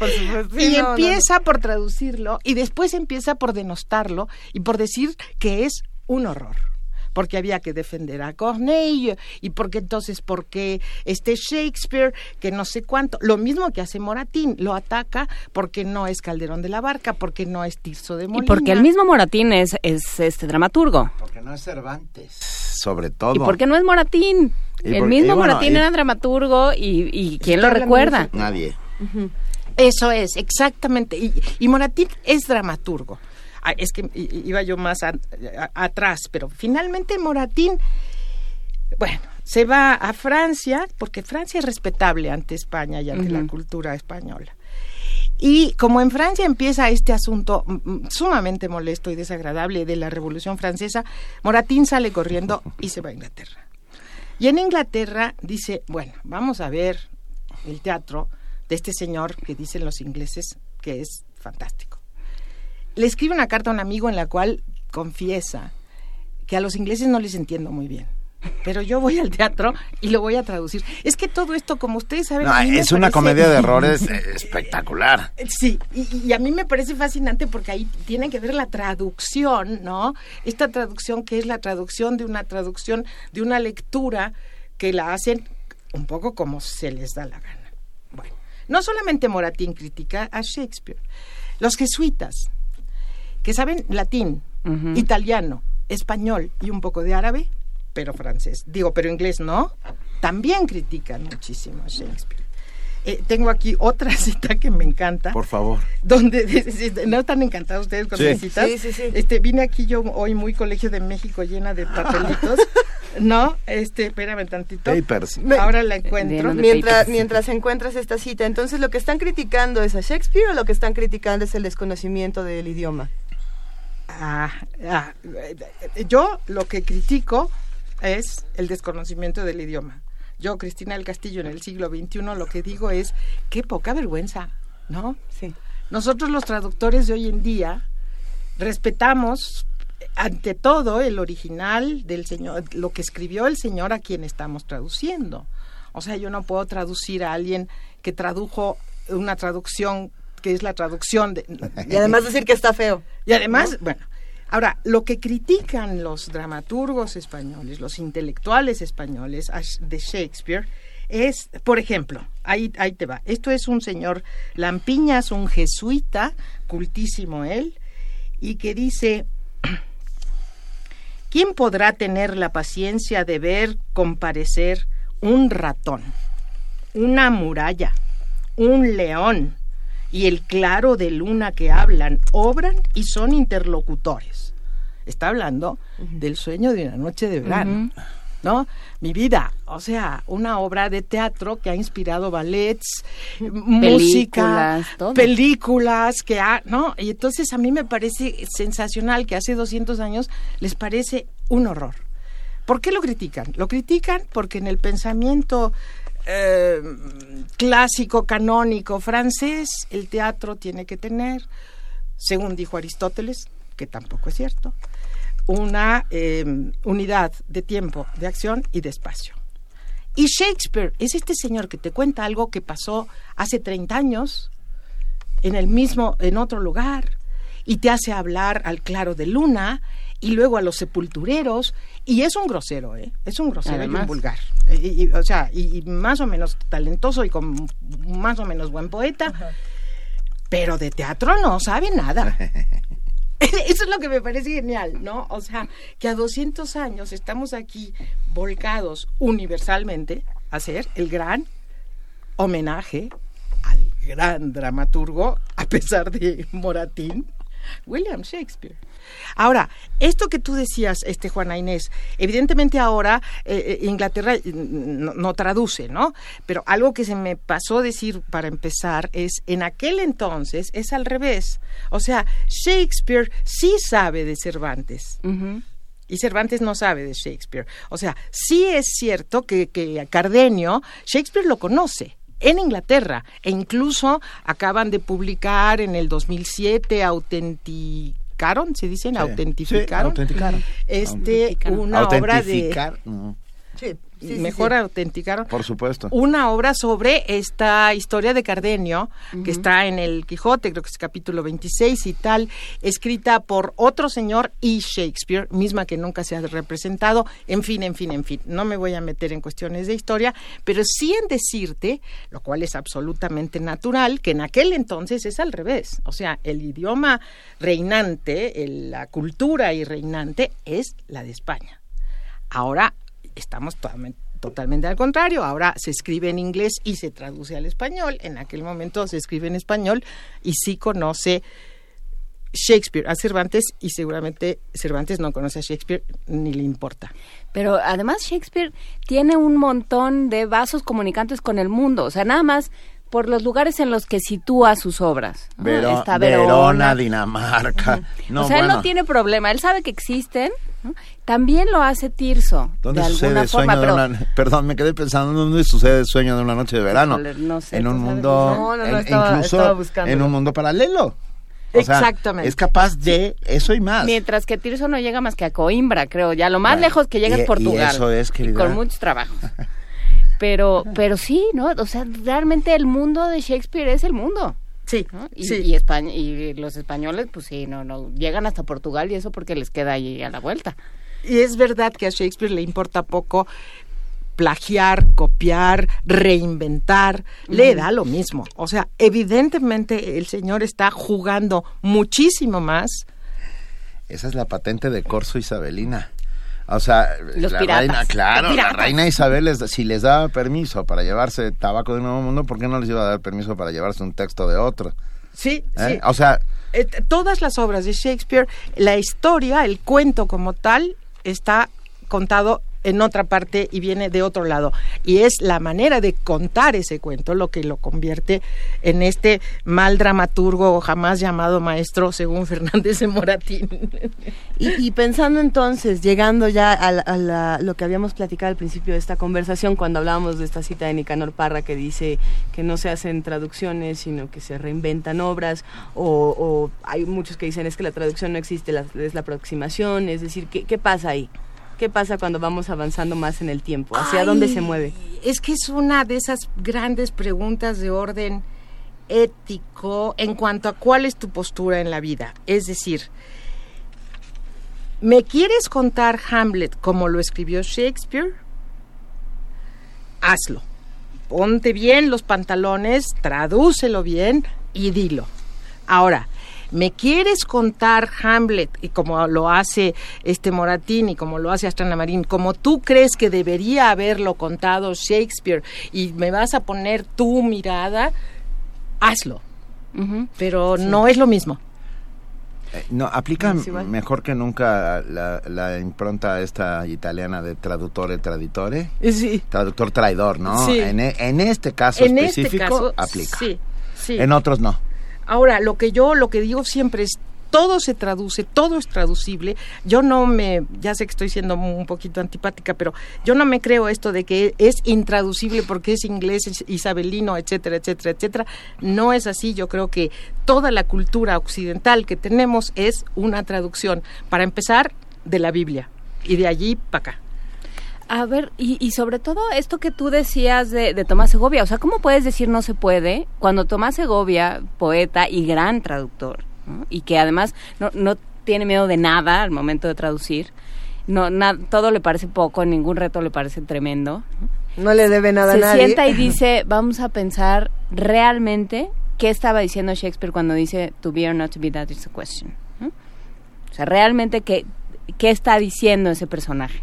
y Sí, no, no, empieza por traducirlo y después empieza por denostarlo y por decir que es un horror porque había que defender a Corneille y porque entonces porque este Shakespeare que no sé cuánto lo mismo que hace Moratín lo ataca porque no es Calderón de la Barca porque no es Tirso de Y Molina porque el mismo Moratín es, es este dramaturgo. Porque no es Cervantes. Sobre todo. ¿Y por qué no es Moratín? Y el por- mismo bueno, Moratín y- era dramaturgo y, y ¿quién lo recuerda? Nadie. Eso es, exactamente. Y, y Moratín es dramaturgo. Ah, es que iba yo más a- a- atrás, pero finalmente Moratín, bueno, se va a Francia, porque Francia es respetable ante España y ante la cultura española. Y como en Francia empieza este asunto sumamente molesto y desagradable de la Revolución Francesa, Moratín sale corriendo y se va a Inglaterra. Y en Inglaterra dice, bueno, vamos a ver el teatro de este señor que dicen los ingleses que es fantástico. Le escribe una carta a un amigo en la cual confiesa que a los ingleses no les entiendo muy bien. Pero yo voy al teatro y lo voy a traducir. Es que todo esto, como ustedes saben... No, es una parece- comedia de errores espectacular. Sí, y, y a mí me parece fascinante porque ahí tiene que ver la traducción, ¿no? Esta traducción que es la traducción de una traducción, de una lectura que la hacen un poco como se les da la gana. Bueno, no solamente Moratín critica a Shakespeare, los jesuitas, que saben latín, italiano, español y un poco de árabe, pero francés. Digo, pero inglés no. También critican muchísimo a Shakespeare. Eh, tengo aquí otra cita que me encanta. Por favor. Donde no están encantados ustedes con Sí. las citas. Sí, sí, sí. Este, vine aquí yo hoy muy Colegio de México llena de papelitos. no, este, espérame tantito. Papers. Ahora la encuentro. Mientras, mientras encuentras esta cita, entonces lo que están criticando es a Shakespeare o lo que están criticando es el desconocimiento del idioma. Ah, ah, eh, yo lo que critico es el desconocimiento del idioma. Yo, Cristina del Castillo, en el siglo XXI, lo que digo es, qué poca vergüenza, ¿no? Sí. Nosotros los traductores de hoy en día respetamos ante todo el original del señor, lo que escribió el señor a quien estamos traduciendo. O sea, yo no puedo traducir a alguien que tradujo una traducción que es la traducción de... Y además decir que está feo. Y además, bueno, ahora, lo que critican los dramaturgos españoles, los intelectuales españoles de Shakespeare, es, por ejemplo, ahí, ahí te va, esto es un señor Lampiñas, un jesuita, cultísimo él, y que dice, ¿quién podrá tener la paciencia de ver comparecer un ratón, una muralla, un león y el claro de luna que hablan, obran y son interlocutores? Está hablando del sueño de una noche de verano. ¿No? Mi vida, o sea, una obra de teatro que ha inspirado ballets, música, Películas, todo. películas que ha, ¿no? Y entonces a mí me parece sensacional que hace 200 años les parece un horror. ¿Por qué lo critican? Lo critican porque en el pensamiento eh, clásico, canónico, francés, el teatro tiene que tener, según dijo Aristóteles, que tampoco es cierto, una eh, unidad de tiempo, de acción y de espacio. Y Shakespeare es este señor que te cuenta algo que pasó hace 30 años en el mismo, en otro lugar, y te hace hablar al claro de luna y luego a los sepultureros, y es un grosero, ¿eh? Es un grosero y Además. un vulgar. Y- y, o sea, y, y más o menos talentoso y con más o menos buen poeta, pero de teatro no sabe nada. Eso es lo que me parece genial, ¿no? O sea, que a 200 años estamos aquí volcados universalmente a hacer el gran homenaje al gran dramaturgo, a pesar de Moratín, William Shakespeare. Ahora, esto que tú decías, este Juana Inés, evidentemente ahora eh, eh, Inglaterra eh, no, no traduce, ¿no? Pero algo que se me pasó decir para empezar es, en aquel entonces es al revés. O sea, Shakespeare sí sabe de Cervantes. Y Cervantes no sabe de Shakespeare. O sea, sí es cierto que, que a Cardenio, Shakespeare lo conoce en Inglaterra e incluso acaban de publicar en el 2007 autenticaron, se dicen, autentificaron, autenticaron. este una obra de Autentificar, no. Sí, sí, mejor sí. autenticaron Por supuesto. una obra sobre esta historia de Cardenio, que está en el Quijote, creo que es capítulo 26 y tal, escrita por otro señor y Shakespeare, misma que nunca se ha representado, en fin, en fin, en fin. No me voy a meter en cuestiones de historia, pero sí en decirte, lo cual es absolutamente natural, que en aquel entonces es al revés. O sea, el idioma reinante, el- la cultura y reinante es la de España. Ahora estamos totalmente, totalmente al contrario. Ahora se escribe en inglés y se traduce al español. En aquel momento se escribe en español y sí conoce Shakespeare a Cervantes y seguramente Cervantes no conoce a Shakespeare ni le importa. Pero además Shakespeare tiene un montón de vasos comunicantes con el mundo, o sea, nada más por los lugares en los que sitúa sus obras. Verona, Verona. Dinamarca. No, o sea, él no tiene problema, él sabe que existen. ¿No? También lo hace Tirso, ¿Dónde de sucede alguna el sueño forma, de pero una... Perdón, me quedé pensando, ¿dónde sucede el sueño de una noche de verano? No sé, en ¿tú un mundo... No, no, no, en- estaba- incluso estaba en un mundo paralelo. O sea, Exactamente. es capaz de eso y más. mientras que Tirso no llega más que a Coimbra, creo, ya lo más lejos que llega y- es Portugal. y eso es, y querida. con muchos trabajos. Pero, pero sí, ¿no? O sea, realmente el mundo de Shakespeare es el mundo. Sí, ¿no? Y, sí. y, España, y los españoles, pues sí, no, no, llegan hasta Portugal y eso porque les queda ahí a la vuelta. Y es verdad que a Shakespeare le importa poco plagiar, copiar, reinventar, le da lo mismo. O sea, evidentemente el señor está jugando muchísimo más. Esa es la patente de Corso Isabelina. O sea, Los la piratas. reina, claro, la reina Isabel, les- si les daba permiso para llevarse tabaco de Nuevo Mundo, ¿por qué no les iba a dar permiso para llevarse un texto de otro? Sí, ¿Eh? sí. O sea, Eh, todas las obras de Shakespeare, la historia, el cuento como tal, está contado en otra parte y viene de otro lado. Y es la manera de contar ese cuento lo que lo convierte en este mal dramaturgo jamás llamado maestro, según Fernández de Moratín. Y, pensando entonces, llegando ya a la- lo que habíamos platicado al principio de esta conversación, cuando hablábamos de esta cita de Nicanor Parra que dice que no se hacen traducciones, sino que se reinventan obras, o, o hay muchos que dicen es que la traducción no existe, la- es la aproximación, es decir, ¿qué, qué pasa ahí? ¿Qué pasa cuando vamos avanzando más en el tiempo? ¿Hacia Ay, dónde se mueve? Es que es una de esas grandes preguntas de orden ético en cuanto a cuál es tu postura en la vida. Es decir, ¿me quieres contar Hamlet como lo escribió Shakespeare? Hazlo. Ponte bien los pantalones, tradúcelo bien y dilo. Ahora, ¿me quieres contar Hamlet y como lo hace este Moratín y como lo hace Astrana Marín, como tú crees que debería haberlo contado Shakespeare y me vas a poner tu mirada? Hazlo. Pero no es lo mismo. eh, no, aplica mejor que nunca la, la impronta esta italiana de traduttore traditore. Sí. Traductor traidor, ¿no? Sí. En, e- en este caso En este específico caso, aplica. Sí, sí. En otros no. Ahora, lo que yo, lo que digo siempre es, todo se traduce, todo es traducible. Yo no me, ya sé que estoy siendo un poquito antipática, pero yo no me creo esto de que es intraducible porque es inglés, es isabelino, etcétera, etcétera, etcétera. No es así. Yo creo que toda la cultura occidental que tenemos es una traducción. Para empezar, de la Biblia y de allí para acá. A ver, y, y sobre todo esto que tú decías de, de Tomás Segovia, o sea, ¿cómo puedes decir no se puede cuando Tomás Segovia, poeta y gran traductor, ¿no? y que además no, no tiene miedo de nada al momento de traducir, no, na- todo le parece poco, ningún reto le parece tremendo, No le debe nada se a nadie. sienta y dice, vamos a pensar realmente qué estaba diciendo Shakespeare cuando dice to be or not to be, that is the question. O sea, realmente qué, qué está diciendo ese personaje.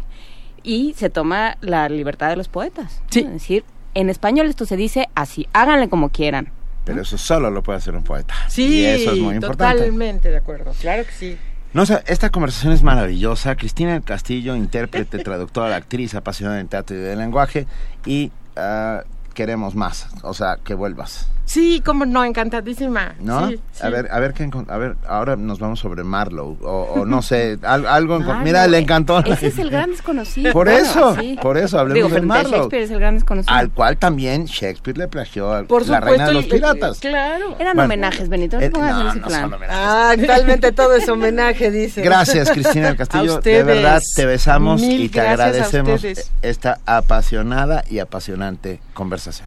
Y se toma la libertad de los poetas. ¿no? Es decir, en español esto se dice así, háganle como quieran. Pero eso solo lo puede hacer un poeta. Sí, y eso es muy importante. totalmente de acuerdo. Claro que sí. No, o sea, esta conversación es maravillosa. Cristina del Castillo, intérprete, traductora, actriz, apasionada en teatro y del lenguaje. Y ah, queremos más. O sea, que vuelvas. Sí, como no, encantadísima. ¿No? Sí, sí. A ver, a ver qué a ver, ahora nos vamos sobre Marlowe o, o no sé, al- algo Marlowe. Mira, le encantó. Ese es el gran desconocido. Por Bueno, eso, sí. por eso hablemos Digo, de Marlowe. Shakespeare es el gran desconocido. Al cual también Shakespeare le plagió a Por la reina de los y- piratas. Claro. Eran Bueno, homenajes, Benito, no eh, pongas no, ese no plan. son homenajes. Ah, actualmente todo es homenaje, dice. Gracias, Cristina del A Castillo. De verdad, te besamos y te agradecemos esta apasionada y apasionante conversación.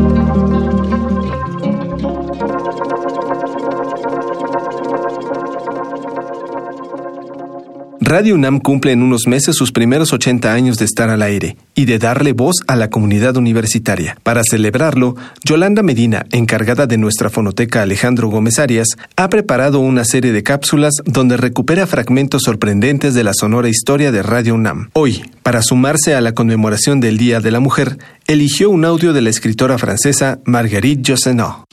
Radio UNAM cumple en unos meses sus primeros 80 años de estar al aire y de darle voz a la comunidad universitaria. Para celebrarlo, Yolanda Medina, encargada de nuestra fonoteca Alejandro Gómez Arias, ha preparado una serie de cápsulas donde recupera fragmentos sorprendentes de la sonora historia de Radio UNAM. Hoy, para sumarse a la conmemoración del Día de la Mujer, eligió un audio de la escritora francesa Marguerite Yourcenar.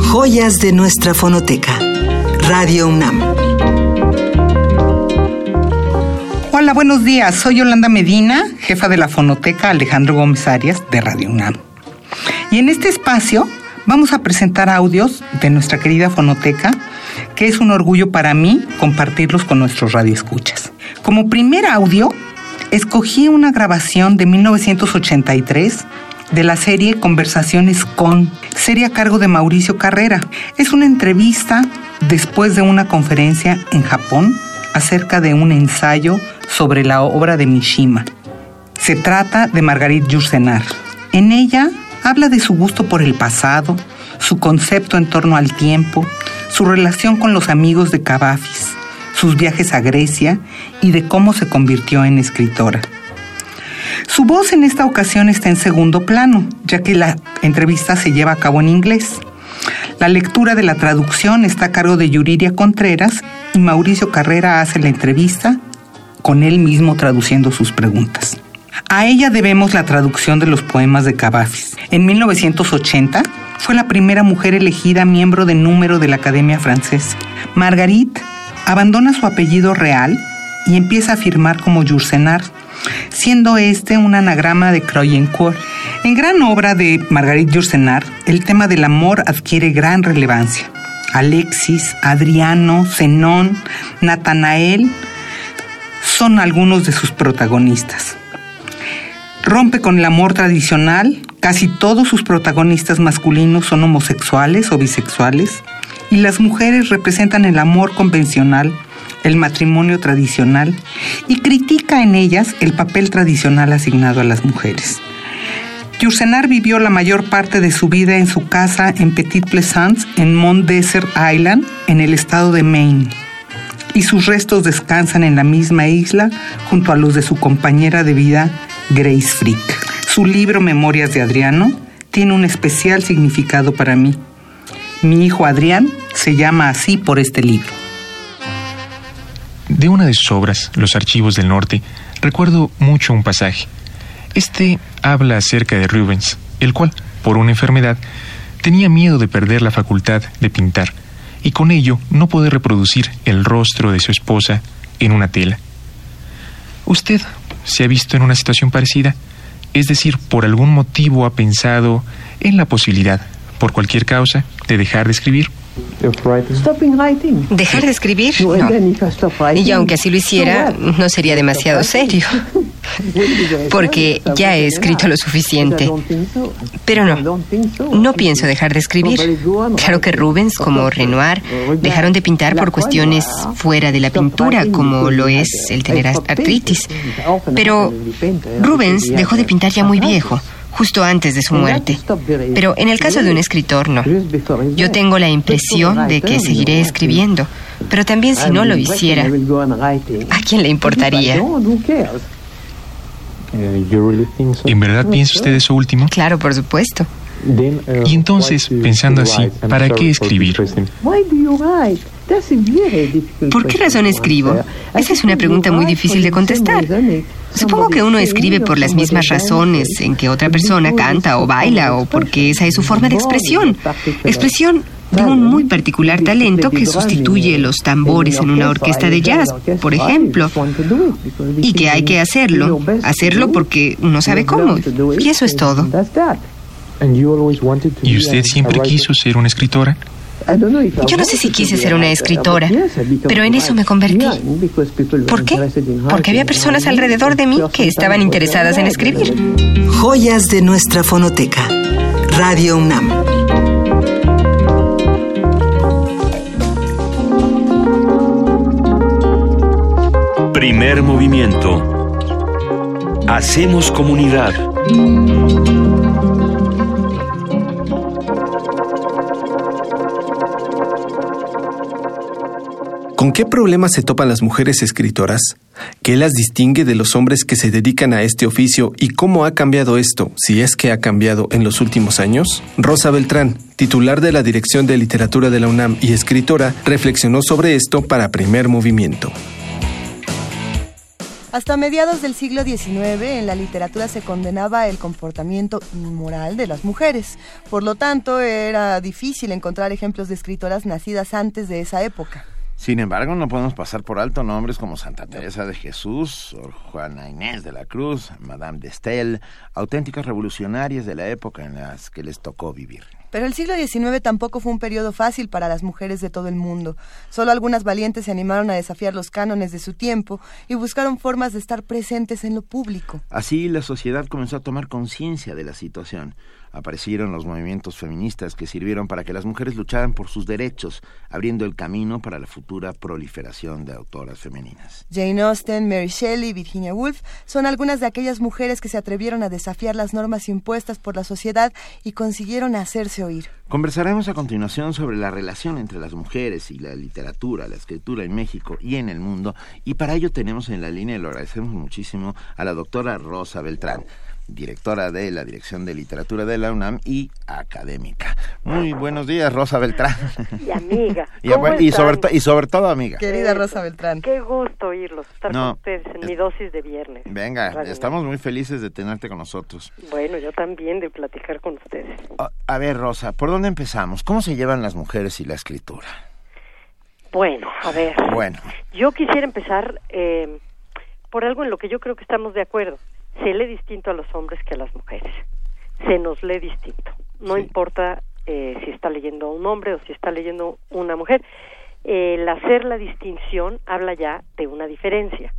Joyas de nuestra fonoteca. Radio UNAM. Buenos días. Soy Yolanda Medina, jefa de la fonoteca Alejandro Gómez Arias de Radio UNAM. Y en este espacio vamos a presentar audios de nuestra querida fonoteca, que es un orgullo para mí compartirlos con nuestros radioescuchas. Como primer audio, escogí una grabación de 1983 de la serie Conversaciones con, serie a cargo de Mauricio Carrera. Es una entrevista después de una conferencia en Japón acerca de un ensayo sobre la obra de Mishima. Se trata de Marguerite Yourcenar. En ella habla de su gusto por el pasado, su concepto en torno al tiempo, su relación con los amigos de Cavafis, sus viajes a Grecia y de cómo se convirtió en escritora. Su voz en esta ocasión está en segundo plano, ya que la entrevista se lleva a cabo en inglés. La lectura de la traducción está a cargo de Yuriria Contreras y Mauricio Carrera hace la entrevista con él mismo traduciendo sus preguntas. A ella debemos la traducción de los poemas de Cavafis. En 1980 fue la primera mujer elegida miembro de número de la Academia Francesa. Marguerite abandona su apellido real y empieza a firmar como Jursenar, siendo este un anagrama de Croyencourt. En gran obra de Marguerite Jursenar, el tema del amor adquiere gran relevancia. Alexis, Adriano, Zenón, Natanael son algunos de sus protagonistas. Rompe con el amor tradicional, casi todos sus protagonistas masculinos son homosexuales o bisexuales, y las mujeres representan el amor convencional, el matrimonio tradicional, y critica en ellas el papel tradicional asignado a las mujeres. Yursenar vivió la mayor parte de su vida en su casa en Petit Plaisance, en Mont Desert Island, en el estado de Maine. Y sus restos descansan en la misma isla junto a los de su compañera de vida, Grace Frick. Su libro Memorias de Adriano tiene un especial significado para mí. Mi hijo Adrián se llama así por este libro. De una de sus obras, Los Archivos del Norte, recuerdo mucho un pasaje. Este habla acerca de Rubens, el cual, por una enfermedad, tenía miedo de perder la facultad de pintar y con ello no poder reproducir el rostro de su esposa en una tela. ¿Usted se ha visto en una situación parecida? Es decir, por algún motivo ha pensado en la posibilidad, por cualquier causa, de dejar de escribir. ¿Dejar de escribir? No. Y aunque así lo hiciera, no sería demasiado serio. Porque ya he escrito lo suficiente. Pero no, no pienso dejar de escribir. Claro que Rubens, como Renoir, dejaron de pintar por cuestiones fuera de la pintura, como lo es el tener artritis. Pero Rubens dejó de pintar ya muy viejo justo antes de su muerte. Pero en el caso de un escritor, no. Yo tengo la impresión de que seguiré escribiendo, pero también si no lo hiciera, ¿a quién le importaría? ¿En verdad piensa usted eso último? Claro, por supuesto. Y entonces, pensando así, ¿para qué escribir? ¿Por qué razón escribo? Esa es una pregunta muy difícil de contestar. Supongo que uno escribe por las mismas razones en que otra persona canta o baila o porque esa es su forma de expresión. Expresión de un muy particular talento que sustituye los tambores en una orquesta de jazz, por ejemplo, y que hay que hacerlo, hacerlo porque uno sabe cómo, y eso es todo. ¿Y usted siempre quiso ser una escritora? Yo no sé si quise ser una escritora, pero en eso me convertí. ¿Por qué? Porque había personas alrededor de mí que estaban interesadas en escribir. Joyas de nuestra fonoteca. Radio UNAM. Primer movimiento. Hacemos comunidad. ¿Con qué problemas se topan las mujeres escritoras? ¿Qué las distingue de los hombres que se dedican a este oficio y cómo ha cambiado esto, si es que ha cambiado en los últimos años? Rosa Beltrán, titular de la Dirección de Literatura de la UNAM y escritora, reflexionó sobre esto para primer movimiento. Hasta mediados del siglo XIX en la literatura se condenaba el comportamiento inmoral de las mujeres. Por lo tanto, era difícil encontrar ejemplos de escritoras nacidas antes de esa época. Sin embargo, no podemos pasar por alto nombres como Santa Teresa de Jesús, Juana Inés de la Cruz, Madame de Estel, auténticas revolucionarias de la época en las que les tocó vivir. Pero el siglo XIX tampoco fue un periodo fácil para las mujeres de todo el mundo. Solo algunas valientes se animaron a desafiar los cánones de su tiempo y buscaron formas de estar presentes en lo público. Así la sociedad comenzó a tomar conciencia de la situación aparecieron los movimientos feministas que sirvieron para que las mujeres lucharan por sus derechos, abriendo el camino para la futura proliferación de autoras femeninas. Jane Austen, Mary Shelley y Virginia Woolf son algunas de aquellas mujeres que se atrevieron a desafiar las normas impuestas por la sociedad y consiguieron hacerse oír. Conversaremos a continuación sobre la relación entre las mujeres y la literatura, la escritura en México y en el mundo, y para ello tenemos en la línea, y lo agradecemos muchísimo, a la doctora Rosa Beltrán directora de la Dirección de Literatura de la UNAM y académica. Muy buenos días, Rosa Beltrán. Y amiga. y, y, sobre y, sobre, todo amiga. Querida Rosa Beltrán. Qué gusto oírlos, estar con ustedes en mi dosis de viernes. Venga, estamos muy felices de tenerte con nosotros. Bueno, yo también de platicar con ustedes. A, ver, Rosa, ¿por dónde empezamos? ¿Cómo se llevan las mujeres y la escritura? Bueno, a ver. Bueno. Yo quisiera empezar eh, por algo en lo que yo creo que estamos de acuerdo se lee distinto a los hombres que a las mujeres. Se nos lee distinto. No importa eh, si está leyendo un hombre o si está leyendo una mujer. el hacer la distinción habla ya de una diferencia.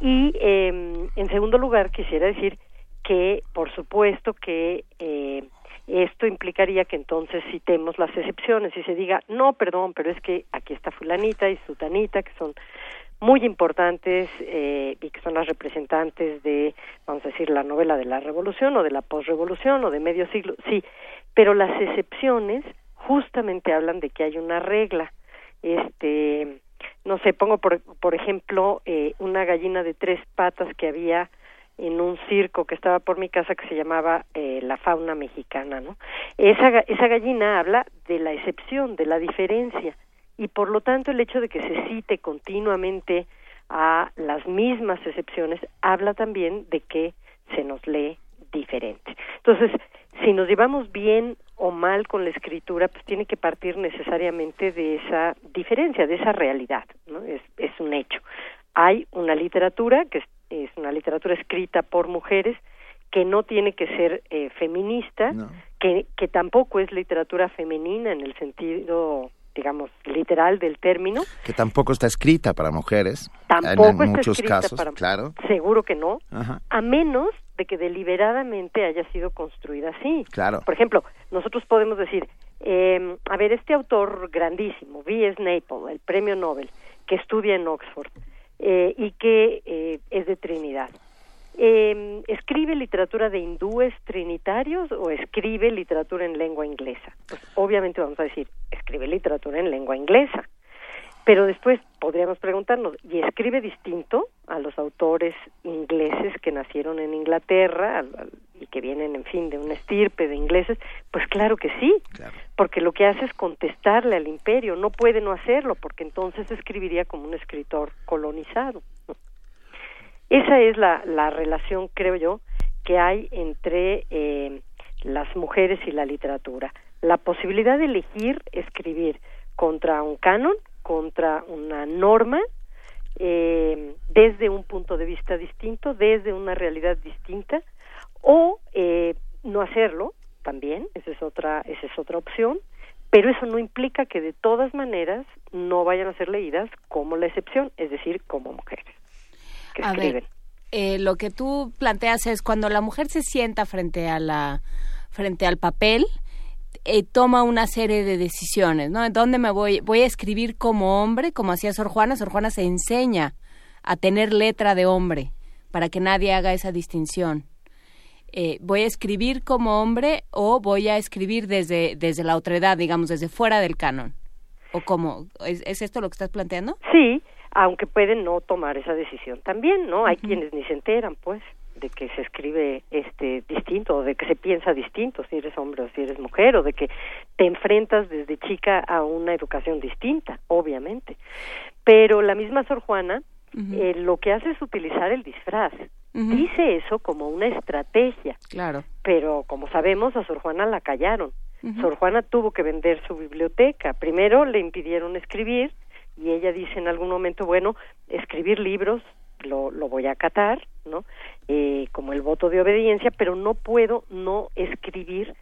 Y eh, en segundo lugar, quisiera decir que, por supuesto, que eh, esto implicaría que entonces citemos las excepciones y se diga, no, perdón, pero es que aquí está fulanita y sutanita, que son muy importantes eh, y que son las representantes de, vamos a decir, la novela de la revolución o de la posrevolución o de medio siglo, sí, pero las excepciones justamente hablan de que hay una regla. Este, no sé, pongo por, por ejemplo eh, una gallina de tres patas que había en un circo que estaba por mi casa que se llamaba eh, la fauna mexicana, ¿no? Esa, esa gallina habla de la excepción, de la diferencia y por lo tanto el hecho de que se cite continuamente a las mismas excepciones habla también de que se nos lee diferente. Entonces, si nos llevamos bien o mal con la escritura, pues tiene que partir necesariamente de esa diferencia, de esa realidad, ¿no? Es, es un hecho. Hay una literatura que es, una literatura escrita por mujeres que no tiene que ser eh, feminista, que, que tampoco es literatura femenina en el sentido digamos, literal del término. Que tampoco está escrita para mujeres. Tampoco en, está muchos escrita casos, para claro. Seguro que no. A menos de que deliberadamente haya sido construida así. Claro. Por ejemplo, nosotros podemos decir, eh, a ver, este autor grandísimo, V.S. Naipaul, el premio Nobel, que estudia en Oxford eh, y que eh, es de Trinidad. Eh, ¿Escribe literatura de hindúes trinitarios o escribe literatura en lengua inglesa? Pues obviamente vamos a decir, escribe literatura en lengua inglesa. Pero después podríamos preguntarnos, ¿y escribe distinto a los autores ingleses que nacieron en Inglaterra y que vienen, en fin, de una estirpe de ingleses? Pues claro que sí, porque lo que hace es contestarle al imperio, no puede no hacerlo, porque entonces escribiría como un escritor colonizado. Esa es la, la relación, creo yo, que hay entre eh, las mujeres y la literatura. La posibilidad de elegir escribir contra un canon, contra una norma, eh, desde un punto de vista distinto, desde una realidad distinta, o eh, no hacerlo también, esa es otra, esa es otra opción, pero eso no implica que de todas maneras no vayan a ser leídas como la excepción, es decir, como mujeres a Ver, eh, lo que tú planteas es cuando la mujer se sienta frente a la frente al papel eh, toma una serie de decisiones, ¿no? ¿Dónde me voy? Voy a escribir como hombre, como hacía Sor Juana. Sor Juana se enseña a tener letra de hombre para que nadie haga esa distinción. Eh, voy a escribir como hombre o voy a escribir desde, desde la otredad, digamos, desde fuera del canon. ¿O cómo? ¿Es, ¿Es, esto lo que estás planteando? Sí, aunque pueden no tomar esa decisión también, ¿no? Hay quienes ni se enteran, pues, de que se escribe este distinto o de que se piensa distinto si eres hombre o si eres mujer o de que te enfrentas desde chica a una educación distinta, obviamente. Pero la misma Sor Juana eh, lo que hace es utilizar el disfraz. Dice eso como una estrategia. Claro. Pero como sabemos a Sor Juana la callaron. Sor Juana tuvo que vender su biblioteca. Primero le impidieron escribir y ella dice en algún momento, bueno, escribir libros lo, lo voy a acatar, ¿no? Eh, como el voto de obediencia, pero no puedo no escribir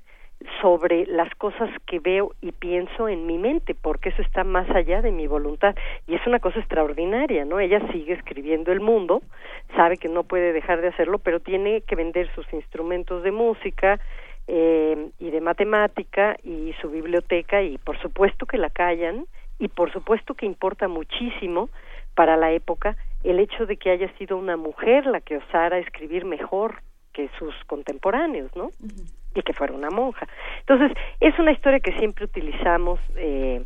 sobre las cosas que veo y pienso en mi mente, porque eso está más allá de mi voluntad. Y es una cosa extraordinaria, ¿no? Ella sigue escribiendo el mundo, sabe que no puede dejar de hacerlo, pero tiene que vender sus instrumentos de música eh, y de matemática y su biblioteca, y por supuesto que la callan, y por supuesto que importa muchísimo para la época el hecho de que haya sido una mujer la que osara escribir mejor que sus contemporáneos, ¿no? y que fuera una monja. Entonces, es una historia que siempre utilizamos eh,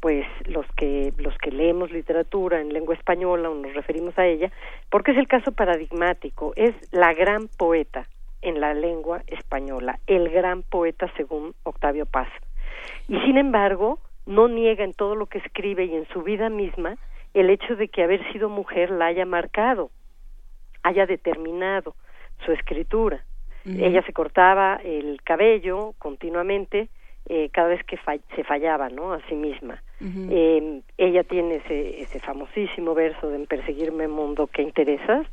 pues los que los que leemos literatura en lengua española o nos referimos a ella, porque es el caso paradigmático, es la gran poeta en la lengua española, el gran poeta según Octavio Paz. Y sin embargo, no niega en todo lo que escribe y en su vida misma el hecho de que haber sido mujer la haya marcado, haya determinado su escritura. Ella se cortaba el cabello continuamente eh, cada vez que se fallaba, ¿no? A sí misma. eh, ella tiene ese, ese famosísimo verso de en perseguirme mundo que interesas,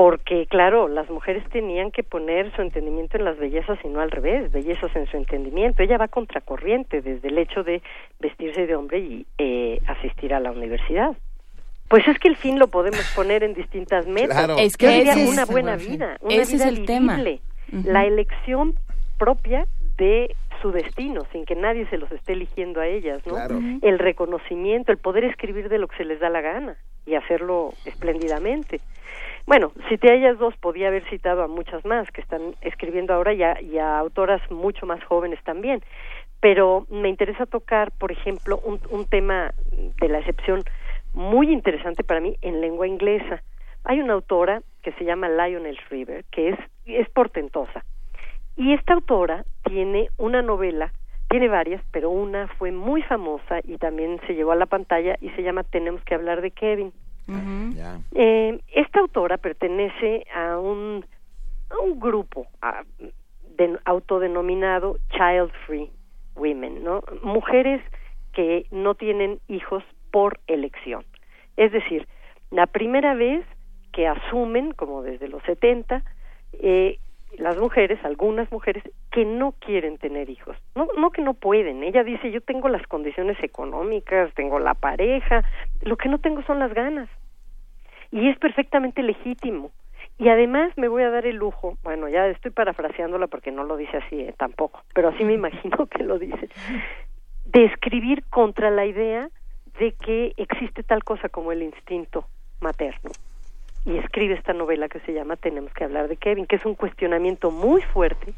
porque claro, las mujeres tenían que poner su entendimiento en las bellezas y no al revés, bellezas en su entendimiento. Ella va contracorriente desde el hecho de vestirse de hombre y eh, asistir a la universidad. Pues es que el fin lo podemos poner en distintas metas. Es que Yo diría ese es- una buena vida, una ese es vida el tema. vivible, Ujú. la elección propia de su destino, sin que nadie se los esté eligiendo a ellas, ¿no? Claro. El reconocimiento, el poder escribir de lo que se les da la gana y hacerlo espléndidamente. Bueno, cité a ellas dos, podía haber citado a muchas más que están escribiendo ahora y a, y a autoras mucho más jóvenes también. Pero me interesa tocar, por ejemplo, un, tema de la excepción muy interesante para mí en lengua inglesa. Hay una autora que se llama Lionel Shriver, que es, es portentosa. Y esta autora tiene una novela, tiene varias, pero una fue muy famosa y también se llevó a la pantalla y se llama Tenemos que hablar de Kevin. Eh, esta autora pertenece a un, a un grupo a- de- autodenominado Child Free Women, ¿no? Mujeres que no tienen hijos por elección. Es decir, la primera vez que asumen, como desde los 70, eh, las mujeres, algunas mujeres, que no quieren tener hijos. No, no que no pueden. Ella dice, yo tengo las condiciones económicas, tengo la pareja, lo que no tengo son las ganas. Y es perfectamente legítimo. Y además me voy a dar el lujo, bueno, ya estoy parafraseándola porque no lo dice así eh, tampoco, pero así me imagino que lo dice, de escribir contra la idea de que existe tal cosa como el instinto materno. Y escribe esta novela que se llama Tenemos que hablar de Kevin, que es un cuestionamiento muy fuerte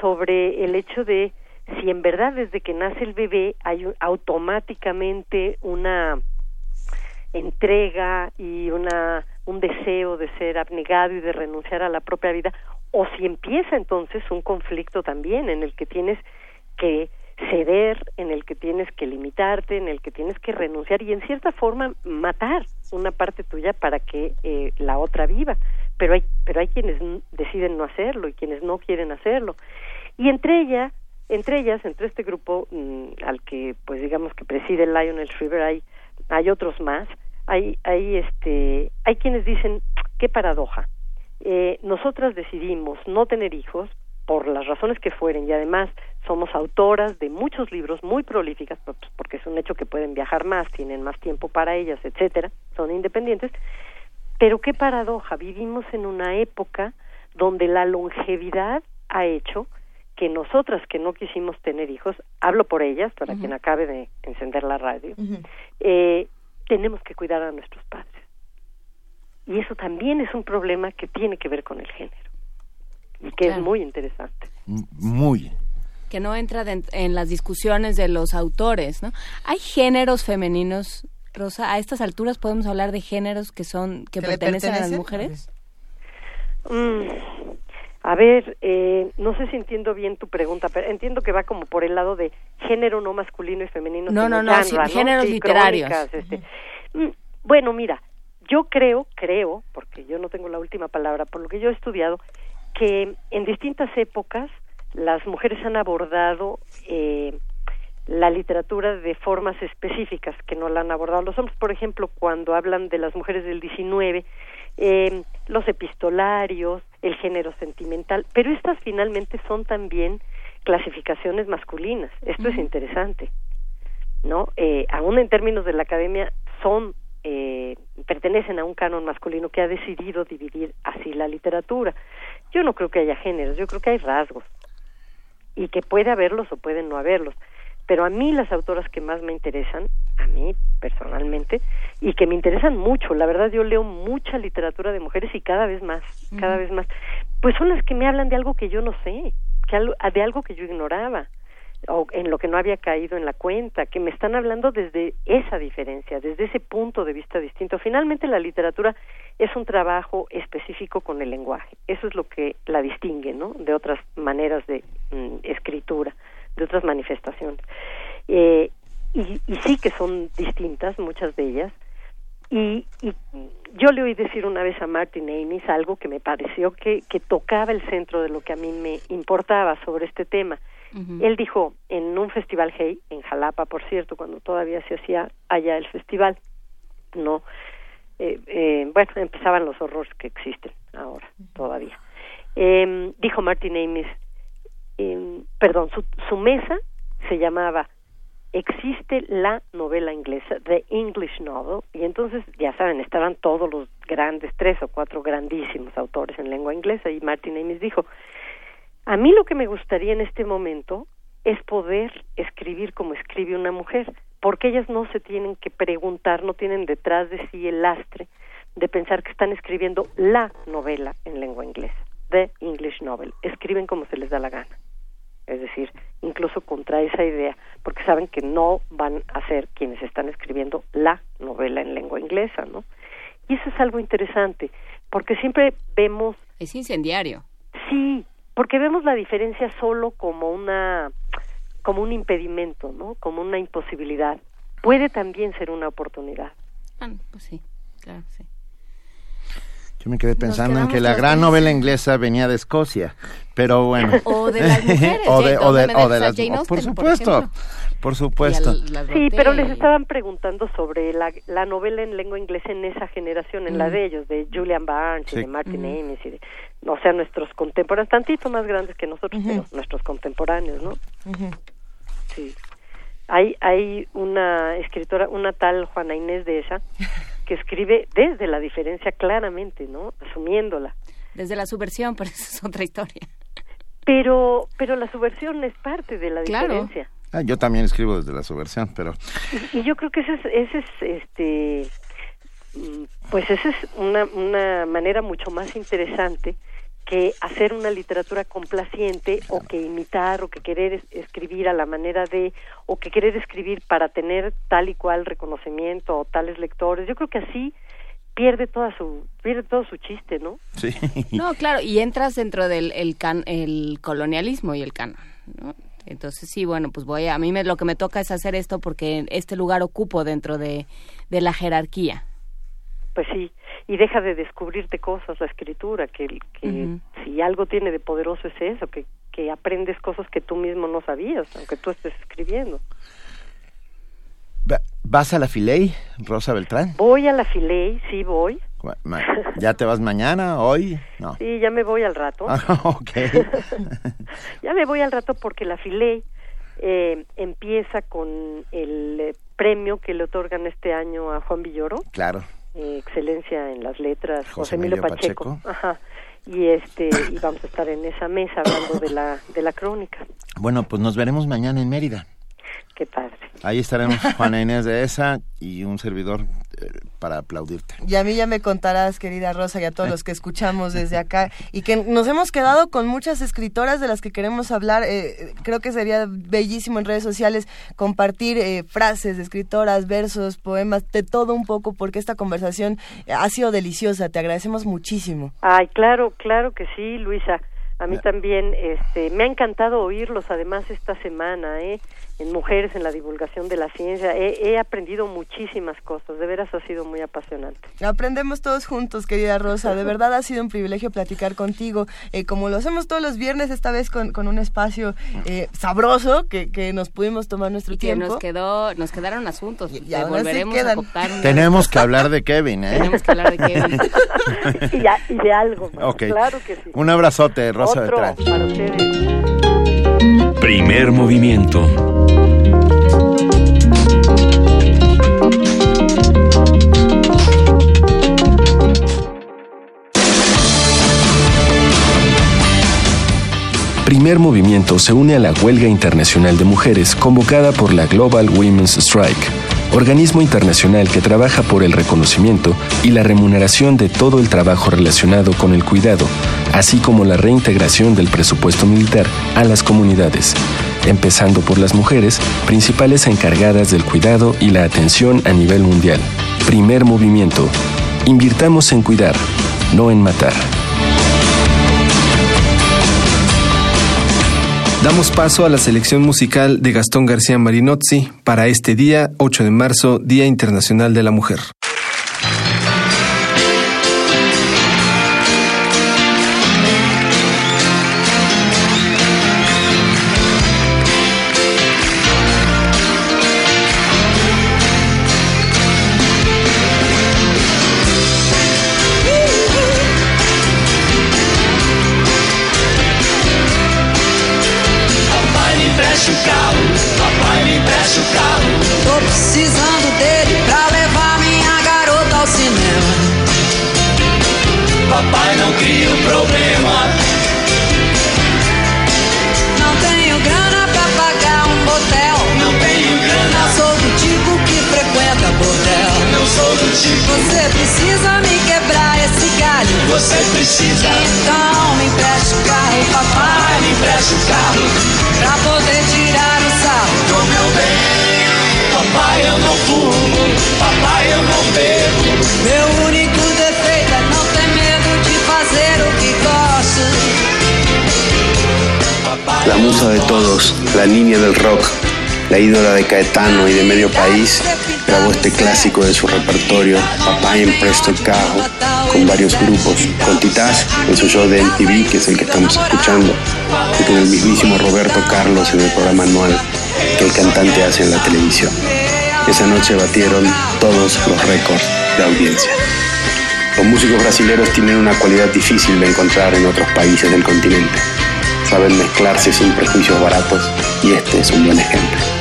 sobre el hecho de si en verdad desde que nace el bebé hay automáticamente una entrega y una un deseo de ser abnegado y de renunciar a la propia vida o si empieza entonces un conflicto también en el que tienes que ceder, en el que tienes que limitarte, en el que tienes que renunciar y en cierta forma matar una parte tuya para que eh, la otra viva. Pero hay, pero hay quienes deciden no hacerlo y quienes no quieren hacerlo. Y entre ella, entre ellas, entre este grupo mm, al que, pues digamos que preside Lionel Shriver, hay, hay otros más. Hay, hay, este, hay quienes dicen qué paradoja. Eh, nosotras decidimos no tener hijos por las razones que fueren y además somos autoras de muchos libros muy prolíficas pues, porque es un hecho que pueden viajar más, tienen más tiempo para ellas, etcétera, son independientes. Pero qué paradoja, vivimos en una época donde la longevidad ha hecho que nosotras que no quisimos tener hijos, hablo por ellas, para quien acabe de encender la radio, eh, tenemos que cuidar a nuestros padres. Y eso también es un problema que tiene que ver con el género y que Claro. es muy interesante. Muy. que no entra den- en las discusiones de los autores, ¿no? Hay géneros femeninos, Rosa, a estas alturas podemos hablar de géneros que son que ¿Que le pertenecen a las pertenecen? mujeres. Mm, a ver, eh, no sé si entiendo bien tu pregunta, pero entiendo que va como por el lado de género no masculino y femenino. No, no, no, sí, géneros Sí, literarios. este. Mm, Bueno, mira, yo creo, creo, porque yo no tengo la última palabra, por lo que yo he estudiado, que en distintas épocas las mujeres han abordado eh, la literatura de formas específicas que no la han abordado los hombres. Por ejemplo, cuando hablan de las mujeres del 19, eh, los epistolarios, el género sentimental, pero estas finalmente son también clasificaciones masculinas. Esto es interesante, ¿no? Eh, aún en términos de la academia son eh, pertenecen a un canon masculino que ha decidido dividir así la literatura. Yo no creo que haya géneros, yo creo que hay rasgos y que puede haberlos o pueden no haberlos. Pero a mí las autoras que más me interesan, a mí personalmente, y que me interesan mucho, la verdad yo leo mucha literatura de mujeres y cada vez más, cada vez más, pues son las que me hablan de algo que yo no sé, que de algo que yo ignoraba o en lo que no había caído en la cuenta, que me están hablando desde esa diferencia, desde ese punto de vista distinto. Finalmente la literatura es un trabajo específico con el lenguaje, eso es lo que la distingue, ¿no? De otras maneras de mm, escritura, de otras manifestaciones. Eh, y, y, sí que son distintas, muchas de ellas. Y, y, yo le oí decir una vez a Martin Amis algo que me pareció que, que tocaba el centro de lo que a mí me importaba sobre este tema él dijo en un festival Hey, en Jalapa, por cierto, cuando todavía se hacía allá el festival, no, eh, eh, bueno, empezaban los horrores que existen ahora todavía. Eh, dijo Martin Amis, em, perdón, su, su mesa se llamaba existe la novela inglesa, The English Novel, y entonces, ya saben, estaban todos los grandes, tres o cuatro grandísimos autores en lengua inglesa, y Martin Amis dijo, a mí lo que me gustaría en este momento es poder escribir como escribe una mujer, porque ellas no se tienen que preguntar, no tienen detrás de sí el lastre de pensar que están escribiendo la novela en lengua inglesa, the English novel. Escriben como se les da la gana. Es decir, incluso contra esa idea, porque saben que no van a ser quienes están escribiendo la novela en lengua inglesa, ¿no? Y eso es algo interesante, porque siempre vemos... Es incendiario. Sí, porque vemos la diferencia solo como una como un impedimento, ¿no? Como una imposibilidad. Puede también ser una oportunidad. Ah, pues sí, claro, sí. Yo me quedé pensando en que la gran novela inglesa venía de Escocia, pero bueno. O de las mujeres. o de, o de, las Por supuesto, por, supuesto. sí, pero les estaban preguntando sobre la, la, novela en lengua inglesa en esa generación, en la mm. de ellos, de Julian Barnes y de Martin Amis, y de, o sea, nuestros contemporáneos, tantito más grandes que nosotros, pero nuestros contemporáneos, ¿no? Sí. Hay, hay una escritora, una tal Juana Inés de esa, que escribe desde la diferencia claramente, ¿no? Asumiéndola. Desde la subversión, pero esa es otra historia. Pero, pero la subversión es parte de la diferencia. Ah, yo también escribo desde la subversión, pero... Y, yo creo que ese es, ese es este, mm, pues esa es una, una manera mucho más interesante que hacer una literatura complaciente o que imitar o que querer escribir a la manera de o que querer escribir para tener tal y cual reconocimiento o tales lectores. Yo creo que así pierde toda su pierde todo su chiste, ¿no? Sí. No, claro, y entras dentro del el, can, el colonialismo y el canon, ¿no? Entonces sí, bueno, pues voy a, a mí me, lo que me toca es hacer esto porque este lugar ocupo dentro de, de la jerarquía. Pues sí, y deja de descubrirte cosas la escritura, que, que si algo tiene de poderoso es eso, que, que aprendes cosas que tú mismo no sabías, aunque tú estés escribiendo. ¿Vas a la Filey, Rosa Beltrán? Voy a la Filey, sí voy. ¿Ya te vas mañana, hoy? No. Sí, ya me voy al rato. Ah, ok. ya me voy al rato porque la Filey eh, empieza con el eh, premio que le otorgan este año a Juan Villoro. Claro. Eh, excelencia en las letras, José, Emilio Pacheco. Ajá. Y este y vamos a estar en esa mesa hablando de la de la crónica. Bueno, pues nos veremos mañana en Mérida. Qué padre. Ahí estaremos Juana Inés de esa y un servidor eh, para aplaudirte. Y a mí ya me contarás, querida Rosa, y a todos los que escuchamos desde acá, y que nos hemos quedado con muchas escritoras de las que queremos hablar. Eh, creo que sería bellísimo en redes sociales compartir eh, frases de escritoras, versos, poemas, de todo un poco, porque esta conversación ha sido deliciosa. Te agradecemos muchísimo. Ay, claro, claro que sí, Luisa. A mí también este, me ha encantado oírlos, además, esta semana, ¿eh? En mujeres, en la divulgación de la ciencia. He, aprendido muchísimas cosas, de veras ha sido muy apasionante. Aprendemos todos juntos, querida Rosa, de verdad ha sido un privilegio platicar contigo, eh, como lo hacemos todos los viernes, esta vez con, con un espacio eh, sabroso que, que, nos pudimos tomar nuestro y tiempo. Que nos, quedó, nos quedaron asuntos, y, volveremos a cooptar. Tenemos que hablar de Kevin, ¿eh? Tenemos que hablar de Kevin. y, de algo Claro que sí. Un abrazote, Rosa Otro para ustedes. Primer movimiento Primer Movimiento se une a la huelga internacional de mujeres convocada por la Global Women's Strike, organismo internacional que trabaja por el reconocimiento y la remuneración de todo el trabajo relacionado con el cuidado, así como la reintegración del presupuesto militar a las comunidades, empezando por las mujeres, principales encargadas del cuidado y la atención a nivel mundial. Primer movimiento. Invirtamos en cuidar, no en matar. Damos paso a la selección musical de Gastón García Marinozzi para este día, 8 de marzo, Día Internacional de la Mujer. La ídola de Caetano y de medio país, grabó este clásico de su repertorio, Papá en Presto Cajo, con varios grupos, con Titás en su show de MTV, que es el que estamos escuchando, y con el mismísimo Roberto Carlos en el programa anual que el cantante hace en la televisión. Esa noche batieron todos los récords de audiencia. Los músicos brasileños tienen una cualidad difícil de encontrar en otros países del continente. Saben mezclarse sin prejuicios baratos y este es un buen ejemplo.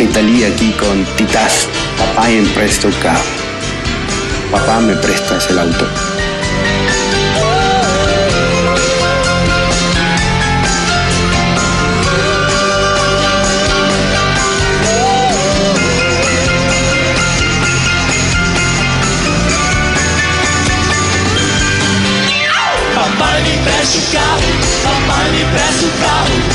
Rita aquí con Titás, papá en presto carro. Papá me prestas el auto. Papai me presta o carro, papai me presta o carro.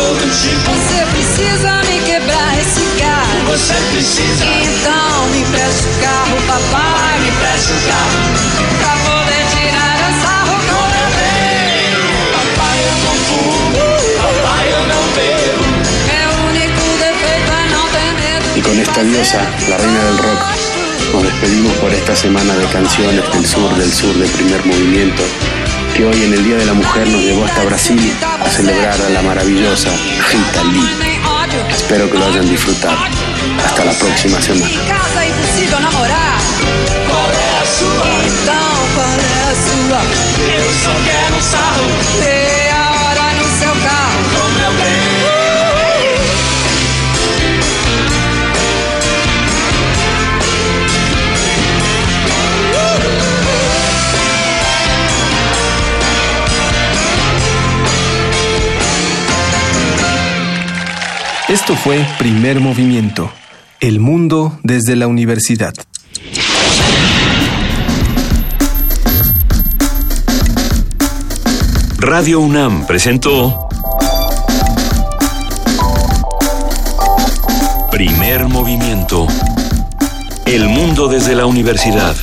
Não sou do tipo. Você precisa me quebrar esse carro. Você precisa. Então me empresta o carro, papai. Me empresta o carro. Y con esta diosa, la reina del rock, nos despedimos por esta semana de canciones del sur del sur del primer movimiento, que hoy en el Día de la Mujer nos llevó hasta Brasil a celebrar a la maravillosa Rita Lee. Espero que lo hayan disfrutado. Hasta la próxima semana. Esto fue Primer Movimiento, El Mundo desde la Universidad. Radio UNAM presentó Primer Movimiento, El Mundo desde la Universidad.